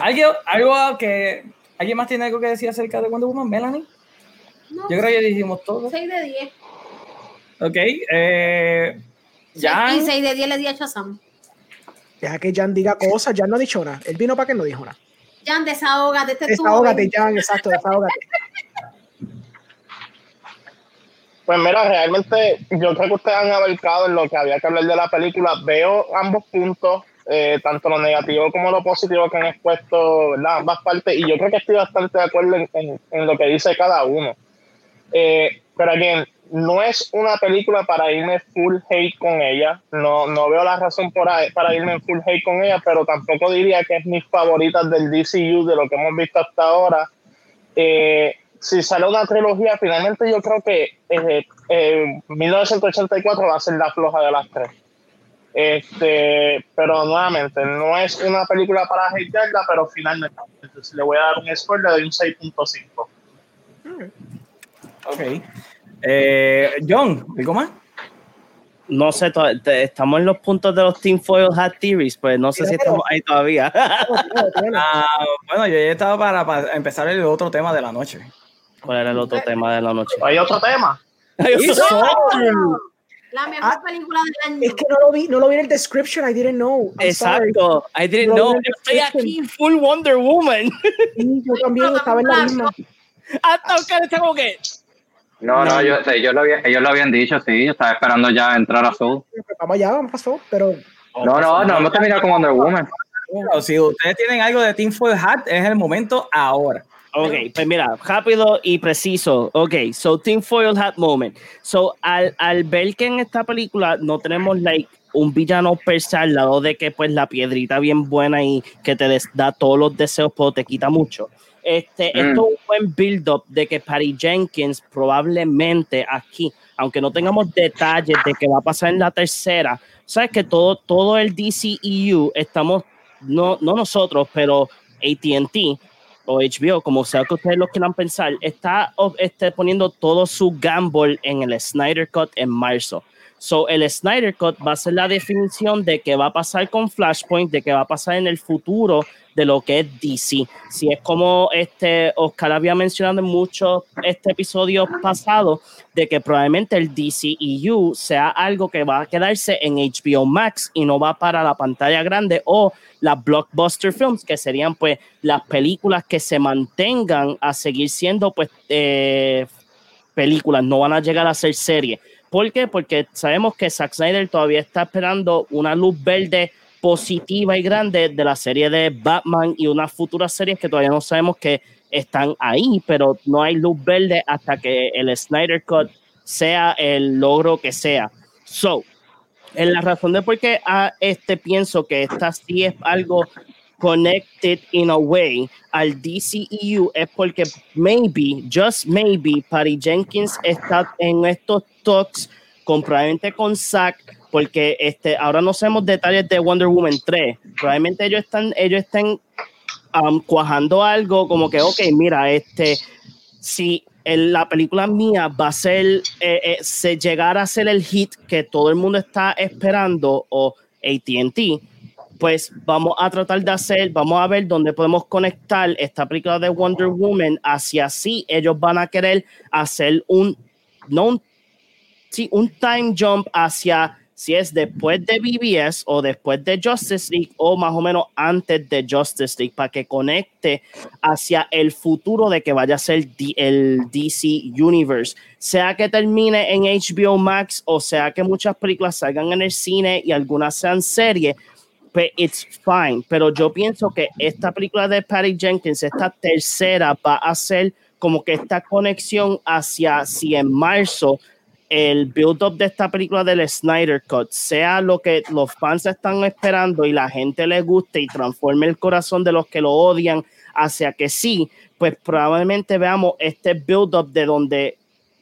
¿Algo, algo que ¿Alguien más tiene algo que decir acerca de Wonder Woman? ¿Melanie? No, Yo creo que ya dijimos todo. 6 de 10. Ok. Eh, Jan. Y 6 de 10 le di a Shazam. Deja que Jan diga cosas. Jan no dicho nada. Él vino para que no dijo nada. Jan, desahógate. Este desahógate, Jan. Exacto, desahógate. [laughs] Pues mira, realmente yo creo que ustedes han abarcado en lo que había que hablar de la película. Veo ambos puntos, eh, tanto lo negativo como lo positivo que han expuesto, ¿verdad? Ambas partes, y yo creo que estoy bastante de acuerdo en, en, lo que dice cada uno. Eh, pero again, no es una película para irme full hate con ella. No, no veo la razón para irme full hate con ella, pero tampoco diría que es mis favoritas del DCU, de lo que hemos visto hasta ahora. Eh, si sale una trilogía, finalmente yo creo que eh, 1984 va a ser la floja de las tres. Este, pero nuevamente, no es una película para hatearla, pero finalmente entonces, le voy a dar un spoiler de un 6.5. Ok. Eh, John, ¿algo más? No sé, estamos en los puntos de los Team Foil Hat Theories, pues no sé si estamos ahí todavía. [laughs] [laughs] Ah, bueno, yo ya estaba para, para empezar el otro tema de la noche. ¿Cuál era el otro tema de la noche? ¿Hay otro tema? La mejor ah, película del año. Es que no lo vi, no lo vi en el description, I didn't know. Exacto, I didn't know. Yo estoy aquí full Wonder Woman. Sí, yo también estaba en la misma. Hasta Oscar está como que. No, no, yo, ellos, lo habían, ellos lo habían dicho, sí, yo estaba esperando ya entrar a Soul. Vamos allá, vamos a Soul, pero... No, no, no, hemos terminado con Wonder Woman. si ustedes tienen algo de Team Full Hat, es el momento ahora. Ok, pues mira, rápido y preciso. Ok, so Team Foil Hat Moment. So, al, al ver que en esta película no tenemos like un villano per se al lado de que pues la piedrita bien buena y que te da todos los deseos, pero te quita mucho. Este, mm. Esto es un buen build-up de que Patty Jenkins probablemente aquí, aunque no tengamos detalles de qué va a pasar en la tercera, sabes que todo, todo el DCEU estamos, no, no nosotros, pero ATT o HBO, como sea que ustedes lo quieran pensar, está este, poniendo todo su gamble en el Snyder Cut en marzo. So, el Snyder Cut va a ser la definición de qué va a pasar con Flashpoint, de qué va a pasar en el futuro de lo que es DC. Si es como este Oscar había mencionado en muchos este episodio pasado, de que probablemente el DCEU sea algo que va a quedarse en HBO Max y no va para la pantalla grande o las blockbuster films, que serían pues las películas que se mantengan a seguir siendo pues eh, películas, no van a llegar a ser series. ¿Por qué? Porque sabemos que Zack Snyder todavía está esperando una luz verde positiva y grande de la serie de Batman y unas futuras series que todavía no sabemos que están ahí, pero no hay luz verde hasta que el Snyder Cut sea el logro que sea. So, en la razón de por qué a este pienso que esta sí es algo connected in a way al DCEU es porque maybe, just maybe, Patty Jenkins está en estos talks con probablemente con Zack, porque este, ahora no sabemos detalles de Wonder Woman 3. Probablemente ellos están, ellos están um, cuajando algo como que, ok, mira, este, si la película mía va a ser, eh, eh, se llegar a ser el hit que todo el mundo está esperando o ATT, pues vamos a tratar de hacer, vamos a ver dónde podemos conectar esta película de Wonder Woman hacia así ellos van a querer hacer un, no un, sí, un time jump hacia si es después de BBS o después de Justice League o más o menos antes de Justice League para que conecte hacia el futuro de que vaya a ser el DC Universe, sea que termine en HBO Max o sea que muchas películas salgan en el cine y algunas sean series, pues it's fine. Pero yo pienso que esta película de Patty Jenkins, esta tercera, va a ser como que esta conexión hacia si en marzo el build-up de esta película del Snyder Cut sea lo que los fans están esperando y la gente le guste y transforme el corazón de los que lo odian hacia que sí, pues probablemente veamos este build-up de donde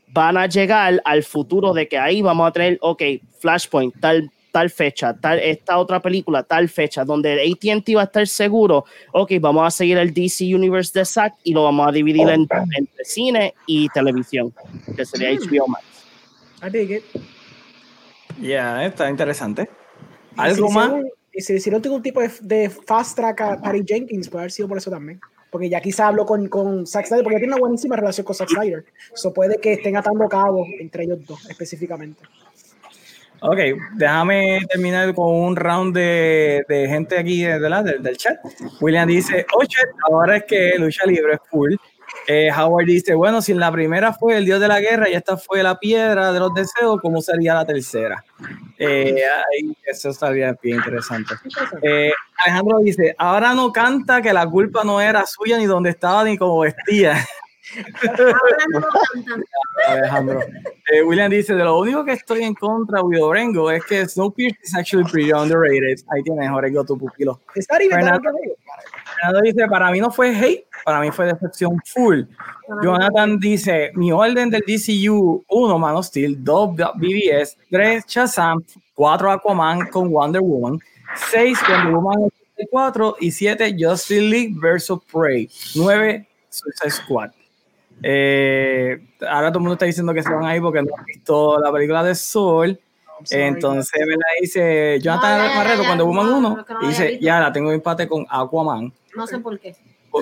van a llegar al futuro de que ahí vamos a tener, ok, Flashpoint, tal tal fecha, tal, esta otra película, tal fecha, donde ATT va a estar seguro, ok, vamos a seguir el DC Universe de Zack y lo vamos a dividir entre, cine y televisión, que sería HBO Max. I dig it. Ya, está interesante. ¿Algo más? Y si, si no tengo un tipo de, fast track a Patty Jenkins, puede haber sido por eso también. porque ya quizá habló con, con Zack Snyder, porque tiene una buenísima relación con Zack Snyder. Eso puede que estén atando cabos entre ellos dos específicamente. Ok, déjame terminar con un round de, de gente aquí de, del, del chat. William dice, oye, ahora es que lucha libre es full. Eh, Howard dice, bueno, si en la primera fue el dios de la guerra y esta fue la piedra de los deseos, ¿cómo sería la tercera? Eh, eso estaría bien interesante. Eh, Alejandro dice, ahora no canta que la culpa no era suya ni dónde estaba ni cómo vestía. [laughs] Alejandro. Eh, William dice, de lo único que estoy en contra de Orengo es que Snowpiercer is actually pretty underrated. Ahí tienes, Orengo, tu pupilo. Fernando, Fernando dice, para mí no fue hate, para mí fue decepción full. Jonathan dice, mi orden del DCU, 1 Man of Steel, 2 BBS, 3 Shazam, 4 Aquaman con Wonder Woman, 6 Wonder Woman 4 y 7 Justice League vs. Prey, 9 Suicide Squad. Eh, ahora todo el mundo está diciendo que se van ahí porque no han visto la película de Sol. Entonces me la dice Jonathan no, Marreto cuando Woman 1 y dice, ya la tengo empate con Aquaman. No sé por qué.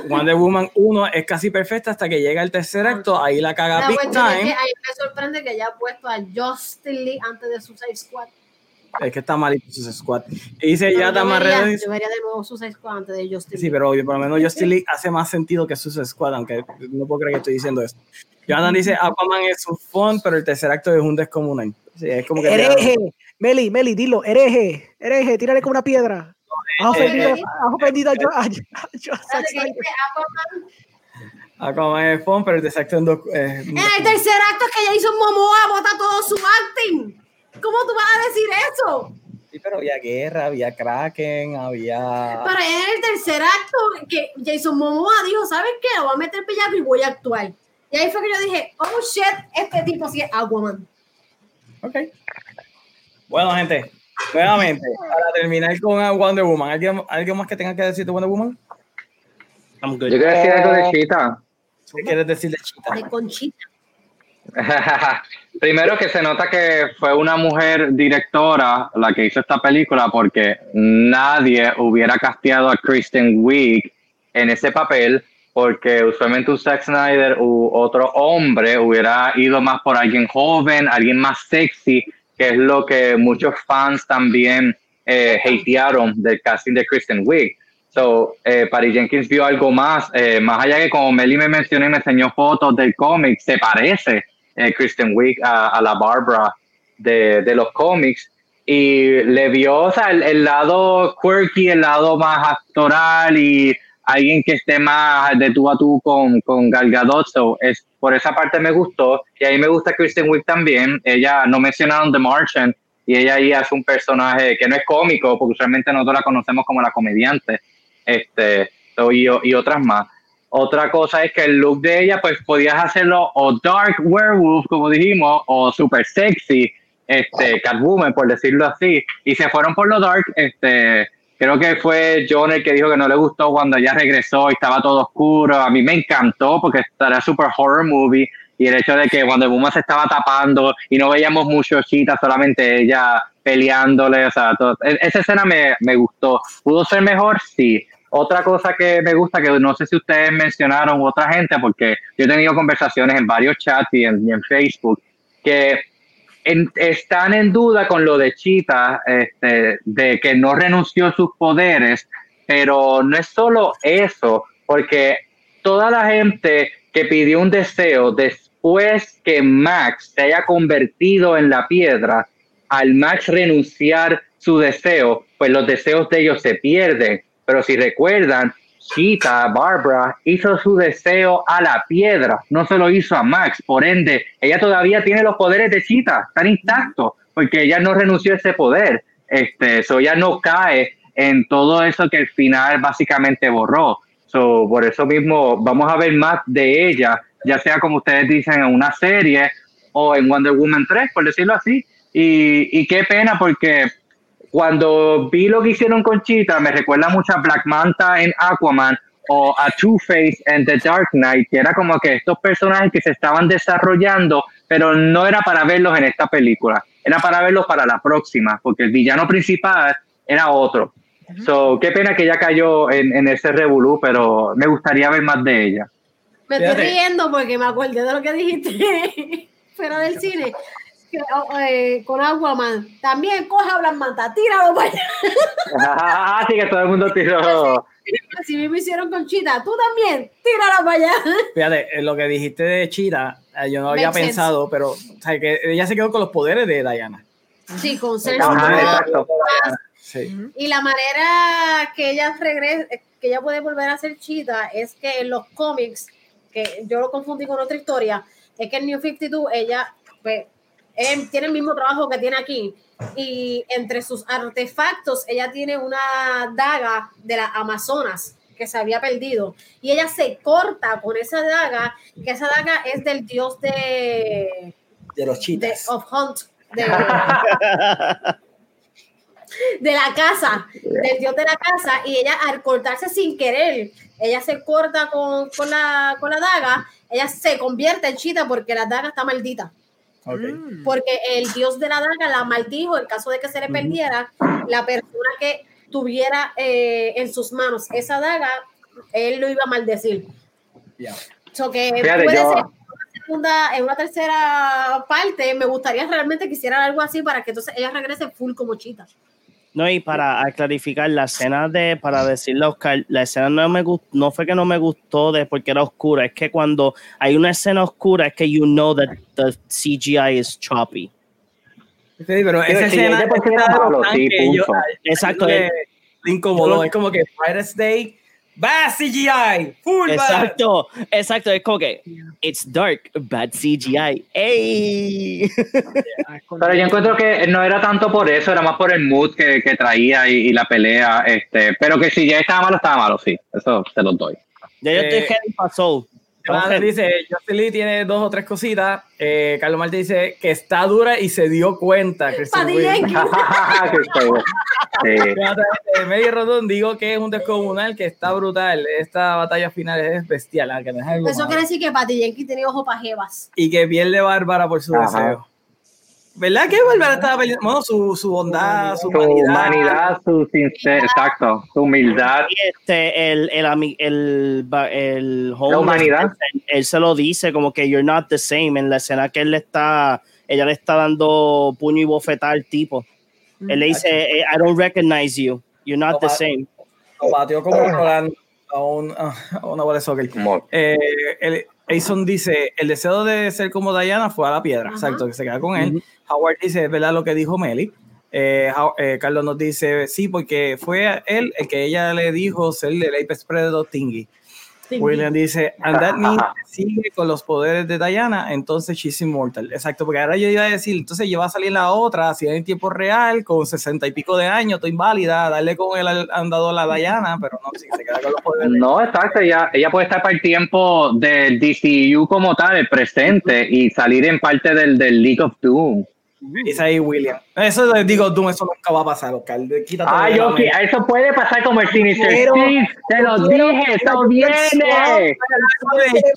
Wonder Woman 1 es casi perfecta hasta que llega el tercer acto, ahí la caga Big Time. ahí me sorprende que haya puesto a Justin Lee antes de Suicide Squad. Es que está malito Suicide Squad. Y dice ya está más Yo vería de nuevo Suicide Squad antes de Justin Sí, pero obvio, por lo menos [laughs] Justin Lee hace más sentido que Suicide Squad, aunque no puedo creer que estoy diciendo esto. Jonathan dice Aquaman es un fun, pero el tercer acto es un descomunal. Sí, es como que hereje, Meli, Meli, dilo, hereje, hereje, tírale con una piedra. Has ofendido, ofendido a, a, Aquaman es fun, pero el tercer acto es un eh, En el tercer acto es que ya hizo Momoa, bota todo su acting. ¿Cómo tú vas a decir eso? Sí, pero había guerra, había Kraken, había. Para en el tercer acto, que Jason Momoa dijo: ¿Sabes qué? Lo voy a meter pellaco y voy a actuar. Y ahí fue que yo dije: Oh shit, este tipo sí es Aquaman. Ok. Bueno, gente, nuevamente, para terminar con Wonder Woman, ¿alguien, ¿alguien más que tenga que decir de Wonder Woman? Yo quiero decir algo de Chita. ¿Qué quieres decir de Chita? De Conchita. [laughs] Primero que se nota que fue una mujer directora la que hizo esta película porque nadie hubiera casteado a Kristen Wiig en ese papel porque usualmente un Zack Snyder u otro hombre hubiera ido más por alguien joven, alguien más sexy, que es lo que muchos fans también eh, hatearon del casting de Kristen Wiig. So, eh, Jenkins vio algo más, eh, más allá que como Meli me mencionó y me enseñó fotos del cómic, se parece eh, Kristen Wiig a, la Barbara de, de, los cómics y le vio o sea, el, lado quirky, el lado más actoral y alguien que esté más de tú a tú con, con Gal Gadot, es, por esa parte me gustó y ahí me gusta Kristen Wiig también, ella no mencionaron The Martian y ella ahí hace un personaje que no es cómico, porque usualmente nosotros la conocemos como la comediante, este, y, y otras más. Otra cosa es que el look de ella, pues podías hacerlo o dark werewolf, como dijimos, o super sexy, este, Catwoman, por decirlo así. Y se fueron por lo dark, este, creo que fue John el que dijo que no le gustó cuando ella regresó y estaba todo oscuro. A mí me encantó porque era super horror movie y el hecho de que cuando Woman se estaba tapando y no veíamos mucho chita, solamente ella peleándole, o sea, e-, esa escena me, me gustó. ¿Pudo ser mejor? Sí. Otra cosa que me gusta, que no sé si ustedes mencionaron u otra gente, porque yo he tenido conversaciones en varios chats y en, Facebook, que están en duda con lo de Chita, este, de que no renunció a sus poderes, pero no es solo eso, porque toda la gente que pidió un deseo después que Max se haya convertido en la piedra, al Max renunciar su deseo, pues los deseos de ellos se pierden. Pero si recuerdan, Cheetah, Barbara, hizo su deseo a la piedra, no se lo hizo a Max. Por ende, ella todavía tiene los poderes de Cheetah, están intactos, porque ella no renunció a ese poder. Este, so ella no cae en todo eso que el final básicamente borró. So, por eso mismo vamos a ver más de ella, ya sea como ustedes dicen en una serie o en Wonder Woman 3, por decirlo así. Y, y qué pena porque cuando vi lo que hicieron con Cheetah, me recuerda mucho a Black Manta en Aquaman o a Two-Face en The Dark Knight, que era como que estos personajes que se estaban desarrollando, pero no era para verlos en esta película, era para verlos para la próxima, porque el villano principal era otro. So, qué pena que ella cayó en, en ese revolú, pero me gustaría ver más de ella. Me estoy riendo porque me acordé de lo que dijiste [laughs] fuera del cine. Que, oh, eh, con Aquaman. También coge a Manta, tíralo para allá. Así que todo el mundo tiró. Así mismo hicieron con Chita. Tú también, tíralo para allá. Fíjate, lo que dijiste de Chita, eh, yo no había pensado, pero o sea, que ella se quedó con los poderes de Diana. Sí, con exacto. Sí. Y la manera que ella regresa, que ella puede volver a ser Chita es que en los cómics, que yo lo confundí con otra historia, es que en New 52 ella pues, em, tiene el mismo trabajo que tiene aquí. Y entre sus artefactos, ella tiene una daga de las Amazonas que se había perdido. Y ella se corta con esa daga, que esa daga es del dios de, De los de chitas. of Hunt, de, de la casa, del dios de la casa, y ella al cortarse sin querer, ella se corta con, con la, con la daga, ella se convierte en chita porque la daga está maldita, Ok. porque el dios de la daga la maldijo en caso de que se le perdiera, la persona que tuviera eh, en sus manos esa daga, él lo iba a maldecir. Ya. So que Fíjate, puede yo- ser en una segunda, en una tercera parte, me gustaría realmente que hicieran algo así para que entonces ella regrese full como chita. No, y para clarificar, la escena de, para decirle a Oscar, la escena no me gustó, no fue que no me gustó de porque era oscura, es que cuando hay una escena oscura es que you know that the CGI is choppy. Sí, pero esa sí, escena, sí malo, yo-. Exacto, le, eh. le incomodó. Yo- Es como que Pirates Day, bad CGI, full bad. Exacto, exacto, es como que it's dark, bad CGI. ¡Ey! Pero yo encuentro que no era tanto por eso, era más por el mood que, que traía y, y la pelea. este Pero que si ya estaba malo, estaba malo, sí. Eso te lo doy. Ya yo estoy Eh, heading pa' Soul. Jonathan dice, Justin Lee tiene dos o tres cositas. Eh, Carlos Marte dice que está dura y se dio cuenta. [laughs] Mary Rodón digo que es un descomunal que está brutal. Esta batalla final es bestial. ah, que no es algo Eso malo. quiere decir que Patty Jenkins tiene ojo para jevas. Y que pierde Bárbara por su Ajá. deseo. ¿Verdad que Bárbara estaba? Bueno, su, su bondad, su Su humanidad. humanidad, su sincer, exacto, su humildad. Y este, el, el, el, el homeless humanidad. person, él se lo dice como que you're not the same en la escena que él le está, ella le está dando puño y bofetada al tipo. Él le dice, eh, I don't recognize you, you're not the same. Lo batió como Rolando a, un, a una bola de soccer. Eh, el, Aison dice, el deseo de ser como Diana fue a la piedra, Ajá. exacto, que se queda con él. Howard dice, es verdad lo que dijo Meli. Eh, How- eh, Carlos nos dice, sí, porque fue él el que ella le dijo ser el Apex Predator Tingy. William dice, and that means sigue con los poderes de Diana, entonces she's immortal. Exacto, porque ahora yo iba a decir, entonces ya va a salir la otra, así en tiempo real, con sesenta y pico de años, estoy inválida, darle con el andador a la Diana, pero no, sí, se queda con los poderes. No, exacto, ella, ella puede estar para el tiempo del DCU como tal, el presente, y salir en parte del, del League of Doom. Dice ahí William. Eso les digo, Doom, eso nunca va a pasar, Oscar. Quítate Ah, yo, mente. eso puede pasar como el Sinister Pero- Six, te lo dije, eso viene. levante,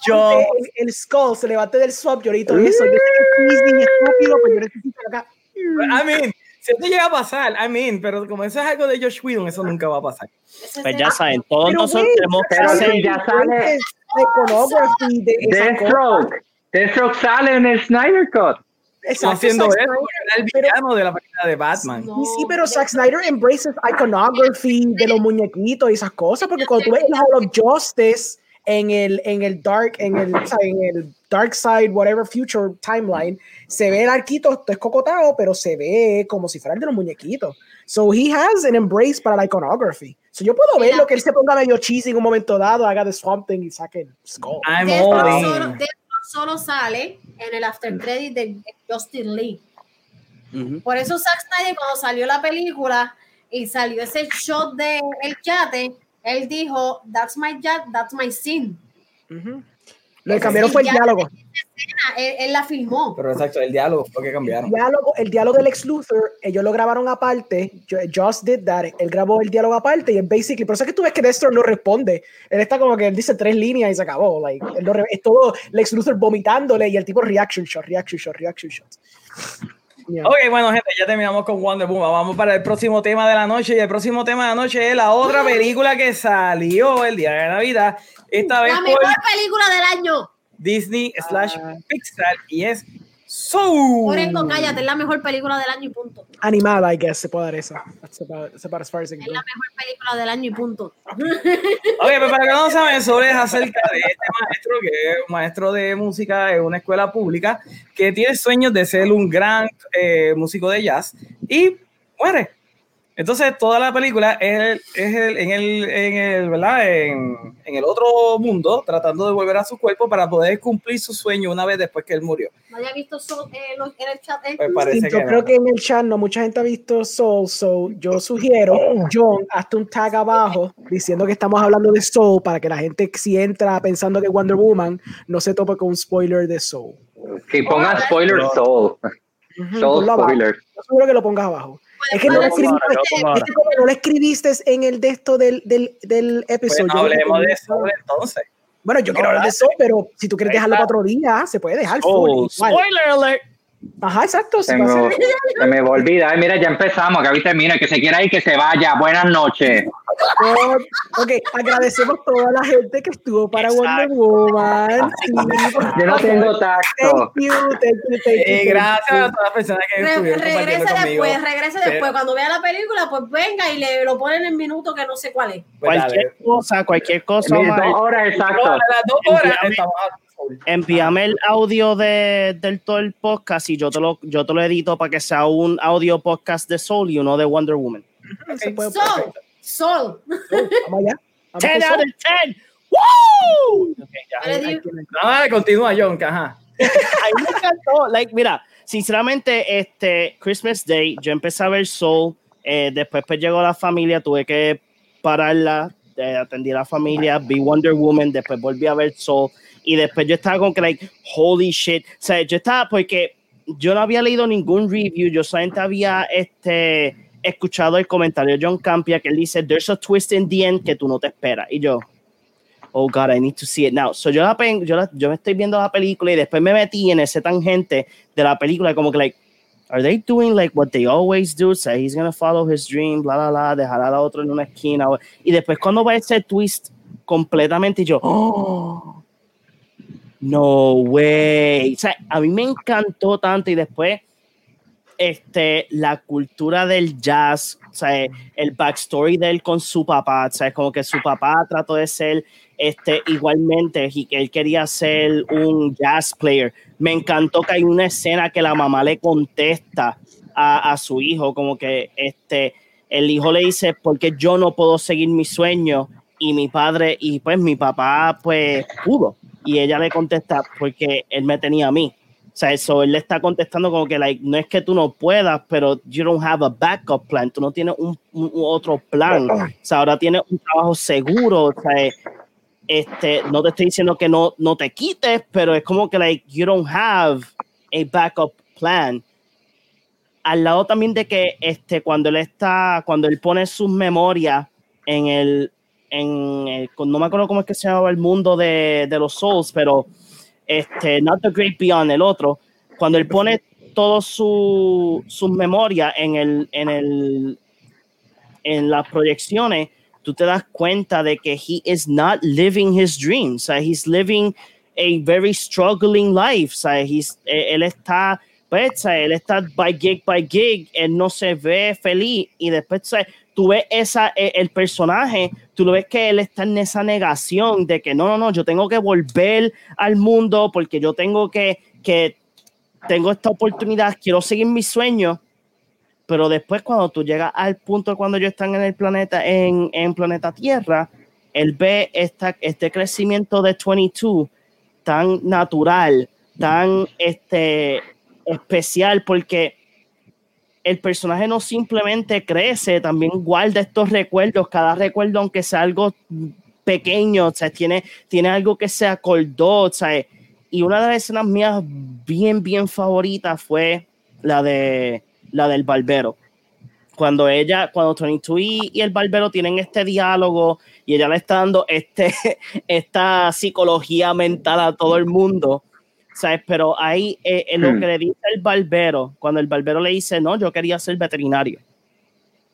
Yo- el, el skull se levante del swap llorito y eso yo sé que es estúpido pero yo necesito acá I mean, si esto llega a pasar, I mean, pero como eso es algo de Josh Whedon, eso nunca va a pasar. Pues es ya el- saben, todos Pero, nosotros tenemos que hacer- ya sale de. Deathstroke, Deathstroke sale en el Snyder Cut. Está Exacto, haciendo Zack era el pero- villano de la película de Batman. No, Y sí, pero Zack Snyder embraces iconography de los muñequitos y esas cosas, porque cuando tú ves el Hall of Justice en el, en el Dark, en el, en el Dark Side, whatever future timeline, se ve el arquito, esto es cocotado, pero se ve como si fuera el de los muñequitos. So he has an embrace para la iconography. So yo puedo ver lo que él se ponga medio cheesy en un momento dado, haga de Swamp Thing y saque el skull. I'm all solo sale en el after credit de Justin Lee. Por eso Zack Snyder cuando salió la película y salió ese shot de el yate, él dijo, that's my yacht, that's my. Ujú. Lo que cambiaron fue el diálogo. Él, él la filmó. Pero exacto, el diálogo fue que cambiaron. diálogo, el diálogo del ex Luthor, ellos lo grabaron aparte. Jo- Joss did that. Él grabó el diálogo aparte y es basically. Por eso es que tú ves que Dexter no responde. Él está como que él dice tres líneas y se acabó. Like, él no es todo Lex Luthor vomitándole y el tipo reaction shot, reaction shot, reaction shot. Ok, bueno, gente, ya terminamos con Wonder Woman. Vamos para el próximo tema de la noche. Y el próximo tema de la noche es la otra película que salió el día de Navidad. Esta vez la mejor película del año. Disney slash Pixar y es Soul. Por eso, cállate, es la mejor película del año y punto. Animada, I guess, se puede dar esa. Es la mejor película del año y punto. [laughs] Ok, pero para que no saben, Soul es acerca de este maestro, que es un maestro de música en una escuela pública, que tiene sueños de ser un gran eh, músico de jazz y muere entonces, toda la película es, es el, en, el, en, el, ¿verdad? En, en, el otro mundo, tratando de volver a su cuerpo para poder cumplir su sueño una vez después que él murió. ¿No haya visto Soul eh, en el chat? Pues parece yo creo que en el chat no mucha gente ha visto Soul, so yo sugiero, [coughs] John, hazte un tag abajo diciendo que estamos hablando de Soul para que la gente si entra pensando que Wonder Woman no se tope con un spoiler de Soul. Que ponga spoiler Soul. Soul spoiler. Yo seguro que lo pongas abajo. Es que no, lo escribiste, no lo escribiste en el de esto del, del, del episodio. Bueno, hablemos de eso entonces. Bueno, yo quiero hablar de eso, pero si tú quieres dejarlo para otro día, se puede dejar. Oh, spoiler alert. Ajá, exacto. Se, me, se me va a olvidar. Mira, ya empezamos. Que termina. Que se quiera ir, que se vaya. Buenas noches. ok, agradecemos a toda la gente que estuvo para Wonder Woman. Yo no tengo tacto. Thank you, thank you, thank you. gracias a todas las personas que Re estuvieron Regrese después, conmigo. regrese después. Cuando vea la película, pues venga y le lo ponen en minuto que no sé cuál es. Pues cualquier cosa, cualquier cosa. Mira, dos horas exacto. Las dos horas estamos envíame el audio de, del todo el podcast y yo te lo yo te lo edito para que sea un audio podcast de Soul y uno de Wonder Woman. Okay. Soul, Soul. Vamos allá. 10 out of 10. ¡Woo! Okay, ya. continúa, John. Ajá. [laughs] A mí me encantó. Like, mira, sinceramente, este Christmas Day, yo empecé a ver Soul. Eh, después pues, llegó la familia, tuve que pararla, eh, atendí a la familia, vi Wonder Woman, después volví a ver Soul y después yo estaba con que, like, holy shit. O sea, yo estaba porque yo no había leído ningún review, yo solamente había este, escuchado el comentario de John Campia que él dice, there's a twist in the end que tú no te esperas. Y yo, oh God, I need to see it now. So yo, la, yo, la, yo me estoy viendo la película y después me metí en ese tangente de la película como que, like, are they doing like what they always do? Say he's gonna follow his dream, bla, bla, bla, dejar a la otra en una esquina. Y después cuando va ese twist completamente, yo, oh, no way. O sea, a mí me encantó tanto y después este, la cultura del jazz, o sea, el backstory de él con su papá, o sea, como que su papá trató de ser este, igualmente, y que él quería ser un jazz player. Me encantó que hay una escena que la mamá le contesta a, a su hijo, como que este, el hijo le dice, porque yo no puedo seguir mi sueño y mi padre, y pues mi papá, pues pudo y ella le contesta porque él me tenía a mí. O sea, eso él le está contestando como que like, no es que tú no puedas, pero you don't have a backup plan, tú no tienes un, un otro plan. O sea, ahora tienes un trabajo seguro, o sea, este, no te estoy diciendo que no, no te quites, pero es como que like, you don't have a backup plan. Al lado también de que este, cuando él está, cuando él pone sus memorias en el, en el, no me acuerdo cómo es que se llamaba el mundo de, de los Souls, pero este, Not the Great Beyond, el otro, cuando él pone todas sus su memorias en, el, en, el, en las proyecciones, tú te das cuenta de que he is not living his dreams, o sea, he's living a very struggling life, o sea, he's, él está, pues, él está by gig by gig, él no se ve feliz y después, tú ves esa, e, el personaje, tú lo ves que él está en esa negación de que no, no, no, yo tengo que volver al mundo porque yo tengo que, que tengo esta oportunidad, quiero seguir mis sueños, pero después cuando tú llegas al punto cuando ellos están en el planeta, en, en planeta Tierra, él ve esta, este crecimiento de 22 tan natural, tan este, especial, porque el personaje no simplemente crece, también guarda estos recuerdos, cada recuerdo, aunque sea algo pequeño, o sea, tiene, tiene algo que se acordó, o sea, y una de las escenas mías bien, bien favoritas fue la de la del barbero. Cuando ella, cuando Tony Tui y el barbero tienen este diálogo y ella le está dando este, [laughs] esta psicología mental a todo el mundo, ¿sabes? Pero ahí eh, eh, lo hmm. que le dice el barbero, cuando el barbero le dice, no, yo quería ser veterinario.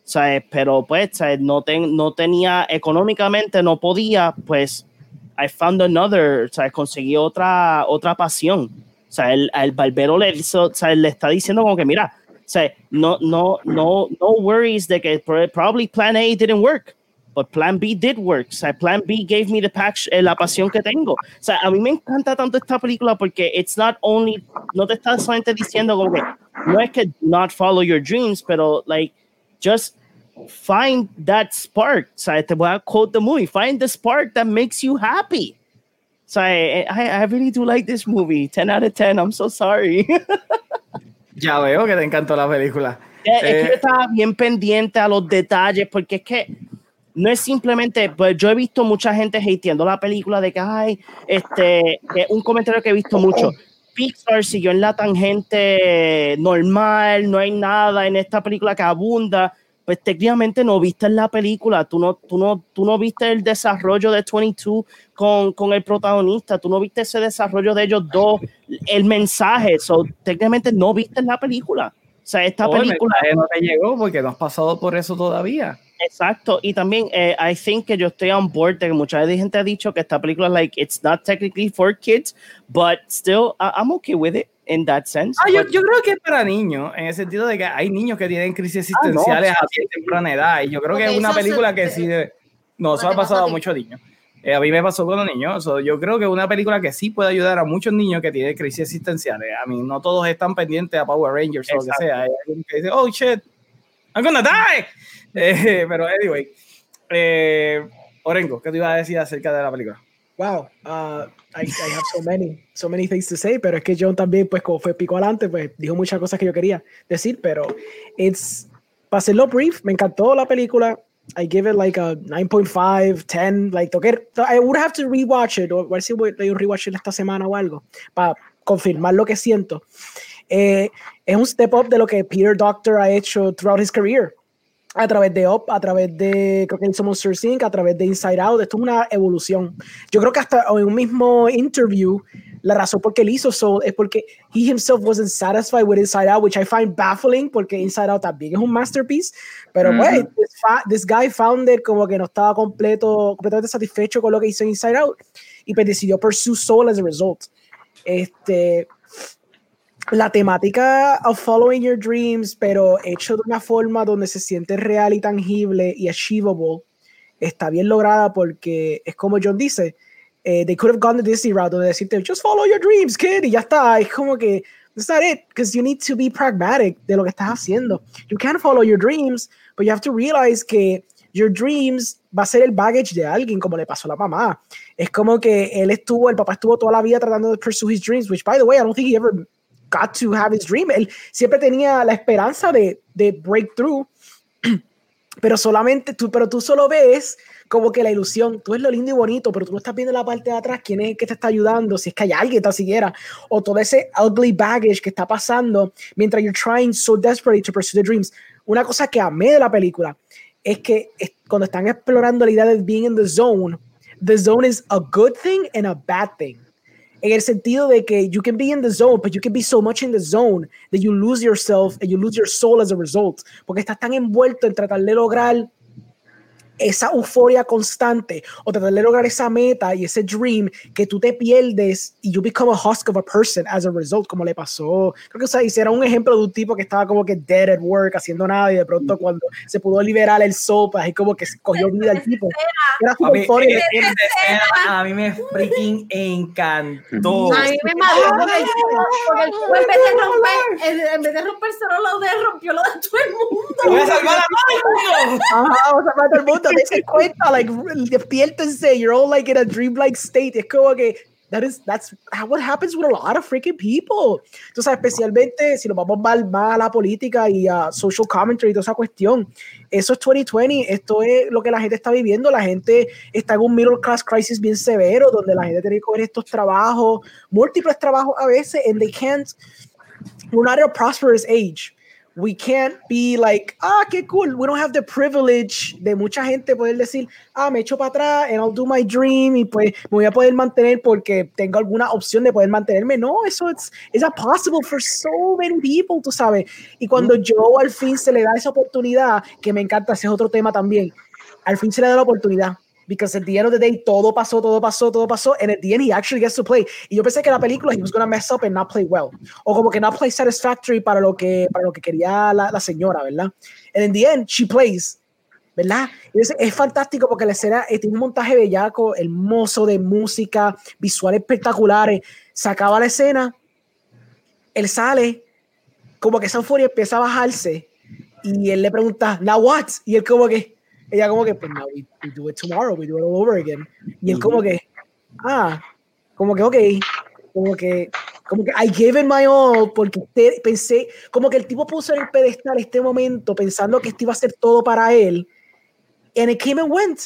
¿sabes? Pero pues, ¿sabes? No, no tenía, económicamente no podía, pues, I found another, ¿sabes? Conseguí otra, otra pasión. O sea, el, el barbero le, hizo, le está diciendo como que, mira, o sea, no, no, no, no worries de que probably plan A didn't work, but plan B did work. O sea, plan B gave me the patch, eh, la pasión que tengo. O sea, a mí me encanta tanto esta película porque it's not only, no te está solamente diciendo como que, no es que not follow your dreams, pero like, just find that spark. O sea, te voy a quote the movie. Find the spark that makes you happy. So I, I, I really do like this movie. 10 out of 10. I'm so sorry. [laughs] ya veo que te encantó la película. Es, que yo eh, estaba bien pendiente a los detalles porque es que no es simplemente, pues yo he visto mucha gente hateando la película de que, ay, este, un comentario que he visto mucho. Pixar siguió en la tangente normal, no hay nada en esta película que abunda pues técnicamente no viste la película, tú no, tú no, tú no viste el desarrollo de 22 con, con el protagonista, tú no viste ese desarrollo de ellos dos, el mensaje, so, técnicamente no viste la película. O sea, esta película... no te llegó porque no has pasado por eso todavía. Exacto, y también eh, I think que yo estoy on board de que mucha gente ha dicho que esta película, like, it's not technically for kids, but still, I'm okay with it in that sense. Ah, yo, yo, creo que es para niños, en el sentido de que hay niños que tienen crisis ah, existenciales a temprana edad, y yo creo que es una película que sí No, eso ha pasado a muchos niños. Eh, a mí me pasó con los niños. yo creo que es una película que sí puede ayudar a muchos niños que tienen crisis existenciales. A mí no todos están pendientes a Power Rangers o lo que sea. Hay alguien que dice, oh shit, I'm gonna die. Eh, pero anyway, eh, Orengo, ¿qué te iba a decir acerca de la película? Wow, uh, I, I, have so many, so many things to say, pero es que John también, pues como fue pico adelante, pues dijo muchas cosas que yo quería decir, pero it's, para hacerlo brief, me encantó la película, I give it like a 9.5, 10, like toqué, I would have to rewatch it, o a ver si voy a rewatch it esta semana o algo, para confirmar lo que siento. Eh, es un step up de lo que Peter Doctor ha hecho throughout his career a través de Up, a través de, creo que hizo Monster Inc., a través de Inside Out, esto es una evolución. Yo creo que hasta en un mismo interview, la razón por qué él hizo Soul es porque he himself wasn't satisfied with Inside Out, which I find baffling, porque Inside Out también es un masterpiece, pero pues, this, guy found it como que no estaba completo, completamente satisfecho con lo que hizo Inside Out, y pues decidió pursue Soul as a result. Este, la temática of following your dreams, pero hecho de una forma donde se siente real y tangible y achievable, está bien lograda porque es como John dice, eh, they could have gone the Disney route donde decirte, just follow your dreams, kid, y ya está. Es como que, that's not it, because you need to be pragmatic de lo que estás haciendo. You can follow your dreams, but you have to realize que your dreams va a ser el baggage de alguien, como le pasó a la mamá. Es como que él estuvo, el papá estuvo toda la vida tratando de pursue his dreams, which, by the way, I don't think he ever got to have his dream. Él siempre tenía la esperanza de, de breakthrough, [clears throat] pero solamente tú, pero tú solo ves como que la ilusión, tú es lo lindo y bonito, pero tú no estás viendo la parte de atrás, quién es el que te está ayudando, si es que hay alguien tan siquiera, o todo ese ugly baggage que está pasando mientras you're trying so desperately to pursue the dreams. Una cosa que amé de la película es que cuando están explorando la idea de being in the zone, the zone is a good thing and a bad thing en el sentido de que you can be in the zone, but you can be so much in the zone that you lose yourself and you lose your soul as a result, porque estás tan envuelto en tratar de lograr esa euforia constante o tratar de lograr esa meta y ese dream que tú te pierdes y you become a husk of a person as a result, como le pasó. Creo que o sea, hiciera un ejemplo de un tipo que estaba como que dead at work, haciendo nada y de pronto cuando se pudo liberar el sopa, y como que se cogió vida el tipo. Era a, mí, euforia. a mí me freaking encantó. A mí me mató porque el tipo, en vez de romper, en vez de romper solo lo de rompió lo de todo el mundo. Voy a salvar a todo el mundo. Ajá, vamos a salvar a todo el mundo cuando te cuenta, like, despiértense, you're all like in a dreamlike state. Es como que that is, that's what happens with a lot of freaking people. Entonces, especialmente si nos vamos mal, más a la política y a social commentary y toda esa cuestión. Eso es 2020, esto es lo que la gente está viviendo. La gente está en un middle class crisis bien severo, donde la gente tiene que coger estos trabajos, múltiples trabajos a veces, and they can't, we're not in a prosperous age we can't be like, ah, qué cool. We don't have the privilege de mucha gente poder decir, ah, me echo para atrás and I'll do my dream y pues me voy a poder mantener porque tengo alguna opción de poder mantenerme. No, eso es it's possible for so many people, tú sabes. Y cuando yo al fin se le da esa oportunidad, que me encanta, ese es otro tema también, al fin se le da la oportunidad because at the end of the day todo pasó, todo pasó, todo pasó, and at the end he actually gets to play. Y yo pensé que la película he was gonna mess up and not play well, o como que not play satisfactory para lo que para lo que quería la, la señora, ¿verdad? And in the end she plays, ¿verdad? Es, es fantástico porque la escena eh, tiene un montaje bellaco, hermoso de música, visuales espectaculares. Se la escena, él sale, como que esa euforia empieza a bajarse y él le pregunta, now what? Y él como que ella como que, pues no, we, do it tomorrow, we do it all over again. Y él como que, ah, como que, ok, como que, como que I gave it my all porque pensé, como que el tipo puso en el pedestal este momento pensando que esto iba a ser todo para él. And it came and went.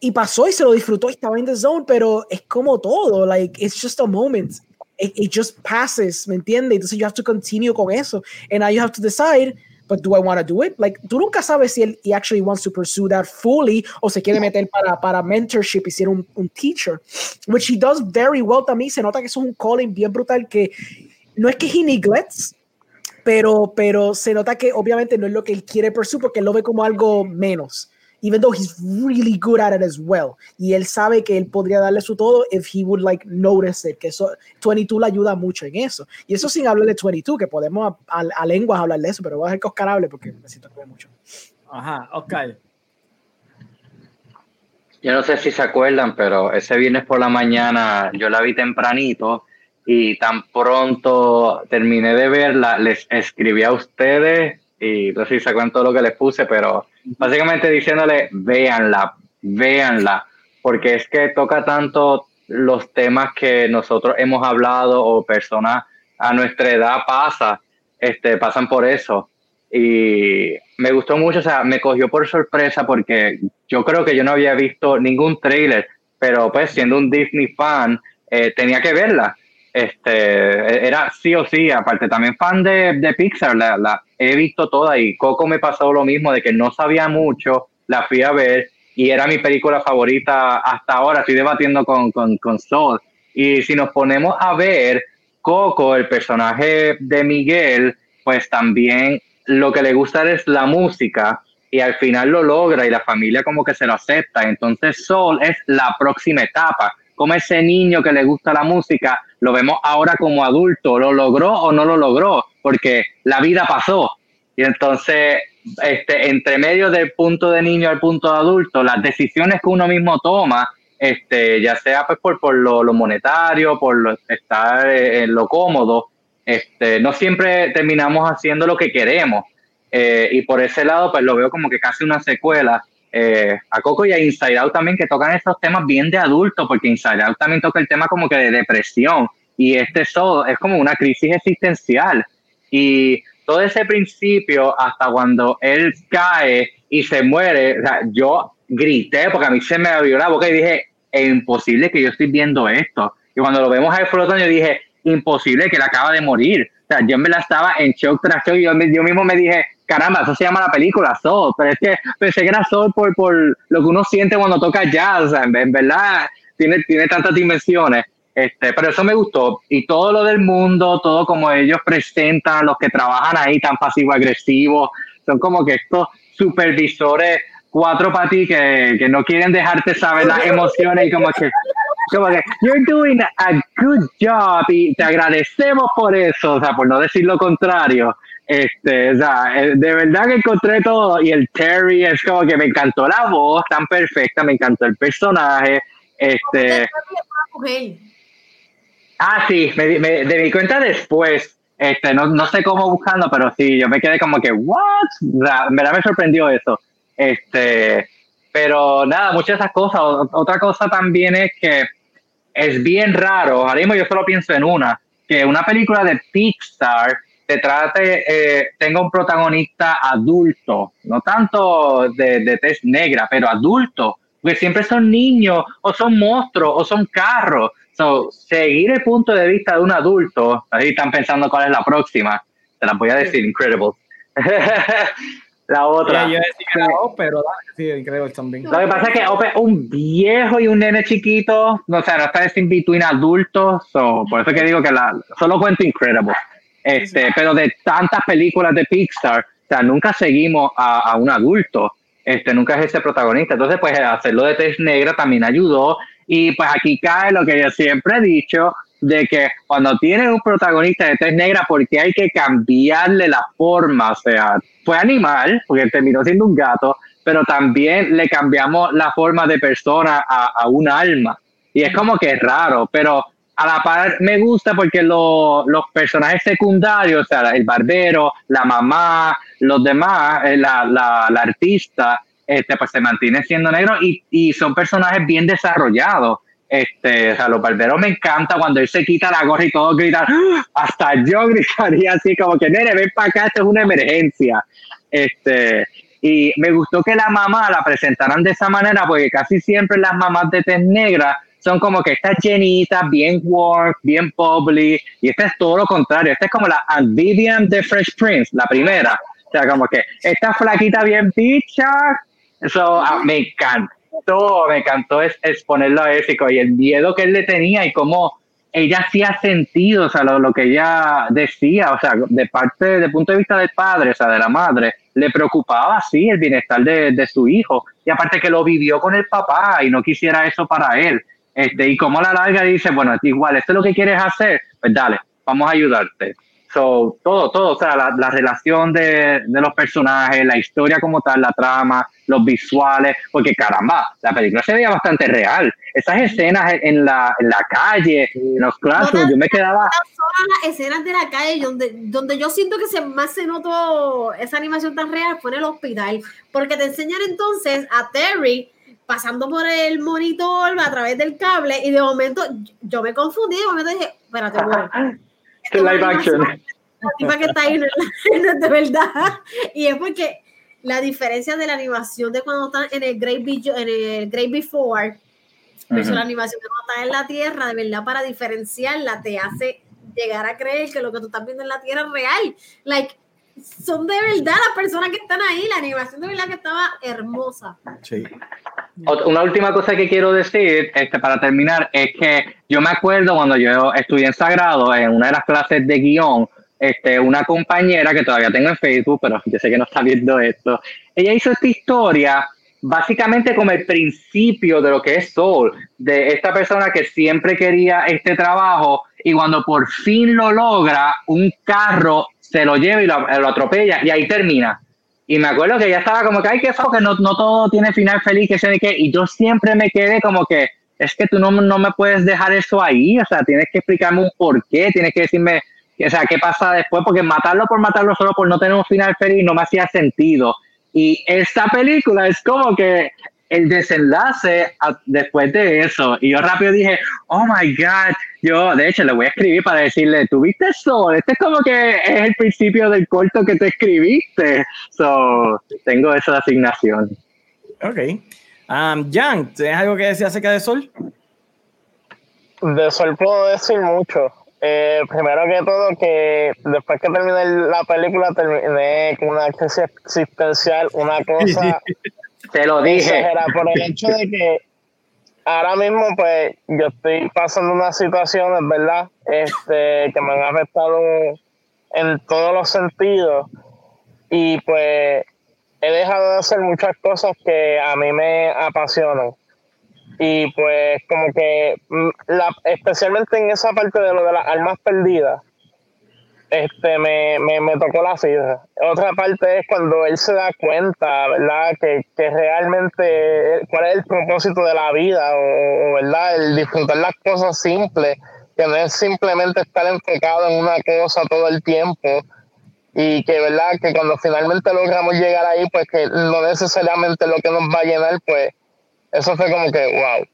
Y pasó y se lo disfrutó y estaba en the zone, pero es como todo, like, it's just a moment. It, it just passes, ¿me entiendes? Entonces you have to continue con eso. And now you have to decide but do I want to do it? Like, tú nunca sabes si él he actually wants to pursue that fully o se quiere meter para, para mentorship y ser un, un teacher, which he does very well también. Se nota que eso es un calling bien brutal que no es que he neglects, pero, pero se nota que obviamente no es lo que él quiere pursue porque él lo ve como algo menos even though he's really good at it as well. Y él sabe que él podría darle su todo if he would like notice it, que eso 22 le ayuda mucho en eso. Y eso sin hablar de 22, que podemos a, a, lenguas hablar de eso, pero voy a dejar que Oscar hable porque necesito que mucho. Ajá, Oscar. Yo no sé si se acuerdan, pero ese viernes por la mañana yo la vi tempranito y tan pronto terminé de verla, les escribí a ustedes y no sé si se acuerdan todo lo que les puse, pero básicamente diciéndole, véanla, véanla, porque es que toca tanto los temas que nosotros hemos hablado o personas a nuestra edad pasa, este, pasan por eso. Y me gustó mucho, o sea, me cogió por sorpresa porque yo creo que yo no había visto ningún trailer, pero pues siendo un Disney fan, eh, tenía que verla. Este, era sí o sí, aparte también fan de, de Pixar, la, la, he visto toda y Coco me pasó lo mismo de que no sabía mucho, la fui a ver y era mi película favorita hasta ahora, estoy debatiendo con, con, con Soul. Y si nos ponemos a ver Coco, el personaje de Miguel, pues también lo que le gusta es la música y al final lo logra y la familia como que se lo acepta. Entonces Soul es la próxima etapa como ese niño que le gusta la música, lo vemos ahora como adulto, lo logró o no lo logró, porque la vida pasó. Y entonces, este, entre medio del punto de niño al punto de adulto, las decisiones que uno mismo toma, este, ya sea pues por, por lo, monetario, por lo, estar en lo cómodo, este, no siempre terminamos haciendo lo que queremos. Eh, y por ese lado, pues lo veo como que casi una secuela eh, a Coco y a Inside Out también, que tocan estos temas bien de adulto, porque Inside Out también toca el tema como que de depresión, y este solo es como una crisis existencial. Y todo ese principio, hasta cuando él cae y se muere, yo grité, porque a mí se me abrió la boca y dije, es imposible que yo estoy viendo esto. Y cuando lo vemos ahí flotando, yo dije, imposible que él acaba de morir. O sea, yo me la estaba en shock tras shock y yo, yo mismo me dije, caramba, eso se llama la película Soul, pero es que pensé que era Soul por, por lo que uno siente cuando toca jazz, o sea, en, verdad tiene, tiene tantas dimensiones. Este, pero eso me gustó. Y todo lo del mundo, todo como ellos presentan los que trabajan ahí tan pasivo-agresivos, son como que estos supervisores cuatro para ti que, que, no quieren dejarte saber las emociones y como que, como que, you're doing a good job y te agradecemos por eso, o sea, por no decir lo contrario. Este, o sea, eh, de verdad que encontré todo y el Terry es como que me encantó la voz tan perfecta, me encantó el personaje. Este, ah, sí, me, me, di cuenta después. Este, no, no sé cómo buscando, pero sí, yo me quedé como que, ¿what? Me sorprendió eso. Este, pero nada, muchas de esas cosas. Otra cosa también es que es bien raro, ahora mismo yo solo pienso en una, que una película de Pixar te trate, eh, tenga un protagonista adulto, no tanto de, de negra, pero adulto, porque siempre son niños o son monstruos o son carros. So, seguir el punto de vista de un adulto, ahí están pensando cuál es la próxima, te la voy a decir, Incredible. [laughs] la otra. yo decía que era pero sí, increíble también. Lo que pasa es que Ope es un viejo y un nene chiquito, o sea, no está en between adultos, so, por eso que digo que la, solo cuento Incredible. Este, pero de tantas películas de Pixar, o sea, nunca seguimos a, a un adulto, este, nunca es ese protagonista. Entonces, pues hacerlo de tez negra también ayudó. Y pues aquí cae lo que yo siempre he dicho, de que cuando tienes un protagonista de tez negra, porque hay que cambiarle la forma? O sea, fue animal, porque terminó siendo un gato, pero también le cambiamos la forma de persona a, a un alma. Y es como que es raro, pero a la par me gusta porque los personajes secundarios, o sea, el barbero, la mamá, los demás, eh, la, la, la artista, este, pues se mantienen siendo negros y, y, son personajes bien desarrollados. Este, o sea, los barberos me encanta cuando él se quita la gorra y todos gritan, ¡Ah! hasta yo [laughs] gritaría así como que, nene, ven para acá, esto es una emergencia. Este, y me gustó que la mamá la presentaran de esa manera porque casi siempre las mamás de tez negra son como que estas llenitas, bien work, bien bubbly, y esta es todo lo contrario. Esta es como la Aunt Vivian de Fresh Prince, la primera. O sea, como que esta flaquita bien picha, eso ah, me encantó, me encantó es, exponerlo a Ésico y el miedo que él le tenía y cómo ella hacía sentido, o sea, lo, lo, que ella decía, o sea, de parte, de punto de vista del padre, o sea, de la madre, le preocupaba, sí, el bienestar de, de su hijo. Y aparte que lo vivió con el papá y no quisiera eso para él. Este, y como a la larga dice, bueno, igual, esto es lo que quieres hacer, pues dale, vamos a ayudarte. So, todo, todo, o sea, la, la relación de, de, los personajes, la historia como tal, la trama, los visuales, porque caramba, la película se veía bastante real. Esas escenas en la, en la calle, en los classrooms, yo me quedaba... Las escenas de la calle donde, donde yo siento que se, más se notó esa animación tan real fue en el hospital, porque te enseñan entonces a Terry pasando por el monitor a través del cable y de momento yo me confundí, de momento dije, espérate, [laughs] bueno. Este live action. La tipa que está ahí [laughs] no es de verdad. Y es porque la diferencia de la animación de cuando están en el Great, en el Great Before versus uh -huh. la animación de cuando están en la Tierra, de verdad, para diferenciarla, te hace llegar a creer que lo que tú estás viendo en la Tierra es real. Like, son de verdad las personas que están ahí, la animación de verdad que estaba hermosa. Sí. Una última cosa que quiero decir este, para terminar es que yo me acuerdo cuando yo estudié en Sagrado, en una de las clases de guion, este, una compañera que todavía tengo en Facebook, pero yo sé que no está viendo esto, ella hizo esta historia básicamente como el principio de lo que es Soul, de esta persona que siempre quería este trabajo y cuando por fin lo logra, un carro se lo lleva y lo, lo atropella y ahí termina. Y me acuerdo que ella estaba como que, ay, qué feo, que no, no todo tiene final feliz, que sé de qué. Y yo siempre me quedé como que, es que tú no, no me puedes dejar eso ahí, o sea, tienes que explicarme un por qué, tienes que decirme, o sea, qué pasa después, porque matarlo por matarlo solo por no tener un final feliz no me hacía sentido. Y esta película es como que el desenlace a, después de eso. Y yo rápido dije, oh my God. Yo, de hecho, le voy a escribir para decirle, ¿tuviste eso? Este es como que es el principio del corto que te escribiste. So, tengo esa asignación. Ok. Um, Jan, ¿tienes algo que decir acerca de Sol? De Sol puedo decir mucho. Eh, primero que todo, que después que terminé la película, terminé con una crisis existencial, una [laughs] cosa. Te lo dije. Era por el hecho de que ahora mismo, pues, yo estoy pasando unas situaciones, ¿verdad? Este, que me han afectado en todos los sentidos. Y pues, he dejado de hacer muchas cosas que a mí me apasionan y pues como que la, especialmente en esa parte de lo de las almas perdidas este me, me, me tocó la fibra otra parte es cuando él se da cuenta verdad que, que realmente cuál es el propósito de la vida o, o, verdad el disfrutar las cosas simples que no es simplemente estar enfocado en una cosa todo el tiempo y que verdad que cuando finalmente logramos llegar ahí pues que no necesariamente lo que nos va a llenar pues eso fue como que, wow.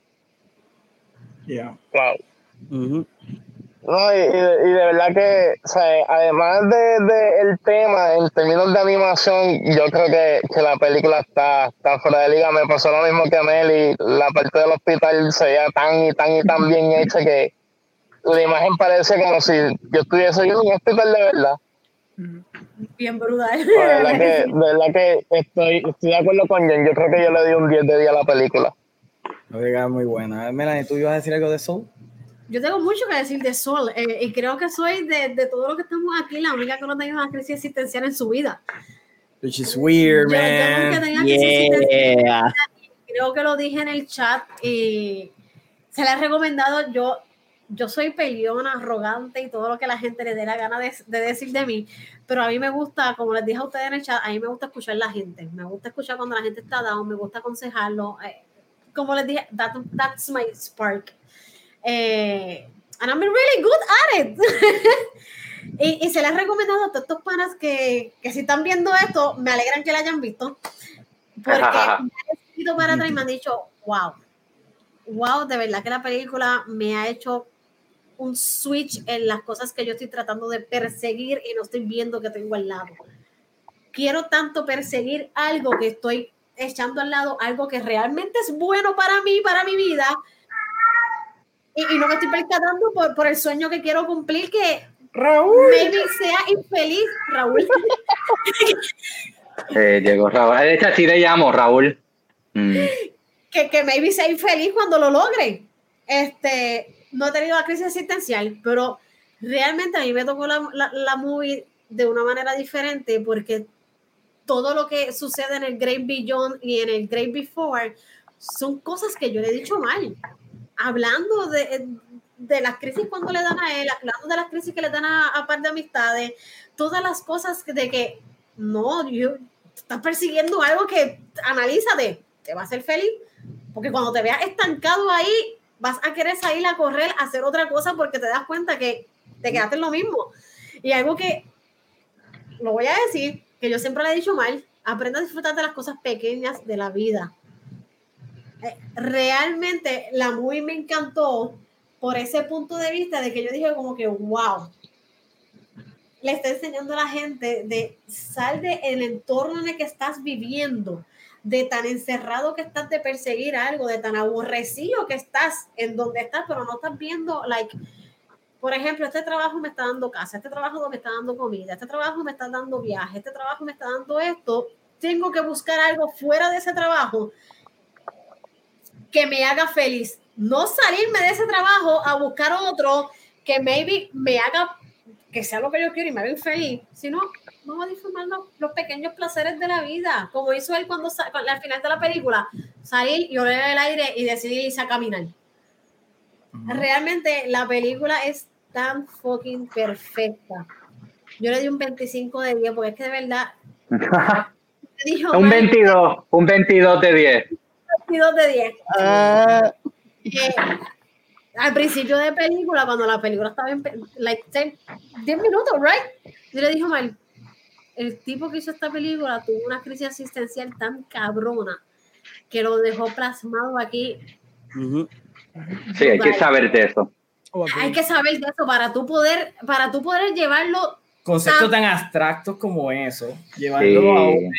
Yeah. Wow. Uh -huh. No, y, y, de, y, de, verdad que, o sea, además del de, de tema, en términos de animación, yo creo que, que, la película está, está fuera de liga. Me pasó lo mismo que a Mel y la parte del hospital se veía tan y tan y tan bien hecha que la imagen parece como si yo estuviese en un hospital de verdad. Bien brutal. De verdad que, de verdad que estoy, estoy de acuerdo con Jen. Yo creo que yo le di un 10 de 10 a la película. Oiga, muy buena. Melanie, ¿tú ibas a decir algo de Soul? Yo tengo mucho que decir de Soul eh, y creo que soy de, de todo lo que estamos aquí la única que no tenga una crisis existencial en su vida. Which is weird, Yo- yo man. nunca tenía crisis. Yeah. creo que lo dije en el chat y se le ha recomendado yo yo soy peleona, arrogante y todo lo que la gente le dé la gana de, de decir de mí, pero a mí me gusta, como les dije a ustedes en el chat, a mí me gusta escuchar a la gente, me gusta escuchar cuando la gente está down, me gusta aconsejarlo, eh, como les dije, that, that's my spark. Eh, and I'm really good at it. [laughs] y, y se les ha recomendado a todos estos panas que, que si están viendo esto, me alegran que la hayan visto, porque [laughs] me han escrito para atrás y me han dicho, wow, wow, de verdad que la película me ha hecho un switch en las cosas que yo estoy tratando de perseguir y no estoy viendo que tengo al lado. Quiero tanto perseguir algo que estoy echando al lado, algo que realmente es bueno para mí, para mi vida, y, y no me estoy percatando por, por el sueño que quiero cumplir, que Raúl. maybe sea infeliz, Raúl. [laughs] Eh, llegó Raúl. De hecho, así le llamo, Raúl. Mm. que, que maybe sea infeliz cuando lo logre. Este, no he tenido la crisis existencial, pero realmente a mí me tocó la, la, la movie de una manera diferente porque todo lo que sucede en el Great Beyond y en el Great Before son cosas que yo le he dicho mal. Hablando de, de las crisis cuando le dan a él, hablando de las crisis que le dan a, a par de amistades, todas las cosas de que no, yo, estás persiguiendo algo que analízate, te va a hacer feliz, porque cuando te veas estancado ahí, vas a querer salir a correr, a hacer otra cosa porque te das cuenta que te quedaste en lo mismo. Y algo que, lo voy a decir, que yo siempre le he dicho mal, aprenda a disfrutar de las cosas pequeñas de la vida. Eh, Realmente la movie me encantó por ese punto de vista de que yo dije como que, wow, le está enseñando a la gente de sal del el entorno en el que estás viviendo, de tan encerrado que estás de perseguir algo, de tan aborrecido que estás en donde estás, pero no estás viendo, like, por ejemplo, este trabajo me está dando casa, este trabajo me está dando comida, este trabajo me está dando viaje, este trabajo me está dando esto, tengo que buscar algo fuera de ese trabajo que me haga feliz. No salirme de ese trabajo a buscar otro que maybe me haga que sea lo que yo quiero y me haga feliz, sino vamos a disfrutar los, los, pequeños placeres de la vida, como hizo él cuando al final de la película, salir y oler el aire y decidir irse a caminar. Uh -huh. Realmente la película es tan fucking perfecta. Yo le di un 25 de 10 porque es que de verdad... [laughs] dijo, un 22, un 22 de 10. 22 de 10. Uh, eh, al principio de película, cuando la película estaba en like 10, 10 minutos, right? Yo le dije, mal, el tipo que hizo esta película tuvo una crisis asistencial tan cabrona que lo dejó plasmado aquí. Uh -huh. Sí, hay que saber de eso. Hay que saber de eso para tú poder, para tú poder llevarlo. Conceptos tan abstractos como eso, llevarlo sí. a un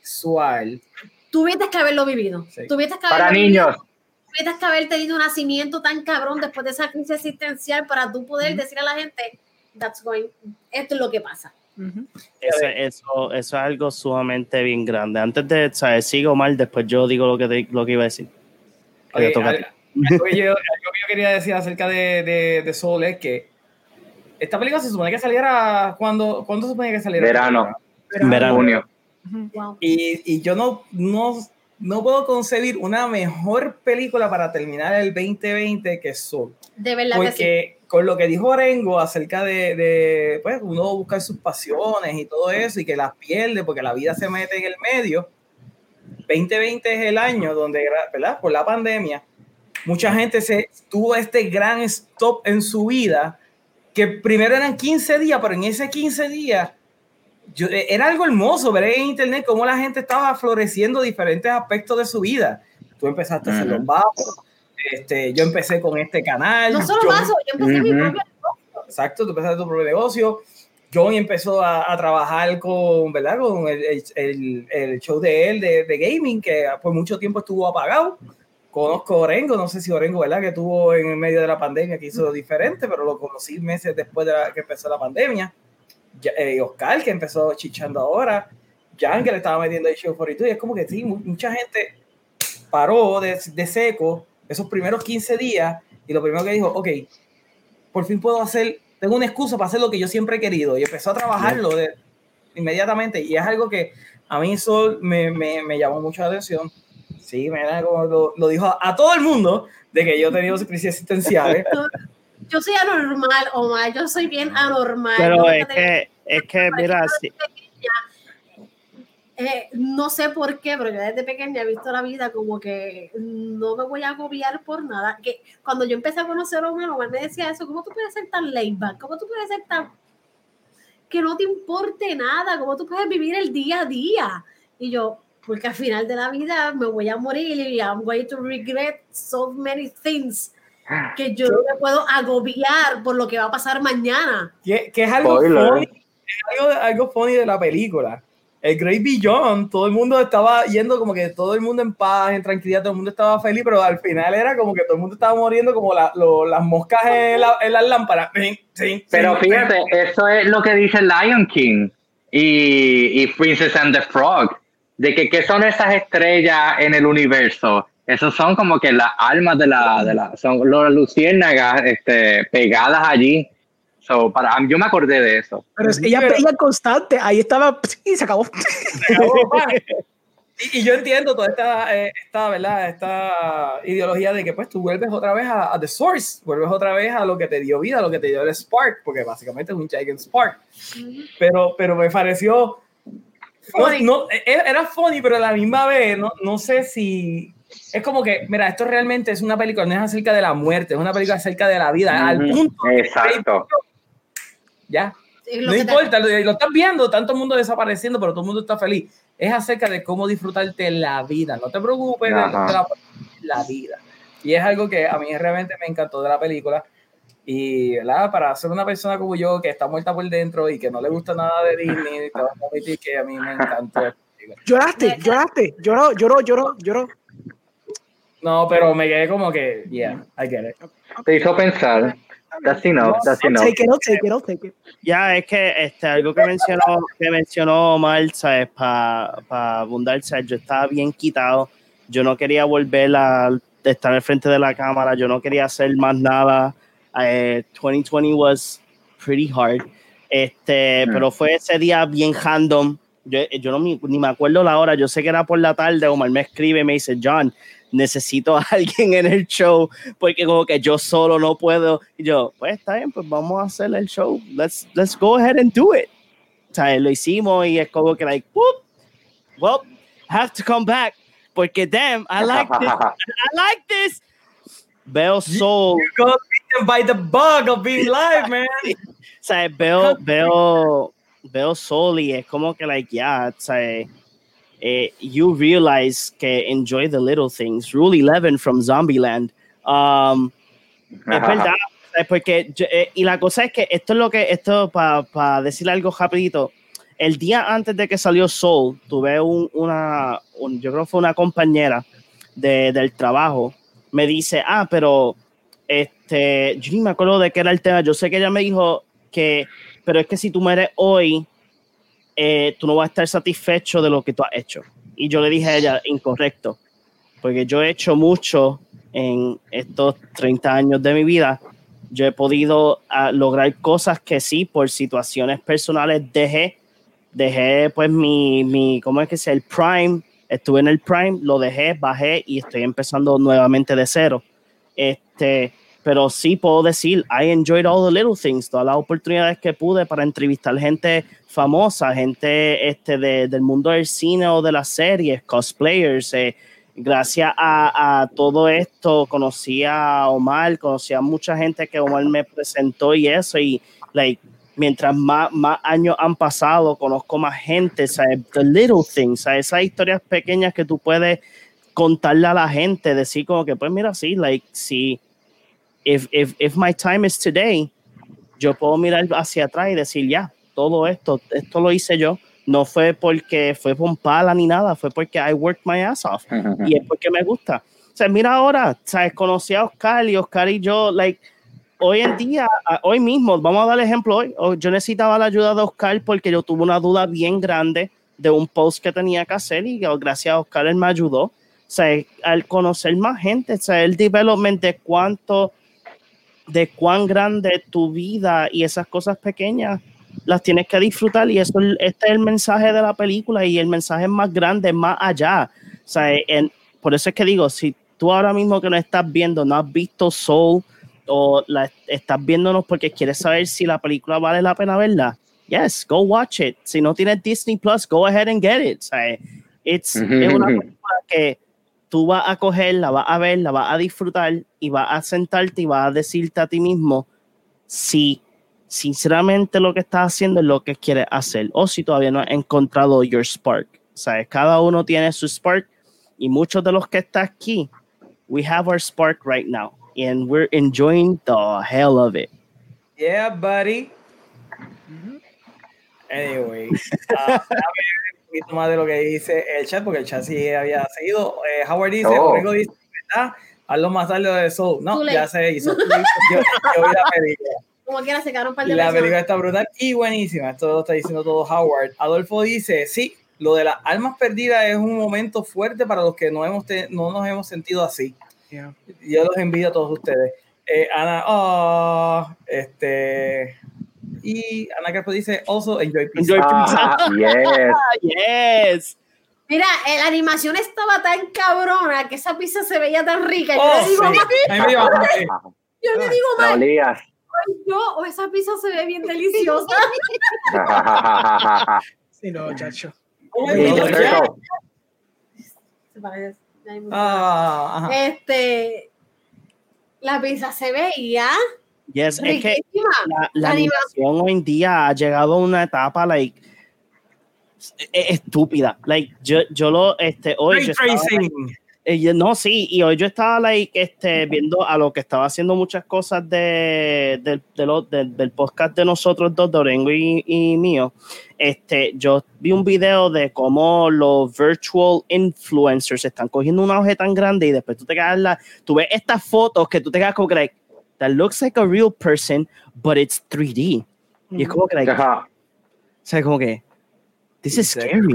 visual. Tuviste que haberlo vivido. Sí. Tuviste que para niños. Vivido tuvieras que haber tenido un nacimiento tan cabrón después de esa crisis existencial para tú poder decir a la gente, That's going, esto es lo que pasa. Uh -huh. eso, eso, eso, es algo sumamente bien grande. Antes de, ¿sabes? Sigo mal, después yo digo lo que, te, lo que iba a decir. Okay, algo, algo, que yo, algo, que yo, quería decir acerca de, de, de Soul es que esta película se supone que saliera cuando, ¿cuándo se supone que saliera? Verano. Verano. Verano. Junio. Wow. y, y yo no, no no puedo concebir una mejor película para terminar el 2020 que Soul. De verdad Porque que sí. con lo que dijo Orengo acerca de, de, pues, uno buscar sus pasiones y todo eso y que las pierde porque la vida se mete en el medio. 2020 es el año donde, ¿verdad? Por la pandemia, mucha gente se tuvo este gran stop en su vida que primero eran 15 días, pero en ese 15 días yo, era algo hermoso ver en internet cómo la gente estaba floreciendo diferentes aspectos de su vida. Tú empezaste uh -huh. a hacer los vasos, este, yo empecé con este canal. No solo vasos, yo empecé uh -huh. mi propio negocio. Exacto, tú empezaste tu propio negocio. John empezó a, a, trabajar con, ¿verdad? con el, el, el show de él de, de, gaming, que por mucho tiempo estuvo apagado. Conozco a Orengo, no sé si Orengo, ¿verdad? Que tuvo en medio de la pandemia, que hizo diferente, pero lo conocí meses después de la, que empezó la pandemia eh, Oscar, que empezó chichando ahora, Jan, que le estaba metiendo el show 42, y es como que sí, mucha gente paró de, de seco esos primeros 15 días y lo primero que dijo, ok, por fin puedo hacer, tengo una excusa para hacer lo que yo siempre he querido y empezó a trabajarlo de, inmediatamente y es algo que a mí eso me, me, me llamó mucho la atención. Sí, me como lo, lo, dijo a, todo el mundo de que yo he tenido [laughs] crisis existenciales. Yo soy anormal, Omar, yo soy bien anormal. Pero es que, es que, mira, sí. Eh, no sé por qué, pero yo desde pequeña he visto la vida como que no me voy a agobiar por nada. Que cuando yo empecé a conocer a Omar, Omar me decía eso, ¿cómo tú puedes ser tan laid back? ¿Cómo tú puedes ser tan... que no te importe nada? ¿Cómo tú puedes vivir el día a día? Y yo, porque al final de la vida me voy a morir y I'm going to regret so many things que yo no me puedo agobiar por lo que va a pasar mañana. Que, que es algo funny, es algo, algo funny de la película el Great Beyond, todo el mundo estaba yendo como que todo el mundo en paz, en tranquilidad, todo el mundo estaba feliz, pero al final era como que todo el mundo estaba muriendo como las moscas en, las lámparas. pero fíjate, eso es lo que dice Lion King y, y Princess and the Frog, de que qué son esas estrellas en el universo. Esos son como que las almas de la, de la son las luciérnagas este, pegadas allí para, yo me acordé de eso. Pero ella pero, constante, ahí estaba [laughs] y se acabó. [laughs] y, yo entiendo toda esta, eh, esta, ¿verdad? esta ideología de que pues tú vuelves otra vez a, The Source, vuelves otra vez a lo que te dio vida, a lo que te dio el Spark, porque básicamente es un Giant Spark. Pero, pero me pareció... No, e, e, era funny, pero a la misma vez, no, no sé si es como que, mira, esto realmente es una película, no es acerca de la muerte, es una película acerca de la vida, al punto. Exacto. Ya. No importa, lo, estás viendo, tanto mundo desapareciendo, pero todo el mundo está feliz. Es acerca de cómo disfrutarte la vida. No te preocupes de, la, vida. Y es algo que a mí realmente me encantó de la película. Y ¿verdad? para ser una persona como yo, que está muerta por dentro y que no le gusta nada de Disney, te voy a que a mí me encantó. Lloraste, lloraste, lloró, lloró, lloró, lloró. No, pero me quedé como que, yeah, I get it. Te hizo pensar. That's enough, that's enough. Take it, I'll take it, I'll take it. Ya, es que este, algo que mencionó, que mencionó Omar, ¿sabes? Para pa abundar, Yo estaba bien quitado. Yo no quería volver a estar al frente de la cámara. Yo no quería hacer más nada. 2020 eh, was pretty hard. Este, mm. pero fue ese día bien random. Yo, yo no ni me acuerdo la hora. Yo sé que era por la tarde. Omar me escribe y me dice, John, necesito a [laughs] alguien en el show porque como que yo solo no puedo. Y yo, pues está bien, pues vamos a hacer el show. Let's, let's go ahead and do it. O sea, lo hicimos y es como que like, whoop, well, have to come back porque damn, I like this. I like this. Veo Soul. You got beaten by the bug of being [laughs] live, man. o sea, veo, veo, veo Soul y es como que like, yeah, o sea, eh, you realize que enjoy the little things. Rule 11 from Zombieland. Um, es verdad, porque eh, y la cosa es que esto es lo que esto para pa decir algo rapidito. El día antes de que salió Soul, tuve un, una, yo creo que fue una compañera de, del trabajo, me dice, ah, pero este, yo ni me acuerdo de qué era el tema. Yo sé que ella me dijo que, pero es que si tú mueres hoy, eh, tú no vas a estar satisfecho de lo que tú has hecho. Y yo le dije a ella, incorrecto, porque yo he hecho mucho en estos 30 años de mi vida. Yo he podido ah, lograr cosas que sí, por situaciones personales dejé. Dejé pues mi, mi, ¿cómo es que sea? El prime. Estuve en el prime, lo dejé, bajé y estoy empezando nuevamente de cero. Este, pero sí puedo decir, I enjoyed all the little things, todas las oportunidades que pude para entrevistar gente famosa, gente este, de, del mundo del cine o de las series, cosplayers. Eh, gracias a, a, todo esto conocí a Omar, conocí a mucha gente que Omar me presentó y eso, y like, mientras más, más años han pasado, conozco más gente, ¿sabes? The little things, esas historias pequeñas que tú puedes contarle a la gente, decir como que, pues mira, sí, like, si if, if, if my time is today, yo puedo mirar hacia atrás y decir, ya, todo esto, esto lo hice yo. No fue porque fue pompala ni nada, fue porque I worked my ass off. [laughs] y es porque me gusta. O sea, mira ahora, ¿sabes? Conocí a Oscar y Oscar y yo, like, hoy en día, hoy mismo, vamos a dar ejemplo hoy, yo necesitaba la ayuda de Oscar porque yo tuve una duda bien grande de un post que tenía que hacer y gracias a Oscar él me ayudó. O sea, al conocer más gente, o sea, el development de cuánto, de cuán grande tu vida y esas cosas pequeñas las tienes que disfrutar y eso este es el mensaje de la película y el mensaje más grande, más allá. O sea, en, por eso es que digo, si tú ahora mismo que no estás viendo, no has visto Soul o la, estás viéndonos porque quieres saber si la película vale la pena verla, yes, go watch it. Si no tienes Disney Plus, go ahead and get it. O sea, it's, es una [laughs] película que tú vas a coger, la vas a ver, la vas a disfrutar y vas a sentarte y vas a decirte a ti mismo si sinceramente lo que estás haciendo es lo que quieres hacer o si todavía no has encontrado your spark. O sea, cada uno tiene su spark y muchos de los que están aquí, we have our spark right now and we're enjoying the hell of it. Yeah, buddy. Anyway, [laughs] uh, poquito más de lo que dice el chat, porque el chat sí había seguido. Eh, Howard dice, oh. dice, ¿verdad? Hazlo más tarde de Soul. No, ya se hizo. [laughs] yo, yo vi la película. Como quiera, se quedaron un par de La película está brutal y buenísima. Esto lo está diciendo todo Howard. Adolfo dice, sí, lo de las almas perdidas es un momento fuerte para los que no, hemos no nos hemos sentido así. Yo los envío a todos ustedes. Eh, Ana, oh, este, y Ana Carpo dice, also enjoy pizza. Enjoy pizza. Ah, yes. [laughs] yes. Mira, eh, la animación estaba tan cabrona que esa pizza se veía tan rica. Yo oh, le digo, sí. yo le digo, más yo o esa pizza se ve bien deliciosa. [laughs] sí, no, chacho. Ah, este, la pizza se veía. Yes, es que la, animación hoy en día ha llegado a una etapa like estúpida. Like yo, yo lo este hoy yo estaba, eh, no, sí, y hoy yo estaba like, este, viendo a lo que estaba haciendo muchas cosas de, de, de del podcast de nosotros dos, de Orengo y, mío. Este, yo vi un video de cómo los virtual influencers están cogiendo una hoja tan grande y después tú te quedas la, tú ves estas fotos que tú te quedas como que like, that looks like a real person, but it's 3D. Y es como que like, o sea, como que, this is scary.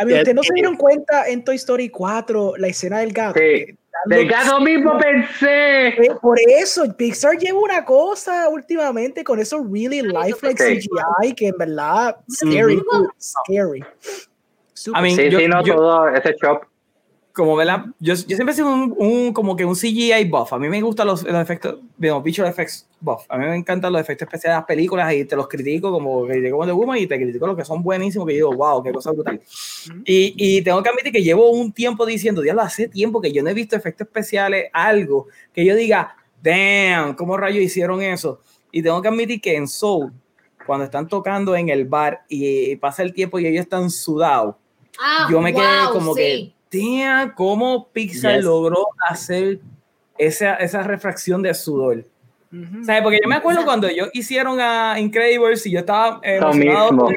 A mí, ¿ustedes no se dieron cuenta en Toy Story 4 la escena del gato? Sí. Del gato mismo pensé. Eh, por eso, Pixar lleva una cosa últimamente con eso really lifelike CGI que en verdad scary, scary. I mean, sí, sí, no, todo ese shop como ¿verdad? Yo, yo siempre he sido un, un, como que un CGI buff. A mí me gustan los, los efectos, digamos, visual effects buff. A mí me encantan los efectos especiales de las películas y te los critico como critico de Woman y te critico los que son buenísimos que yo digo, wow, qué cosa brutal. y, y, tengo que admitir que llevo un tiempo diciendo, lo hace tiempo que yo no he visto efectos especiales, algo que yo diga, damn, ¿cómo rayos hicieron eso? Y tengo que admitir que en Soul, cuando están tocando en el bar y, pasa el tiempo y ellos están sudados, ah, yo me quedé como que Tía, cómo Pixar logró hacer esa, esa refracción de sudor. ¿Sabes? Porque yo me acuerdo cuando ellos hicieron a Incredibles y yo estaba emocionado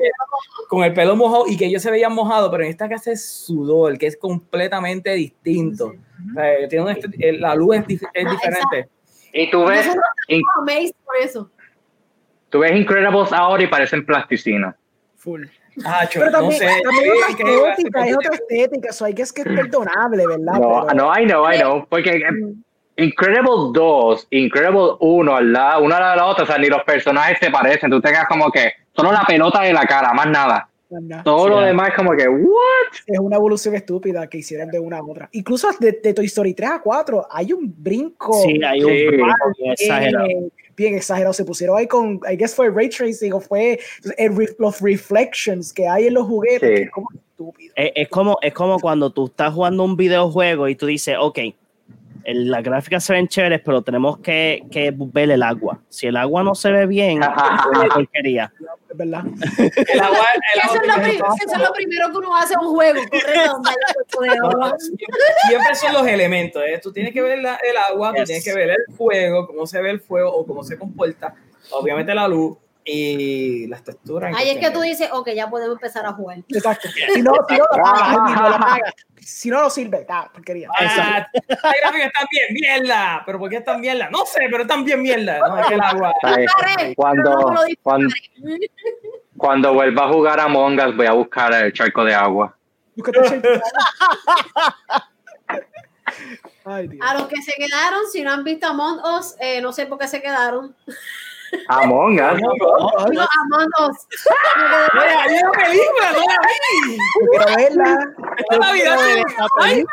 con el, pelo mojado y que ellos se veían mojados, pero en esta casa es sudor, que es completamente distinto. tiene este, la luz es, diferente. Y tú ves. por eso. Tú ves Incredibles ahora y parecen plasticina. Full. Ah, pero también, no sé, también es otra estética, es otra estética, eso hay que es que es perdonable, ¿verdad? No, pero, no, I know, I know, porque mm. Incredible 2, Incredible 1, al lado, una a la otra, o sea, ni los personajes se parecen, tú tengas como que solo la pelota de la cara, más nada. Todo lo demás es como que, ¿what? Es una evolución estúpida que hicieron de una a otra. Incluso de, Toy Story 3 a 4 hay un brinco. Sí, hay un brinco exagerado bien exagerado. Se pusieron ahí con, I guess fue ray tracing o fue el, los reflections que hay en los juguetes. Es como estúpido. Es, como, es como cuando tú estás jugando un videojuego y tú dices, ok, las gráficas se ven chéveres, pero tenemos que, que, ver el agua. Si el agua no se ve bien, es una porquería. Es verdad. El agua, eso, es lo primero que uno hace en un juego. Siempre son los elementos. ¿eh? Tú tienes que ver el agua, tú tienes que ver el fuego, cómo se ve el fuego o cómo se comporta. Obviamente la luz, y las texturas. Ahí es que tú dices, ok, ya podemos empezar a jugar. Exacto. [laughs] Si no, si no lo pagas, no lo pagas. Si no, no sirve. Ah, porquería. Ah, gráficas están bien mierda. ¿Pero por qué están mierda? No sé, pero están bien mierda. No, es que el agua. Cuando, cuando, cuando vuelva a jugar a Mongas, voy a buscar el charco de agua. Búscate el charco de agua. [laughs] Ay, Dios. A los que se quedaron, si no han visto Among Us, eh, no sé por qué se quedaron. Among Us. No, Among Us. Oye, hay una película, no la vi. Quiero verla. Esta Navidad Ay,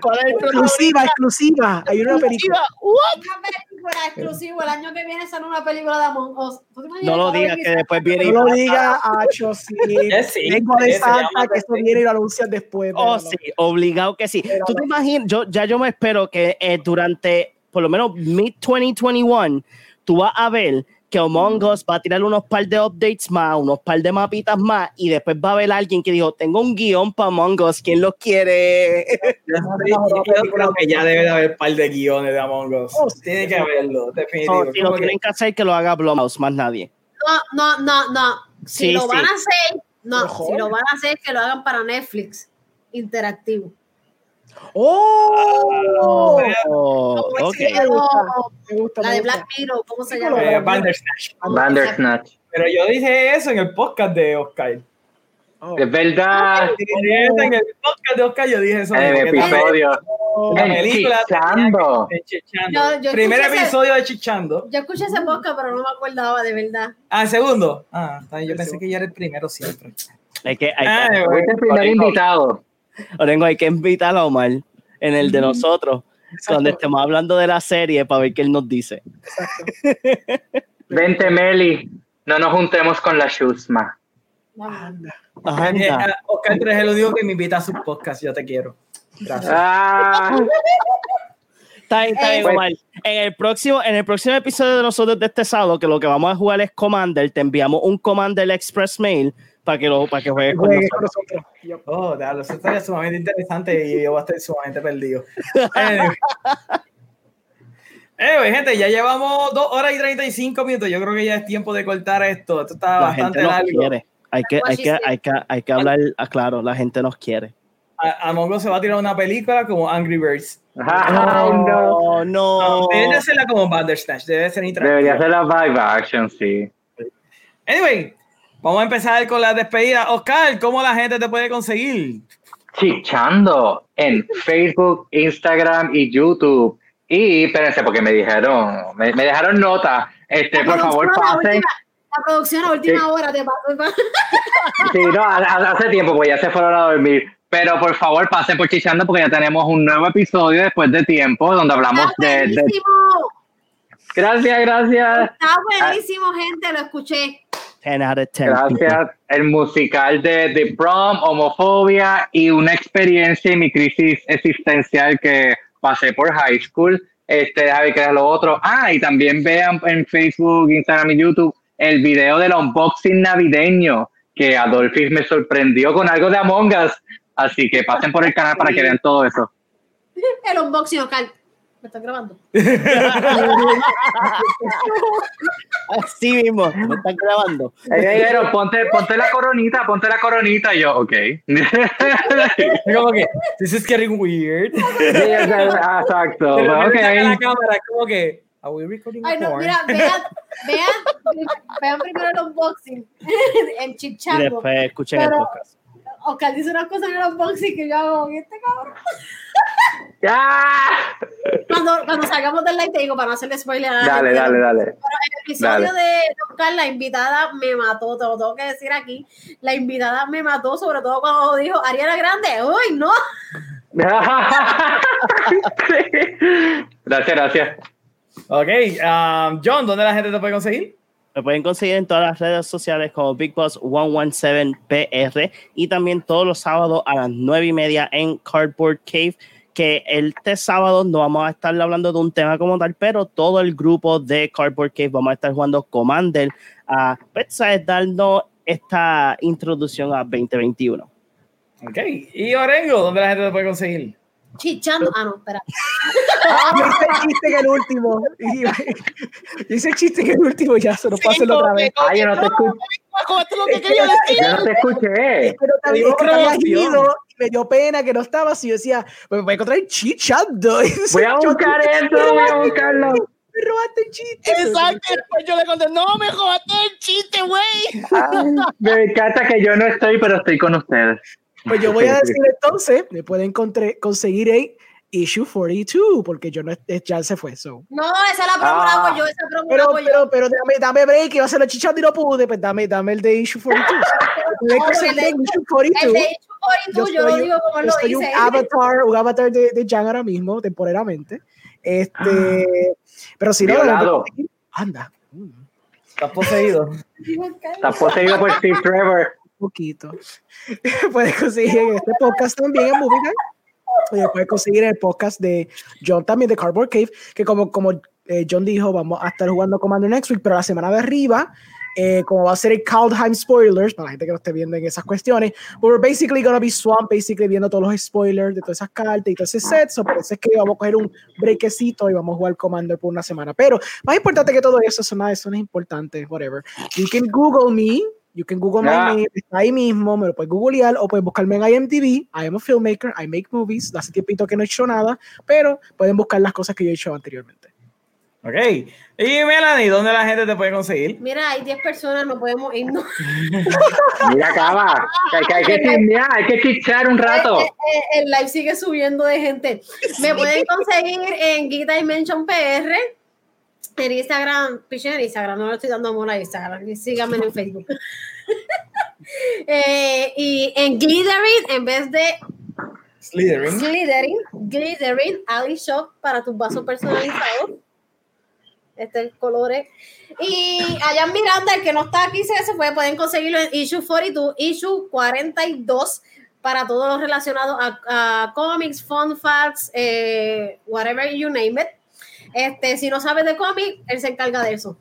¿Cuál es el Exclusiva, exclusiva. Hay una película. Una película exclusiva. El año que viene sale una película de Among Us. ¿Tú te imaginas No lo digas, que después viene No lo diga, Acho, sí. [laughs] sí, Vengo de se Santa, que eso viene y lo anuncian después. Oh, sí, obligado que sí. Pero Tú te imaginas, yo, ya yo me espero que eh, durante por lo menos mid 2021 tú vas a ver que Among Us va a tirar unos par de updates más, unos par de mapitas más y después va a haber alguien que dijo, tengo un guion para Among Us, ¿quién lo quiere? Yo creo que ya debe de haber un par de guiones de Among Us. Oh, sí. Tiene que haberlo, definitivo. So, si lo tienen que hacer, que lo haga Blumhouse, más nadie. No, no, no, no. Si Sí, lo sí. van a hacer, no, Mejor. si lo van a hacer, que lo hagan para Netflix. Interactivo. ¡Oh! Oh, Como ok. hicieron Me gusta, La de. Black Mirror, ¿cómo se llama? Eh, Bandersnatch. Bandersnatch. Pero yo dije eso en el podcast de Oscar. Oh. Es verdad. En el podcast de Oscar yo dije eso. En el episodio. La En película Chichando. de Chichando. Yo- yo Primer escuché ese- episodio de Chichando. Yo escuché ese podcast, pero no me acordaba de verdad. Ah, el segundo. Ah, está bien, yo El pensé segundo. que ya era el primero siempre. Hay que, hay Ah, que. Fuiste el primer invitado. Orengo, hay que invitar a Omar en el de nosotros, Exacto. donde estemos hablando de la serie para ver qué él nos dice. [laughs] Vente, Meli. No nos juntemos con la Shusma. Anda. Eh, Anda. ah, Oscar, tú eres el único que me invita a sus podcasts. Yo te quiero. Gracias. Ah, Está bien, está bien, Pues- Omar. En el, próximo, en el próximo episodio de nosotros de este sábado, que lo que vamos a jugar es Commander, te enviamos un Commander Express Mail para que, lo, para que juegues con Juegue con nosotros. nosotros. Yup. Oh, déjalo, eso estaría sumamente interesante y yo voy a estar sumamente perdido. Anyway. [laughs] Anyway, gente, ya llevamos 2 horas y 35 minutos. Yo creo que ya es tiempo de cortar esto. Esto está La bastante largo. quiere. Hay que, hay, que, hay, que, hay que hablar, ah, claro, la gente nos quiere. A- Among Us se va a tirar una película como Angry Birds. ay, no. No, no. Debe de hacerla como Bandersnatch, debe ser interactiva. Debería ser la live action, sí. Anyway, vamos a empezar con la despedida. Oscar, ¿cómo la gente te puede conseguir? Chichando en Facebook, Instagram y YouTube. Y espérense, porque me dijeron, me, me dejaron nota. Este, por favor, pasen. La producción a última Sí. hora te pasó. Sí, no, ha- ha- hace tiempo, pues ya se fueron a dormir. Pero por favor, pasen por Chichando porque ya tenemos un nuevo episodio después de tiempo donde hablamos de, de- buenísimo. Gracias, gracias. Está buenísimo, gente, lo escuché. 10 out of 10. Gracias. El musical de The Prom, homofobia y una experiencia en mi crisis existencial que pasé por high school. Este, déjame ver qué es lo otro. Ah, y también vean en Facebook, Instagram y YouTube el video del unboxing navideño que Adolfis me sorprendió con algo de Among Us. Así que pasen por el canal para que vean todo eso. El unboxing, Oscar. ¿Me estás grabando? [laughs] Así mismo, me están grabando. Ey, ey, pero ponte, ponte la coronita, ponte la coronita. Y yo, ok. Como que, this is getting weird. Sí, [laughs] exacto. Pero Ok. me saca la cámara, como que, are we recording Ay, no, mira, vean, [laughs] vean, vean primero el unboxing en Y Chichando. después escuchen el Pero- podcast. Oscar dice unas cosas en el unboxing que yo hago, "¿Y este cabrón? [laughs] ¡Ya! Cuando, cuando salgamos del live te digo, para no hacerle spoiler a Dale, dale, dale. Pero en el episodio Dale. de Oscar, la invitada me mató, te lo tengo que decir aquí. La invitada me mató, sobre todo cuando dijo Ariana Grande. ¡Uy, no! [laughs] Gracias, gracias. Ok, um, John, ¿dónde la gente te puede conseguir? Me pueden conseguir en todas las redes sociales como Big Boss 117PR y también todos los sábados a las 9 y media en Cardboard Cave. Que este sábado no vamos a estar hablando de un tema como tal, pero todo el grupo de Cardboard Cave vamos a estar jugando Commander a ¿sabes? darnos esta introducción a 2021. Ok, y Orengo, ¿dónde la gente te puede conseguir? Chichando. Ah, no, espera. [laughs] yo hice el chiste en el último. Yo hice el chiste en el último y ya se nos pasa otra vez. Ay, yo no te escuché. Yo no te escuché. Pero también es que habías ido me dio pena que no estabas y yo decía, me voy a encontrar chichando. [laughs] Voy a buscar eso, voy a buscarlo. Me robaste el chiste. Exacto, después yo le conté, no, me robaste el chiste, güey. Me encanta que yo no estoy, pero estoy con ustedes. Pues yo voy a [laughs] decir entonces, me pueden conseguir el issue 42, porque yo no ya se fue. So. No, esa la promo la hago yo, esa promo pero, la hago pero, yo. Pero dame, dame break, iba a hacerlo chichando y no pude, pues dame, dame el de issue 42. No, [laughs] el de issue 42. El de issue 42, yo, yo lo digo como lo soy dice. Un avatar, un avatar de, de Jan ahora mismo, temporalmente. Este, pero si no, anda. Estás poseído. [laughs] Estás poseído por Steve Trevor. Poquito. [laughs] Puedes conseguir este podcast también en Movie Guy. Puedes conseguir el podcast de John también de Cardboard Cave, que como, como eh, John dijo, vamos a estar jugando Commander Next Week, pero la semana de arriba eh, como va a ser el Kaldheim spoilers, para la gente que no esté viendo en esas cuestiones, we're basically gonna be swamp, basically viendo todos los spoilers de todas esas cartas y todo ese set, so por eso es que vamos a coger un breakecito y vamos a jugar Commander por una semana, pero más importante que todo eso, eso, nada, eso no es importante, whatever. You can Google me, You can Google my name, está ahí mismo, me lo puedes googlear o puedes buscarme en IMDb. I am a filmmaker, I make movies. Hace tiempito que no he hecho nada, pero pueden buscar las cosas que yo he hecho anteriormente. Ok. Y Melanie, ¿dónde la gente te puede conseguir? Mira, hay 10 personas, no podemos irnos. [laughs] Mira, acaba. Hay, hay que chismear, hay que chichar un rato. El, el, el, live sigue subiendo de gente. Me pueden conseguir en Geek Dimension PR. En Instagram, pichen en Instagram, no le estoy dando amor a Instagram. Síganme en Facebook. [laughs] eh, y en Glittering, en vez de Slithering, Slithering, Glittering Ali Shop para tus vasos personalizados este el colores. Y allá en Miranda, el que no está aquí, se fue, pueden conseguirlo en issue 42, issue 42, para todo lo relacionado a, a cómics, fun facts, eh, whatever you name it. Este, si no sabes de cómics, él se encarga de eso.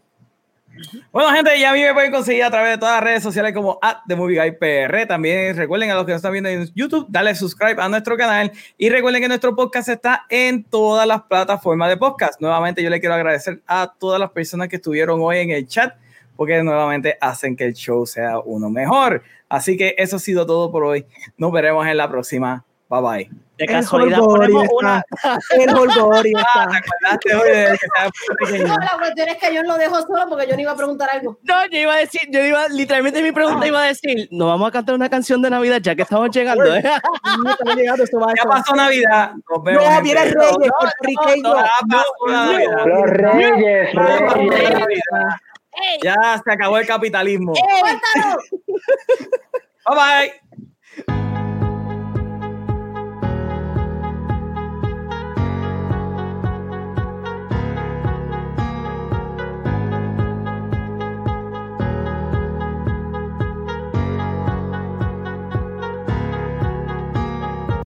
Bueno, gente, ya a mí me pueden conseguir a través de todas las redes sociales como at The Movie Guy PR. También recuerden a los que nos están viendo en YouTube, darle subscribe a nuestro canal y recuerden que nuestro podcast está en todas las plataformas de podcast. Nuevamente, yo le quiero agradecer a todas las personas que estuvieron hoy en el chat porque nuevamente hacen que el show sea uno mejor. Así que eso ha sido todo por hoy. Nos veremos en la próxima. Bye bye. De casualidad ponemos una. El Holgorio. [laughs] Ah, ¿te acordaste hoy de que estaba [laughs] pequeño? No, la cuestión es que yo lo dejo solo porque yo no iba a preguntar algo. No, yo iba a decir, yo iba, literalmente mi pregunta iba a decir, nos vamos a cantar una canción de Navidad ya que estamos llegando. ¿eh? Estamos llegando, esto va a Ya pasó Navidad. Nos vemos. No, viene Reyes, puertorriqueño. Pasó Navidad. Los reyes, reyes. Navidad. Ya se acabó el capitalismo. ¡Cuéntalo! Bye bye.